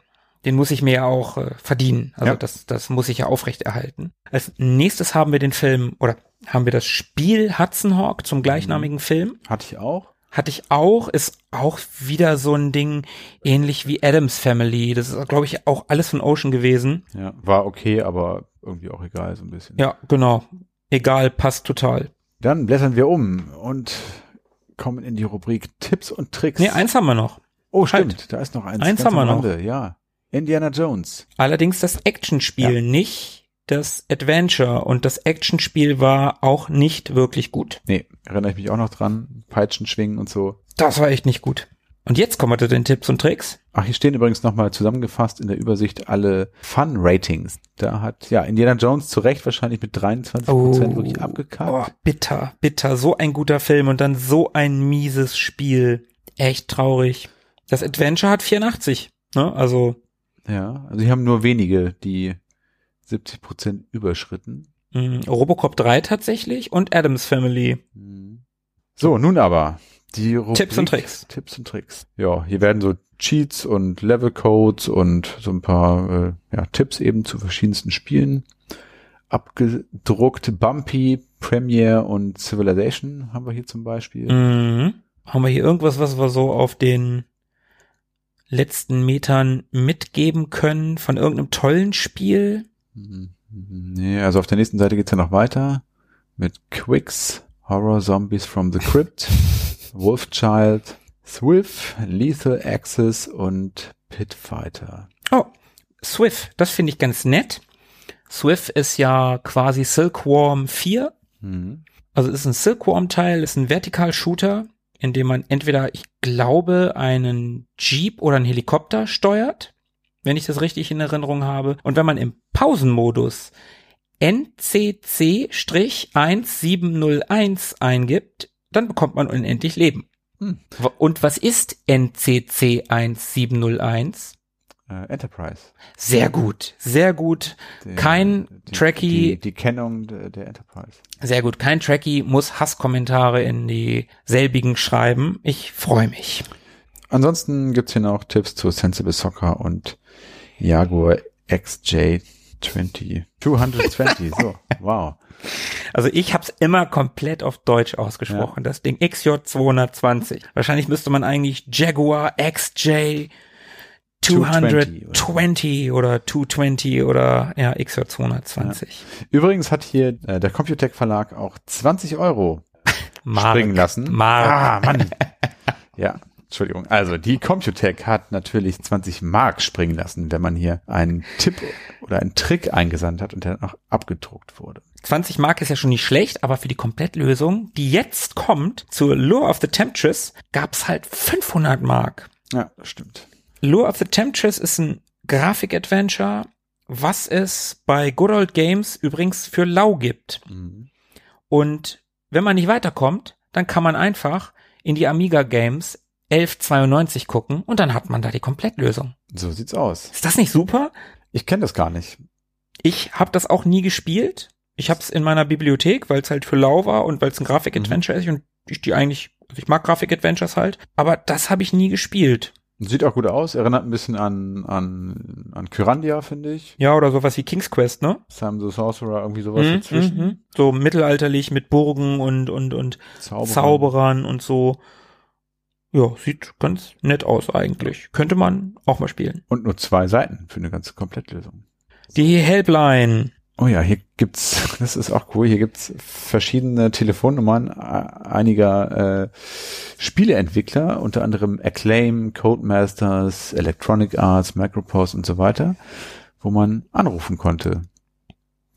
den muss ich mir ja auch äh, verdienen. Also ja. das, das muss ich ja aufrechterhalten. Als nächstes haben wir den Film oder haben wir das Spiel Hudson Hawk zum gleichnamigen mhm. Film.
Hatte ich auch.
Hatte ich auch, ist auch wieder so ein Ding, ähnlich wie Adams Family. Das ist, glaube ich, auch alles von Ocean gewesen.
Ja, war okay, aber irgendwie auch egal, so ein bisschen.
Ja, genau. Egal, passt total.
Dann blättern wir um und kommen in die Rubrik Tipps und Tricks.
Nee, eins haben wir noch.
Oh, stimmt, halt. da ist noch eins.
Eins haben wir noch.
Ja. Indiana Jones.
Allerdings das Actionspiel, ja. nicht das Adventure. Und das Actionspiel war auch nicht wirklich gut.
Nee, erinnere ich mich auch noch dran. Peitschen schwingen und so.
Das war echt nicht gut. Und jetzt kommen wir zu den Tipps und Tricks.
Ach, hier stehen übrigens nochmal zusammengefasst in der Übersicht alle Fun-Ratings. Da hat, ja, Indiana Jones zu Recht wahrscheinlich mit 23 Prozent oh, wirklich abgekackt. Oh,
bitter, bitter. So ein guter Film und dann so ein mieses Spiel. Echt traurig. Das Adventure hat 84. Ne? Also.
Ja, also die haben nur wenige, die 70 Prozent überschritten.
Mhm, Robocop 3 tatsächlich und Adams Family.
Mhm. So, nun aber die
Rubrik Tipps und Tricks.
Tipps und Tricks. Ja, hier werden so Cheats und Level Codes und so ein paar äh, ja, Tipps eben zu verschiedensten Spielen abgedruckt. Bumpy, Premiere und Civilization haben wir hier zum Beispiel.
Mhm. Haben wir hier irgendwas, was wir so auf den letzten Metern mitgeben können von irgendeinem tollen Spiel?
Nee, also auf der nächsten Seite geht's ja noch weiter mit Quicks, Horror Zombies from the Crypt, [LAUGHS] Wolfchild, Swift, Lethal Access und Pitfighter.
Oh, Swift, das finde ich ganz nett. Swift ist ja quasi Silkworm 4. Mhm. Also ist ein Silkworm-Teil, ist ein Vertical-Shooter, in dem man entweder, ich glaube, einen Jeep oder einen Helikopter steuert, wenn ich das richtig in Erinnerung habe. Und wenn man im Pausenmodus NCC-1701 eingibt, dann bekommt man unendlich Leben. Hm. Und was ist NCC 1701?
Äh, Enterprise.
Sehr gut, sehr gut. Der, kein die, Tracky.
Die, die Kennung der, der, Enterprise.
Sehr gut. Kein Tracky muss Hasskommentare in die selbigen schreiben. Ich freue mich.
Ansonsten gibt's hier noch Tipps zu Sensible Soccer und Jaguar XJ20. 220, so, [LAUGHS] wow.
Also ich habe es immer komplett auf Deutsch ausgesprochen, ja. das Ding XJ220. Wahrscheinlich müsste man eigentlich Jaguar XJ 220 oder 220 oder ja, XJ220. Ja.
Übrigens hat hier äh, der Computec Verlag auch 20 Euro [LAUGHS] springen lassen.
Mark.
Ah, Mann. [LAUGHS] ja, Entschuldigung. Also die Computec hat natürlich 20 Mark springen lassen, wenn man hier einen Tipp oder einen Trick eingesandt hat und der noch abgedruckt wurde.
20 Mark ist ja schon nicht schlecht, aber für die Komplettlösung, die jetzt kommt, zur Lure of the Temptress, gab's halt 500 Mark.
Ja, das stimmt.
Lure of the Temptress ist ein Grafik-Adventure, was es bei Good Old Games übrigens für lau gibt. Mhm. Und wenn man nicht weiterkommt, dann kann man einfach in die Amiga Games 1192 gucken und dann hat man da die Komplettlösung.
So sieht's aus.
Ist das nicht super?
Ich kenne das gar nicht.
Ich habe das auch nie gespielt. Ich habe es in meiner Bibliothek, weil es halt für lau war und weil es ein Grafik-Adventure mhm. ist und ich die eigentlich, also ich mag Grafik-Adventures halt, aber das habe ich nie gespielt.
Sieht auch gut aus, erinnert ein bisschen an, an, an Kyrandia, finde ich.
Ja, oder sowas wie King's Quest, ne?
Sam the Sorcerer, irgendwie sowas mhm, dazwischen. Mhm.
So mittelalterlich mit Burgen und, und, und Zauberern. Zauberern und so. Ja, sieht ganz nett aus eigentlich. Könnte man auch mal spielen.
Und nur zwei Seiten für eine ganze Komplettlösung.
Die Helpline.
Oh ja, hier gibt's, [LAUGHS] das ist auch cool, hier gibt's verschiedene Telefonnummern einiger äh, Spieleentwickler, unter anderem Acclaim, Codemasters, Electronic Arts, Micropost und so weiter, wo man anrufen konnte.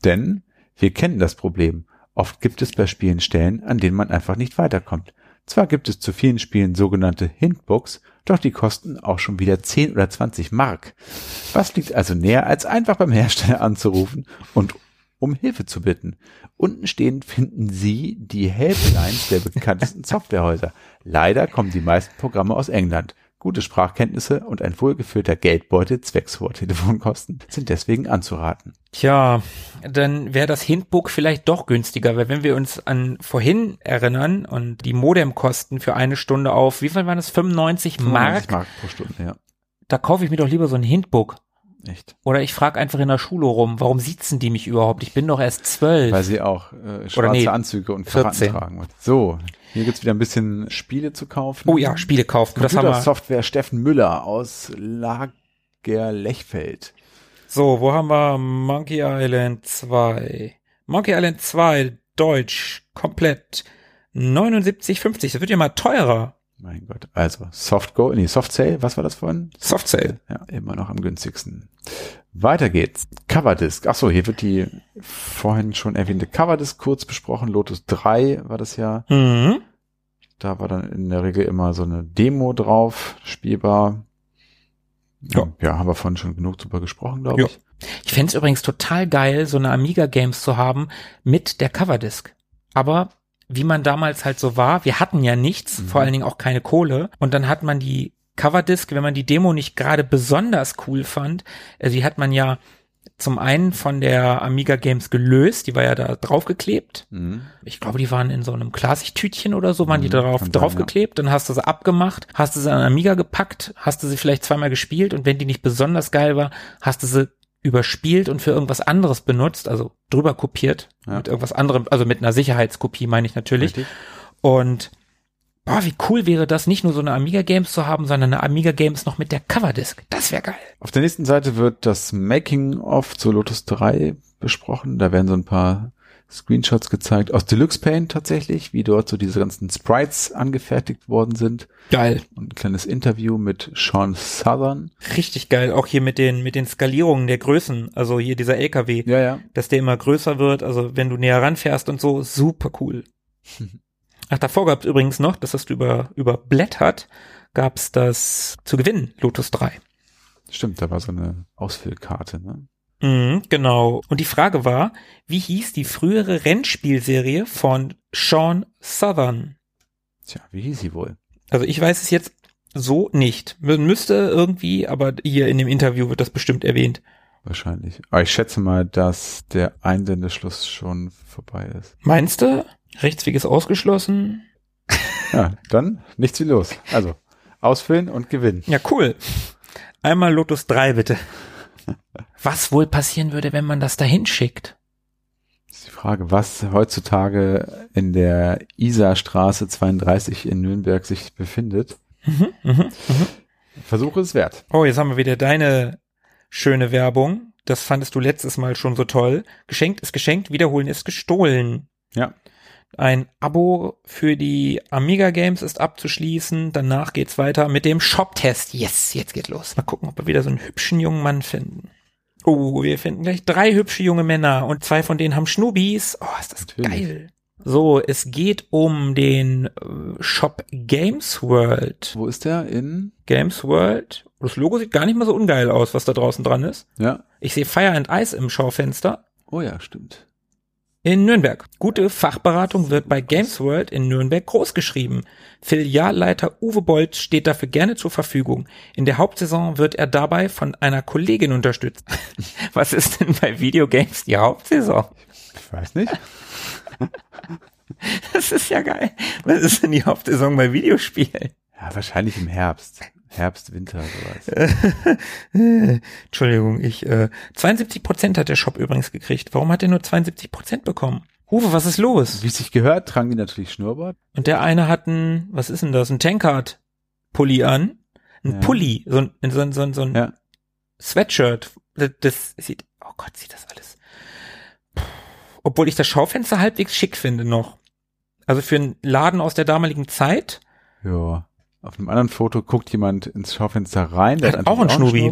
Denn wir kennen das Problem. Oft gibt es bei Spielen Stellen, an denen man einfach nicht weiterkommt. Zwar gibt es zu vielen Spielen sogenannte Hintbooks, doch die kosten auch schon wieder 10 oder 20 Mark. Was liegt also näher, als einfach beim Hersteller anzurufen und um Hilfe zu bitten? Unten stehend finden Sie die Helplines der bekanntesten [LAUGHS] Softwarehäuser. Leider kommen die meisten Programme aus England. Gute Sprachkenntnisse und ein wohlgefüllter Geldbeutel zwecks hoher Telefonkosten sind deswegen anzuraten.
Tja, dann wäre das Hintbook vielleicht doch günstiger, weil wenn wir uns an vorhin erinnern und die Modemkosten für eine Stunde auf, wie viel waren das? 95, 95 Mark?
Mark pro Stunde, ja.
Da kaufe ich mir doch lieber so ein Hintbook.
Echt?
Oder ich frage einfach in der Schule rum, warum sitzen die mich überhaupt? Ich bin doch erst zwölf.
Weil sie auch äh, schwarze nee, Anzüge und Krawatten tragen. So, hier gibt's wieder ein bisschen Spiele zu kaufen.
Oh ja, Spiele kaufen.
Das haben wir. Software Steffen Müller aus Lager-Lechfeld.
So, wo haben wir Monkey Island 2? Monkey Island 2, Deutsch, komplett. 79,50. Das wird ja mal teurer.
Mein Gott. Also, Soft Go, nee, Soft Sale, was war das vorhin?
Soft Sale.
Ja, immer noch am günstigsten. Weiter geht's. Coverdisk. Ach so, hier wird die vorhin schon erwähnte Coverdisk kurz besprochen. Lotus 3 war das ja. Mhm. Da war dann in der Regel immer so eine Demo drauf, spielbar. Ja, ja haben wir vorhin schon genug drüber gesprochen, glaube ich.
Ich fände übrigens total geil, so eine Amiga Games zu haben mit der Coverdisk. Aber wie man damals halt so war, wir hatten ja nichts, mhm. vor allen Dingen auch keine Kohle. Und dann hat man die Coverdisc, wenn man die Demo nicht gerade besonders cool fand, äh, die hat man ja zum einen von der Amiga Games gelöst, die war ja da draufgeklebt. Mhm. Ich glaube, die waren in so einem Klarsichttütchen oder so, waren mhm, die darauf draufgeklebt. Ja. Dann hast du sie abgemacht, hast du sie an Amiga gepackt, hast du sie vielleicht zweimal gespielt und wenn die nicht besonders geil war, hast du sie überspielt und für irgendwas anderes benutzt, also drüber kopiert, ja. mit irgendwas anderem, also mit einer Sicherheitskopie meine ich natürlich. Richtig. Und boah, wie cool wäre das, nicht nur so eine Amiga Games zu haben, sondern eine Amiga Games noch mit der Coverdisc. Das wäre geil.
Auf der nächsten Seite wird das Making of zu Lotus 3 besprochen. Da werden so ein paar Screenshots gezeigt aus Deluxe Paint tatsächlich, wie dort so diese ganzen Sprites angefertigt worden sind.
Geil.
Und ein kleines Interview mit Sean Southern.
Richtig geil. Auch hier mit den, mit den Skalierungen der Größen. Also hier dieser LKW.
Ja, ja.
Dass der immer größer wird. Also wenn du näher ranfährst und so, super cool. [LAUGHS] Ach, davor gab es übrigens noch, das hast du über, überblättert, gab es das zu gewinnen, Lotus 3.
Stimmt, da war so eine Ausfüllkarte, ne?
Mhm, genau. Und die Frage war, wie hieß die frühere Rennspielserie von Sean Southern?
Tja, wie hieß sie wohl?
Also ich weiß es jetzt so nicht. Man müsste irgendwie, aber hier in dem Interview wird das bestimmt erwähnt.
Wahrscheinlich. Aber ich schätze mal, dass der Einsendeschluss schon vorbei ist.
Meinst du? Rechtsweg ist ausgeschlossen.
Ja, dann nichts wie los. Also, ausfüllen und gewinnen.
Ja, cool. Einmal Lotus 3 bitte. Was wohl passieren würde, wenn man das dahin schickt?
Das ist die Frage, was heutzutage in der Isarstraße 32 in Nürnberg sich befindet. Mhm, mh, mh. Versuche es wert.
Oh, jetzt haben wir wieder deine schöne Werbung. Das fandest du letztes Mal schon so toll. Geschenkt ist geschenkt, wiederholen ist gestohlen.
Ja.
Ein Abo für die Amiga Games ist abzuschließen. Danach geht's weiter mit dem Shop-Test. Yes, jetzt geht los. Mal gucken, ob wir wieder so einen hübschen jungen Mann finden. Oh, wir finden gleich drei hübsche junge Männer und zwei von denen haben Schnubis. Oh, ist das Natürlich. geil. So, es geht um den äh, Shop Games World.
Wo ist der? In?
Games World. Das Logo sieht gar nicht mal so ungeil aus, was da draußen dran ist.
Ja.
Ich sehe Fire and Ice im Schaufenster.
Oh ja, stimmt
in Nürnberg. Gute Fachberatung wird bei Games World in Nürnberg großgeschrieben. Filialleiter Uwe Bolt steht dafür gerne zur Verfügung. In der Hauptsaison wird er dabei von einer Kollegin unterstützt. [LAUGHS] Was ist denn bei Videogames die Hauptsaison?
Ich weiß nicht. [LAUGHS]
Das ist ja geil. Was ist denn die Hauptsaison bei Videospielen?
Ja, wahrscheinlich im Herbst. Herbst, Winter, sowas. [LAUGHS]
Entschuldigung, ich, äh, 72 Prozent hat der Shop übrigens gekriegt. Warum hat er nur 72 Prozent bekommen? Uwe, was ist los?
Wie es sich gehört, tragen die natürlich Schnurrbart.
Und der eine hat ein, was ist denn das, ein Tankard-Pulli an. Ein ja. Pulli, so ein, so ein, so ein, so ein ja. Sweatshirt. Das, das sieht, oh Gott, sieht das alles. Obwohl ich das Schaufenster halbwegs schick finde noch. Also für einen Laden aus der damaligen Zeit.
Ja. Auf einem anderen Foto guckt jemand ins Schaufenster rein.
Der hat, hat auch einen Schnurri.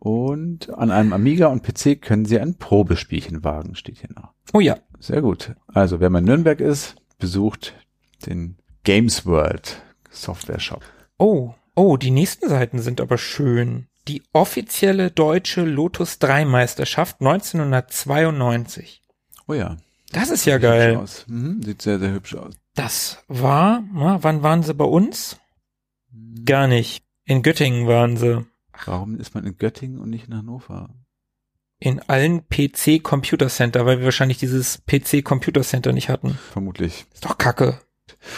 Und an einem Amiga und PC können Sie ein Probespielchen wagen, steht hier noch.
Oh ja.
Sehr gut. Also, wer mal in Nürnberg ist, besucht den Games World Software Shop.
Oh, oh, die nächsten Seiten sind aber schön. Die offizielle deutsche Lotus 3 Meisterschaft 1992.
Oh ja.
Das ist ja Sieht geil.
Mhm, sieht sehr, sehr hübsch aus.
Das war, na, wann waren sie bei uns? Hm. Gar nicht. In Göttingen waren sie.
Warum ist man in Göttingen und nicht in Hannover?
In allen PC Computer Center, weil wir wahrscheinlich dieses PC Computer Center nicht hatten.
Vermutlich.
Ist doch kacke.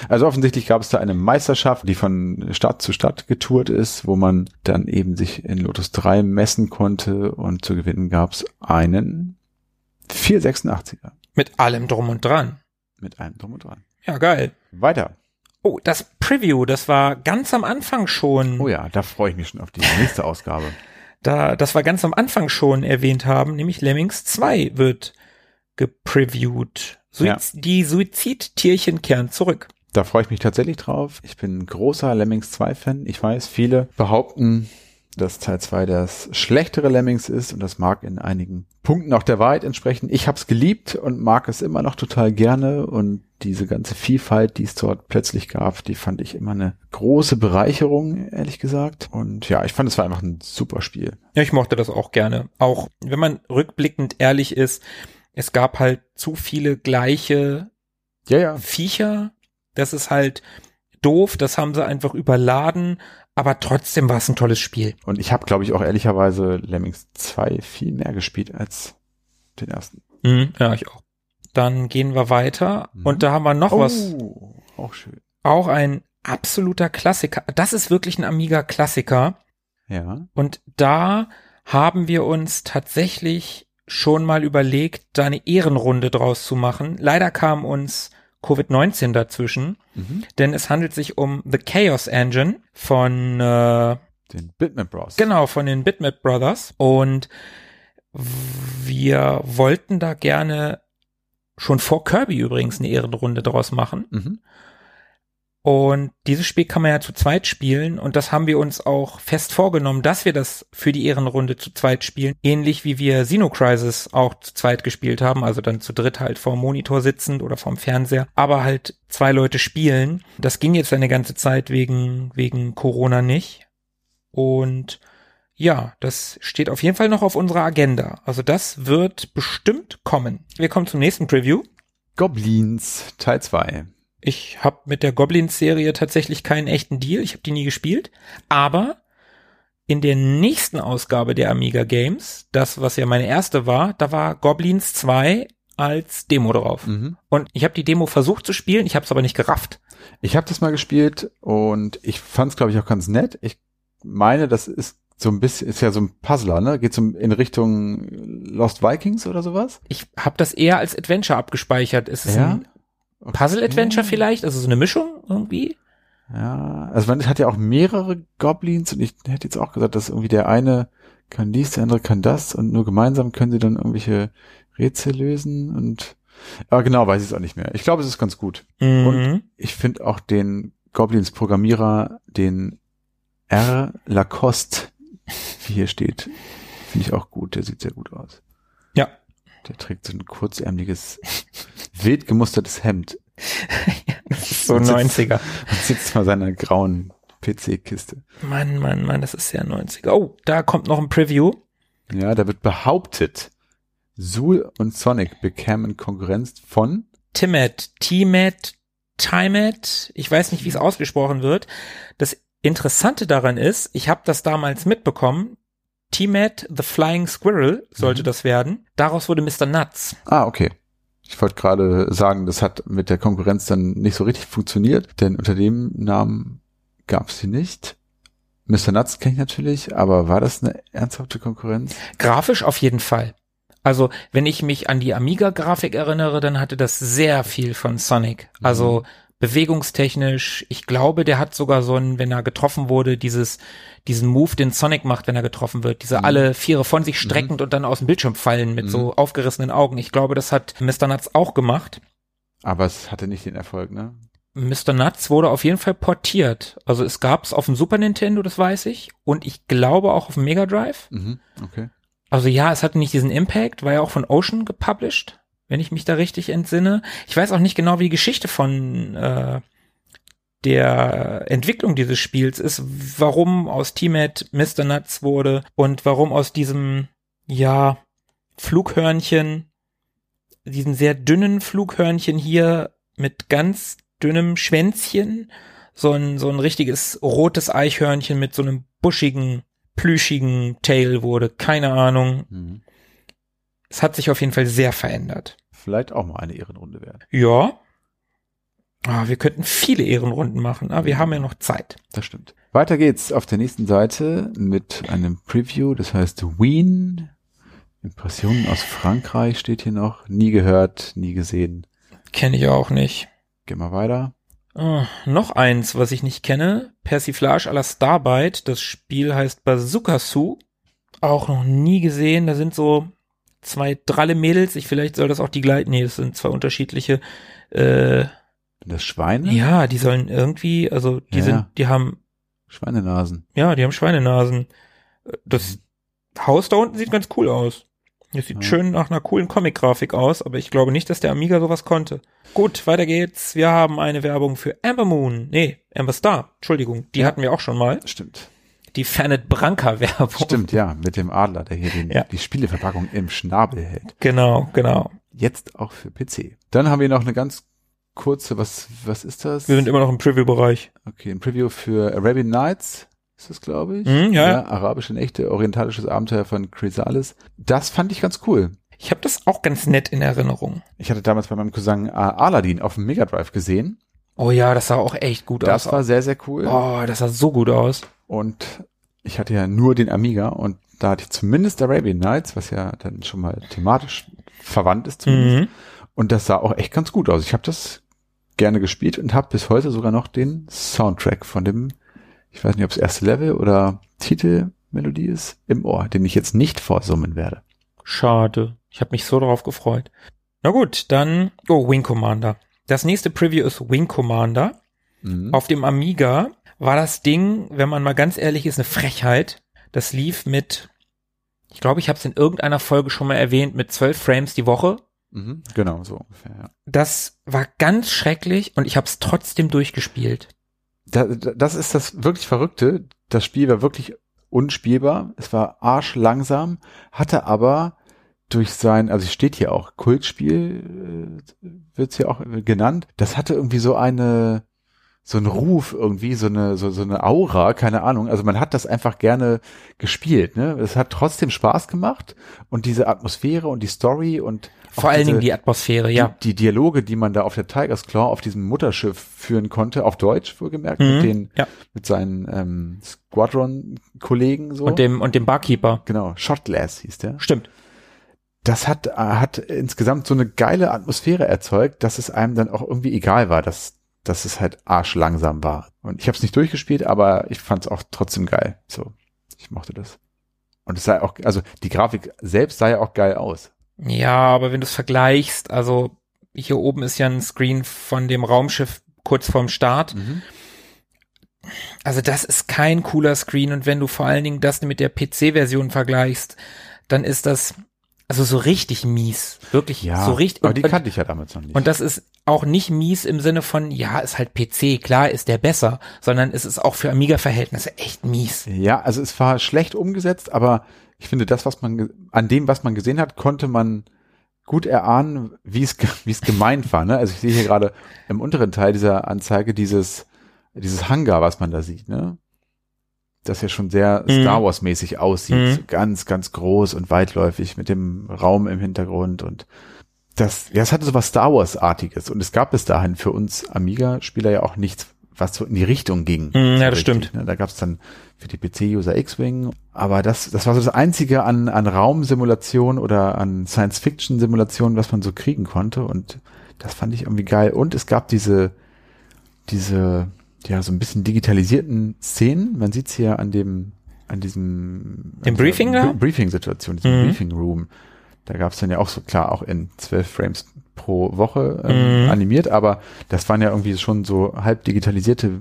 Also offensichtlich gab es da eine Meisterschaft, die von Stadt zu Stadt getourt ist, wo man dann eben sich in Lotus 3 messen konnte und zu gewinnen gab es einen 486er.
Mit allem drum und dran.
Mit allem drum und dran.
Ja, geil.
Weiter.
Oh, das Preview, das war ganz am Anfang schon.
Oh ja, da freue ich mich schon auf die nächste Ausgabe. [LAUGHS]
Da, das war ganz am Anfang schon erwähnt haben, nämlich Lemmings 2 wird gepreviewt. Suiz ja. Die Suizidtierchen kehren zurück.
Da freue ich mich tatsächlich drauf. Ich bin ein großer Lemmings 2 Fan. Ich weiß, viele behaupten, dass Teil 2 das schlechtere Lemmings ist und das mag in einigen Punkten auch der Wahrheit entsprechen. Ich habe es geliebt und mag es immer noch total gerne und diese ganze Vielfalt, die es dort plötzlich gab, die fand ich immer eine große Bereicherung, ehrlich gesagt. Und ja, ich fand es war einfach ein super Spiel.
Ja, ich mochte das auch gerne. Auch wenn man rückblickend ehrlich ist, es gab halt zu viele gleiche
ja, ja.
Viecher, dass es halt doof, das haben sie einfach überladen, aber trotzdem war es ein tolles Spiel.
Und ich habe, glaube ich, auch ehrlicherweise Lemmings 2 viel mehr gespielt als den ersten.
Mhm, ja, ich auch. Dann gehen wir weiter mhm. und da haben wir noch oh, was.
Auch schön.
Auch ein absoluter Klassiker. Das ist wirklich ein Amiga-Klassiker.
Ja.
Und da haben wir uns tatsächlich schon mal überlegt, da eine Ehrenrunde draus zu machen. Leider kam uns Covid-19 dazwischen, mhm. denn es handelt sich um The Chaos Engine von äh,
den Bitmap Bros.
Genau, von den Bitmap Brothers. Und wir wollten da gerne schon vor Kirby übrigens eine Ehrenrunde draus machen. Mhm. Und dieses Spiel kann man ja zu zweit spielen und das haben wir uns auch fest vorgenommen, dass wir das für die Ehrenrunde zu zweit spielen. Ähnlich wie wir Xeno Crisis auch zu zweit gespielt haben, also dann zu dritt halt vorm Monitor sitzend oder vorm Fernseher, aber halt zwei Leute spielen. Das ging jetzt eine ganze Zeit wegen, wegen Corona nicht. Und ja, das steht auf jeden Fall noch auf unserer Agenda. Also das wird bestimmt kommen. Wir kommen zum nächsten Preview.
Goblins Teil 2.
Ich habe mit der Goblins-Serie tatsächlich keinen echten Deal. Ich habe die nie gespielt. Aber in der nächsten Ausgabe der Amiga Games, das was ja meine erste war, da war Goblins 2 als Demo drauf. Mhm. Und ich habe die Demo versucht zu spielen, ich habe es aber nicht gerafft.
Ich habe das mal gespielt und ich fand es, glaube ich, auch ganz nett. Ich meine, das ist so ein bisschen, ist ja so ein Puzzler, ne? Geht so in Richtung Lost Vikings oder sowas?
Ich habe das eher als Adventure abgespeichert. Es ist ja? ein Puzzle-Adventure vielleicht, also so eine Mischung irgendwie.
Ja, also man hat ja auch mehrere Goblins und ich hätte jetzt auch gesagt, dass irgendwie der eine kann dies, der andere kann das und nur gemeinsam können sie dann irgendwelche Rätsel lösen und aber genau weiß ich es auch nicht mehr. Ich glaube, es ist ganz gut. Mhm. Und ich finde auch den Goblins Programmierer, den R. Lacoste, wie hier steht, finde ich auch gut. Der sieht sehr gut aus.
Ja.
Der trägt so ein kurzärmliches, wild gemustertes Hemd. [LAUGHS]
so und 90er.
Und sitzt mal seiner grauen PC-Kiste.
Mann, Mann, Mann, das ist sehr 90er. Oh, da kommt noch ein Preview.
Ja, da wird behauptet, Zool und Sonic bekamen Konkurrenz von
Timet, Timet, Timet. Ich weiß nicht, wie es ausgesprochen wird. Das Interessante daran ist, ich habe das damals mitbekommen, T-Mat The Flying Squirrel sollte mhm. das werden. Daraus wurde Mr. Nuts.
Ah, okay. Ich wollte gerade sagen, das hat mit der Konkurrenz dann nicht so richtig funktioniert, denn unter dem Namen gab es sie nicht. Mr. Nuts kenne ich natürlich, aber war das eine ernsthafte Konkurrenz?
Grafisch auf jeden Fall. Also, wenn ich mich an die Amiga-Grafik erinnere, dann hatte das sehr viel von Sonic. Also, mhm bewegungstechnisch, ich glaube, der hat sogar so ein, wenn er getroffen wurde, dieses, diesen Move, den Sonic macht, wenn er getroffen wird, diese mhm. alle Viere von sich streckend mhm. und dann aus dem Bildschirm fallen mit mhm. so aufgerissenen Augen. Ich glaube, das hat Mr. Nuts auch gemacht.
Aber es hatte nicht den Erfolg, ne?
Mr. Nuts wurde auf jeden Fall portiert. Also es gab es auf dem Super Nintendo, das weiß ich, und ich glaube auch auf dem Mega Drive.
Mhm, okay.
Also ja, es hatte nicht diesen Impact, war ja auch von Ocean gepublished wenn ich mich da richtig entsinne. Ich weiß auch nicht genau, wie die Geschichte von äh, der Entwicklung dieses Spiels ist, warum aus Teammate Mr. Nuts wurde und warum aus diesem, ja, Flughörnchen, diesem sehr dünnen Flughörnchen hier mit ganz dünnem Schwänzchen, so ein, so ein richtiges rotes Eichhörnchen mit so einem buschigen, plüschigen Tail wurde. Keine Ahnung. Mhm. Es hat sich auf jeden Fall sehr verändert
vielleicht auch mal eine Ehrenrunde werden.
Ja. Ah, wir könnten viele Ehrenrunden machen, aber wir haben ja noch Zeit.
Das stimmt. Weiter geht's auf der nächsten Seite mit einem Preview, das heißt Wien. Impressionen aus Frankreich steht hier noch. Nie gehört, nie gesehen.
Kenne ich auch nicht.
Gehen wir weiter.
Oh, noch eins, was ich nicht kenne. Persiflage à la Starbite. Das Spiel heißt Bazooka Su. Auch noch nie gesehen. Da sind so zwei dralle Mädels. Ich vielleicht soll das auch die gleichen. Nee, das sind zwei unterschiedliche. Äh,
das Schweine?
Ja, die sollen irgendwie, also die ja, sind, die haben
Schweinenasen.
Ja, die haben Schweinenasen. Das mhm. Haus da unten sieht ganz cool aus. Es sieht ja. schön nach einer coolen Comic-Grafik aus, aber ich glaube nicht, dass der Amiga sowas konnte. Gut, weiter geht's. Wir haben eine Werbung für Amber Moon. Nee, Amber Star. Entschuldigung, die ja. hatten wir auch schon mal.
Stimmt
die Fanet Branca Werbung.
Stimmt, ja, mit dem Adler, der hier den, ja. die Spieleverpackung im Schnabel hält.
Genau, genau.
Jetzt auch für PC. Dann haben wir noch eine ganz kurze, was, was ist das?
Wir sind immer noch im Preview-Bereich.
Okay, ein Preview für Arabian Nights ist das, glaube ich.
Mhm, ja. ja.
Arabisch in echte, orientalisches Abenteuer von Chrysalis. Das fand ich ganz cool.
Ich habe das auch ganz nett in Erinnerung.
Ich hatte damals bei meinem Cousin äh, Aladdin auf dem Mega Drive gesehen.
Oh ja, das sah auch echt gut
das
aus.
Das war sehr, sehr cool.
Oh, das sah so gut aus.
Und ich hatte ja nur den Amiga und da hatte ich zumindest Arabian Nights, was ja dann schon mal thematisch verwandt ist zumindest. Mhm. Und das sah auch echt ganz gut aus. Ich habe das gerne gespielt und habe bis heute sogar noch den Soundtrack von dem, ich weiß nicht, ob es erste Level oder Titelmelodie ist, im Ohr, den ich jetzt nicht vorsummen werde.
Schade. Ich habe mich so darauf gefreut. Na gut, dann, oh, Wing Commander. Das nächste Preview ist Wing Commander. Mhm. Auf dem Amiga war das Ding, wenn man mal ganz ehrlich ist, eine Frechheit. Das lief mit, ich glaube, ich habe es in irgendeiner Folge schon mal erwähnt, mit zwölf Frames die Woche.
Mhm, genau, so ungefähr, ja.
Das war ganz schrecklich und ich habe es trotzdem durchgespielt.
Da, das ist das wirklich Verrückte. Das Spiel war wirklich unspielbar. Es war arschlangsam, hatte aber durch sein, also es steht hier auch, Kultspiel äh, wird's hier auch genannt. Das hatte irgendwie so eine, so ein Ruf irgendwie, so eine, so, so eine Aura, keine Ahnung. Also man hat das einfach gerne gespielt, ne? Es hat trotzdem Spaß gemacht und diese Atmosphäre und die Story und
vor allen Dingen die Atmosphäre, ja.
Die, die, Dialoge, die man da auf der Tiger's Claw auf diesem Mutterschiff führen konnte, auf Deutsch wohlgemerkt, mhm, mit den, ja. mit seinen ähm, Squadron-Kollegen so.
Und dem, und dem Barkeeper.
Genau, Shotglass hieß der.
Stimmt
das hat, hat insgesamt so eine geile Atmosphäre erzeugt, dass es einem dann auch irgendwie egal war, dass, dass es halt arschlangsam war. Und ich habe es nicht durchgespielt, aber ich fand es auch trotzdem geil. So, ich mochte das. Und es sah auch, also die Grafik selbst sah ja auch geil aus.
Ja, aber wenn du es vergleichst, also hier oben ist ja ein Screen von dem Raumschiff kurz vorm Start. Mhm. Also das ist kein cooler Screen und wenn du vor allen Dingen das mit der PC-Version vergleichst, dann ist das also so richtig mies. Wirklich
ja,
so richtig.
Aber die kannte ich ja damals noch nicht.
Und das ist auch nicht mies im Sinne von, ja, ist halt PC, klar ist der besser, sondern es ist auch für Amiga-Verhältnisse echt mies.
Ja, also es war schlecht umgesetzt, aber ich finde, das, was man, an dem, was man gesehen hat, konnte man gut erahnen, wie es, [LAUGHS] wie es gemeint war. Ne? Also ich sehe hier gerade im unteren Teil dieser Anzeige dieses, dieses Hangar, was man da sieht. Ne? Das ja schon sehr mhm. Star Wars mäßig aussieht. Mhm. So ganz, ganz groß und weitläufig mit dem Raum im Hintergrund und das, ja, es hatte so was Star Wars artiges und es gab bis dahin für uns Amiga-Spieler ja auch nichts, was so in die Richtung ging.
Mhm, ja, das richtig, stimmt.
Ne? Da gab es dann für die PC-User X-Wing, aber das, das war so das einzige an, an Raumsimulation oder an Science-Fiction-Simulation, was man so kriegen konnte und das fand ich irgendwie geil. Und es gab diese, diese, ja, so ein bisschen digitalisierten Szenen. Man sieht's hier an dem, an diesem
Im Briefing da?
Briefing-Situation, diesem mhm. Briefing-Room. Da gab's dann ja auch so klar auch in zwölf Frames pro Woche ähm, mhm. animiert, aber das waren ja irgendwie schon so halb digitalisierte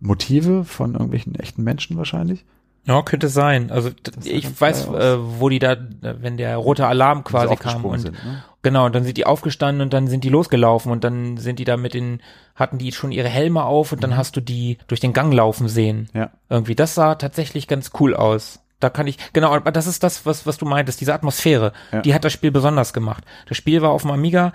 Motive von irgendwelchen echten Menschen wahrscheinlich.
Ja, könnte sein. Also ich weiß, äh, wo die da, wenn der rote Alarm quasi kam und sind, ne? genau, dann sind die aufgestanden und dann sind die losgelaufen und dann sind die da mit den, hatten die schon ihre Helme auf und dann mhm. hast du die durch den Gang laufen sehen.
Ja.
Irgendwie, das sah tatsächlich ganz cool aus. Da kann ich, genau, aber das ist das, was, was du meintest, diese Atmosphäre, ja. die hat das Spiel besonders gemacht. Das Spiel war auf dem Amiga,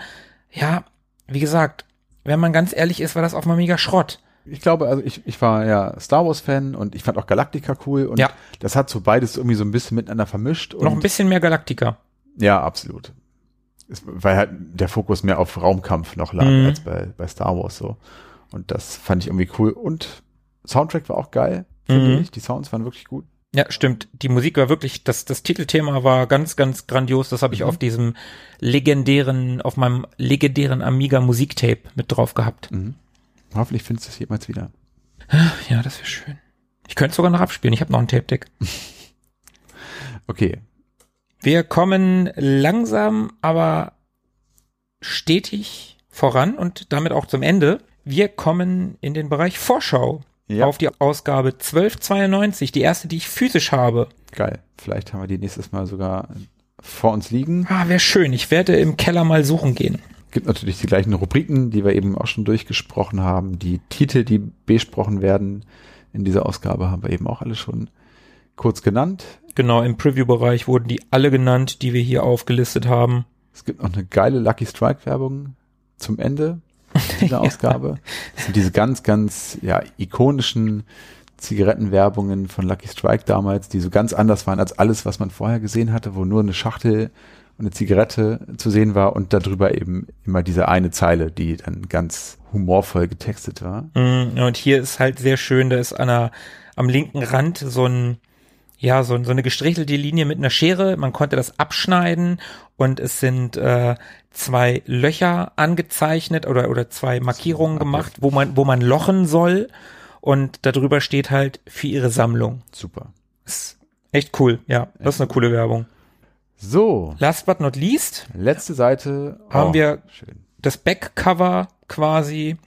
ja, wie gesagt, wenn man ganz ehrlich ist, war das auf dem Amiga Schrott
ich glaube, also ich, ich war ja Star Wars Fan und ich fand auch Galactica cool und
ja.
das hat so beides irgendwie so ein bisschen miteinander vermischt.
Noch ein bisschen mehr Galactica.
Ja, absolut. Es, weil halt der Fokus mehr auf Raumkampf noch lag mhm. als bei, bei Star Wars so. Und das fand ich irgendwie cool. Und Soundtrack war auch geil, finde mhm. ich. Die Sounds waren wirklich gut.
Ja, stimmt. Die Musik war wirklich, das, das Titelthema war ganz, ganz grandios. Das habe ich mhm. auf diesem legendären, auf meinem legendären Amiga Musiktape mit drauf gehabt.
Mhm. Hoffentlich findest du es jemals wieder.
Ja, das wäre schön. Ich könnte sogar noch abspielen. Ich habe noch ein Tape-Deck. [LAUGHS]
okay.
Wir kommen langsam, aber stetig voran und damit auch zum Ende. Wir kommen in den Bereich Vorschau ja. auf die Ausgabe 1292, die erste, die ich physisch habe.
Geil. Vielleicht haben wir die nächstes Mal sogar vor uns liegen.
Ah, wäre schön. Ich werde im Keller mal suchen gehen
gibt natürlich die gleichen Rubriken, die wir eben auch schon durchgesprochen haben. Die Titel, die besprochen werden in dieser Ausgabe, haben wir eben auch alle schon kurz genannt.
Genau, im Preview-Bereich wurden die alle genannt, die wir hier aufgelistet haben.
Es gibt noch eine geile Lucky Strike-Werbung zum Ende. dieser [LAUGHS] Ausgabe. Das sind diese ganz, ganz ja, ikonischen Zigarettenwerbungen von Lucky Strike damals, die so ganz anders waren als alles, was man vorher gesehen hatte, wo nur eine Schachtel und eine Zigarette zu sehen war und darüber eben immer diese eine Zeile, die dann ganz humorvoll getextet war.
Mm, und hier ist halt sehr schön, da ist an der, am linken Rand so ein, ja, so, so eine gestrichelte Linie mit einer Schere. Man konnte das abschneiden und es sind äh, zwei Löcher angezeichnet oder, oder zwei Markierungen gemacht, wo man, wo man lochen soll. Und darüber steht halt für ihre Sammlung.
Super.
Ist echt cool. Ja, das ist eine coole Werbung.
So.
Last but not least.
Letzte Seite.
Haben oh, wir schön. das Backcover quasi.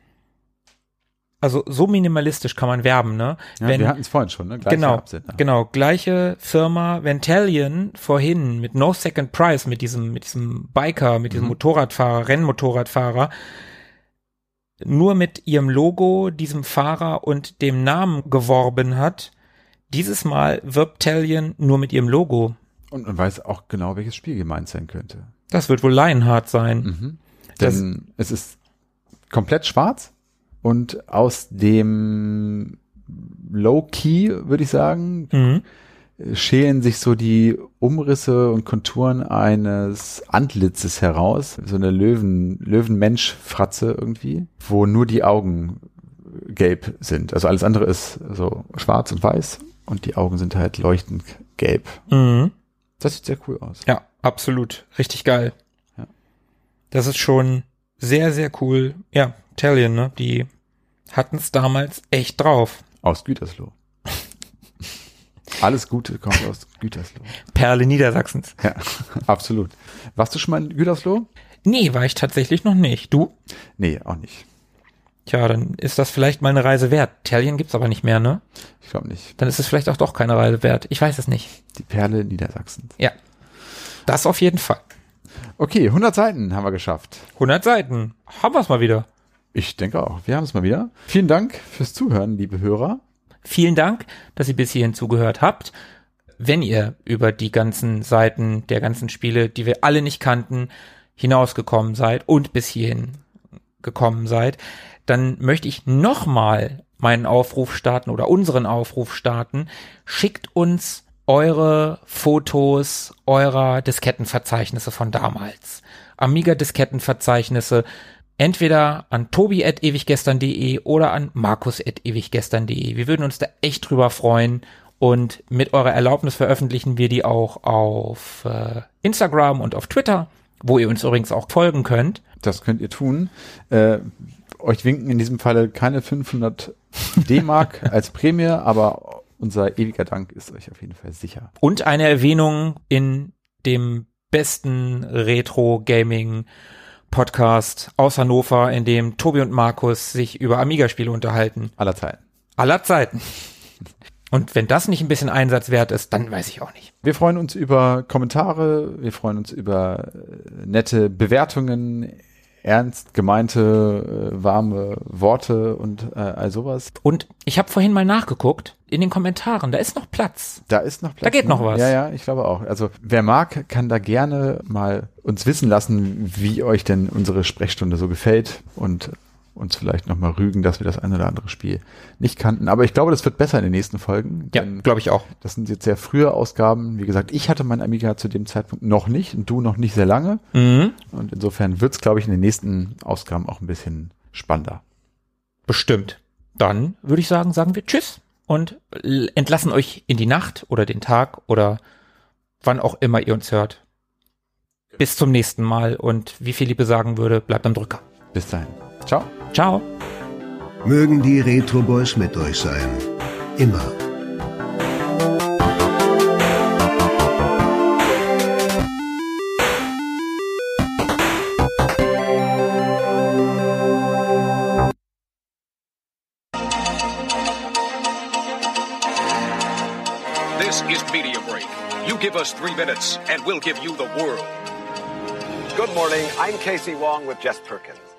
Also so minimalistisch kann man werben, ne?
Ja, Wenn, wir hatten es vorhin schon, ne?
Gleiche genau, Absender. genau, gleiche Firma Ventalion vorhin mit No Second Price, mit diesem, mit diesem Biker, mit diesem mhm. Motorradfahrer, Rennmotorradfahrer, nur mit ihrem Logo, diesem Fahrer und dem Namen geworben hat. Dieses Mal wirbt Talion nur mit ihrem Logo.
Und man weiß auch genau, welches Spiel gemeint sein könnte.
Das wird wohl Lionheart sein. Mhm.
Denn das es ist komplett schwarz und aus dem Low-Key, würde ich sagen, mhm. schälen sich so die Umrisse und Konturen eines Antlitzes heraus. So eine Löwen, Löwenmensch-Fratze irgendwie, wo nur die Augen gelb sind. Also alles andere ist so schwarz und weiß und die Augen sind halt leuchtend gelb. Mhm. Das sieht sehr cool aus.
Ja, absolut. Richtig geil. Ja. Das ist schon sehr, sehr cool. Ja, Talion, ne? Die hatten es damals echt drauf.
Aus Gütersloh. Alles Gute kommt aus Gütersloh.
Perle Niedersachsens.
Ja, [LAUGHS] absolut. Warst du schon mal in Gütersloh?
Nee, war ich tatsächlich noch nicht. Du?
Nee, auch nicht.
Tja, dann ist das vielleicht mal eine Reise wert. Tallinn gibt's aber nicht mehr, ne?
Ich glaube nicht.
Dann ist es vielleicht auch doch keine Reise wert. Ich weiß es nicht.
Die Perle Niedersachsens.
Ja. Das auf jeden Fall.
Okay, 100 Seiten haben wir geschafft.
100 Seiten. Haben wir es mal wieder.
Ich denke auch. Wir haben es mal wieder. Vielen Dank fürs Zuhören, liebe Hörer.
Vielen Dank, dass ihr bis hierhin zugehört habt. Wenn ihr über die ganzen Seiten der ganzen Spiele, die wir alle nicht kannten, hinausgekommen seid und bis hierhin gekommen seid, dann möchte ich nochmal meinen Aufruf starten oder unseren Aufruf starten. Schickt uns eure Fotos eurer Diskettenverzeichnisse von damals. Amiga-Diskettenverzeichnisse entweder an tobi.ewiggestern.de oder an markus.ewiggestern.de. Wir würden uns da echt drüber freuen und mit eurer Erlaubnis veröffentlichen wir die auch auf äh, Instagram und auf Twitter, wo ihr uns übrigens auch folgen könnt.
Das könnt ihr tun. Äh, euch winken in diesem Falle keine 500 D-Mark [LAUGHS] als Prämie, aber unser ewiger Dank ist euch auf jeden Fall sicher.
Und eine Erwähnung in dem besten Retro-Gaming Podcast aus Hannover, in dem Tobi und Markus sich über Amiga-Spiele unterhalten.
Aller Zeiten.
Aller Zeiten. Und wenn das nicht ein bisschen Einsatz wert ist, dann weiß ich auch nicht.
Wir freuen uns über Kommentare, wir freuen uns über äh, nette Bewertungen ernst gemeinte, äh, warme Worte und äh, all sowas.
Und ich habe vorhin mal nachgeguckt in den Kommentaren, da ist noch Platz.
Da ist noch Platz.
Da geht
ne?
noch was.
Ja, ja, ich glaube auch. Also wer mag, kann da gerne mal uns wissen lassen, wie euch denn unsere Sprechstunde so gefällt und uns vielleicht nochmal rügen, dass wir das ein oder andere Spiel nicht kannten. Aber ich glaube, das wird besser in den nächsten Folgen.
Ja, glaube ich auch.
Das sind jetzt sehr frühe Ausgaben. Wie gesagt, ich hatte mein Amiga zu dem Zeitpunkt noch nicht und du noch nicht sehr lange. Mhm. Und insofern wird es, glaube ich, in den nächsten Ausgaben auch ein bisschen spannender.
Bestimmt. Dann würde ich sagen, sagen wir Tschüss und entlassen euch in die Nacht oder den Tag oder wann auch immer ihr uns hört. Bis zum nächsten Mal und wie Philippe sagen würde, bleibt am Drücker.
Bis dahin. Ciao.
Ciao.
Mögen die Retro Boys mit euch sein. Immer.
This is Media Break. You give us three minutes, and we'll give you the world.
Good morning. I'm Casey Wong with Jess Perkins.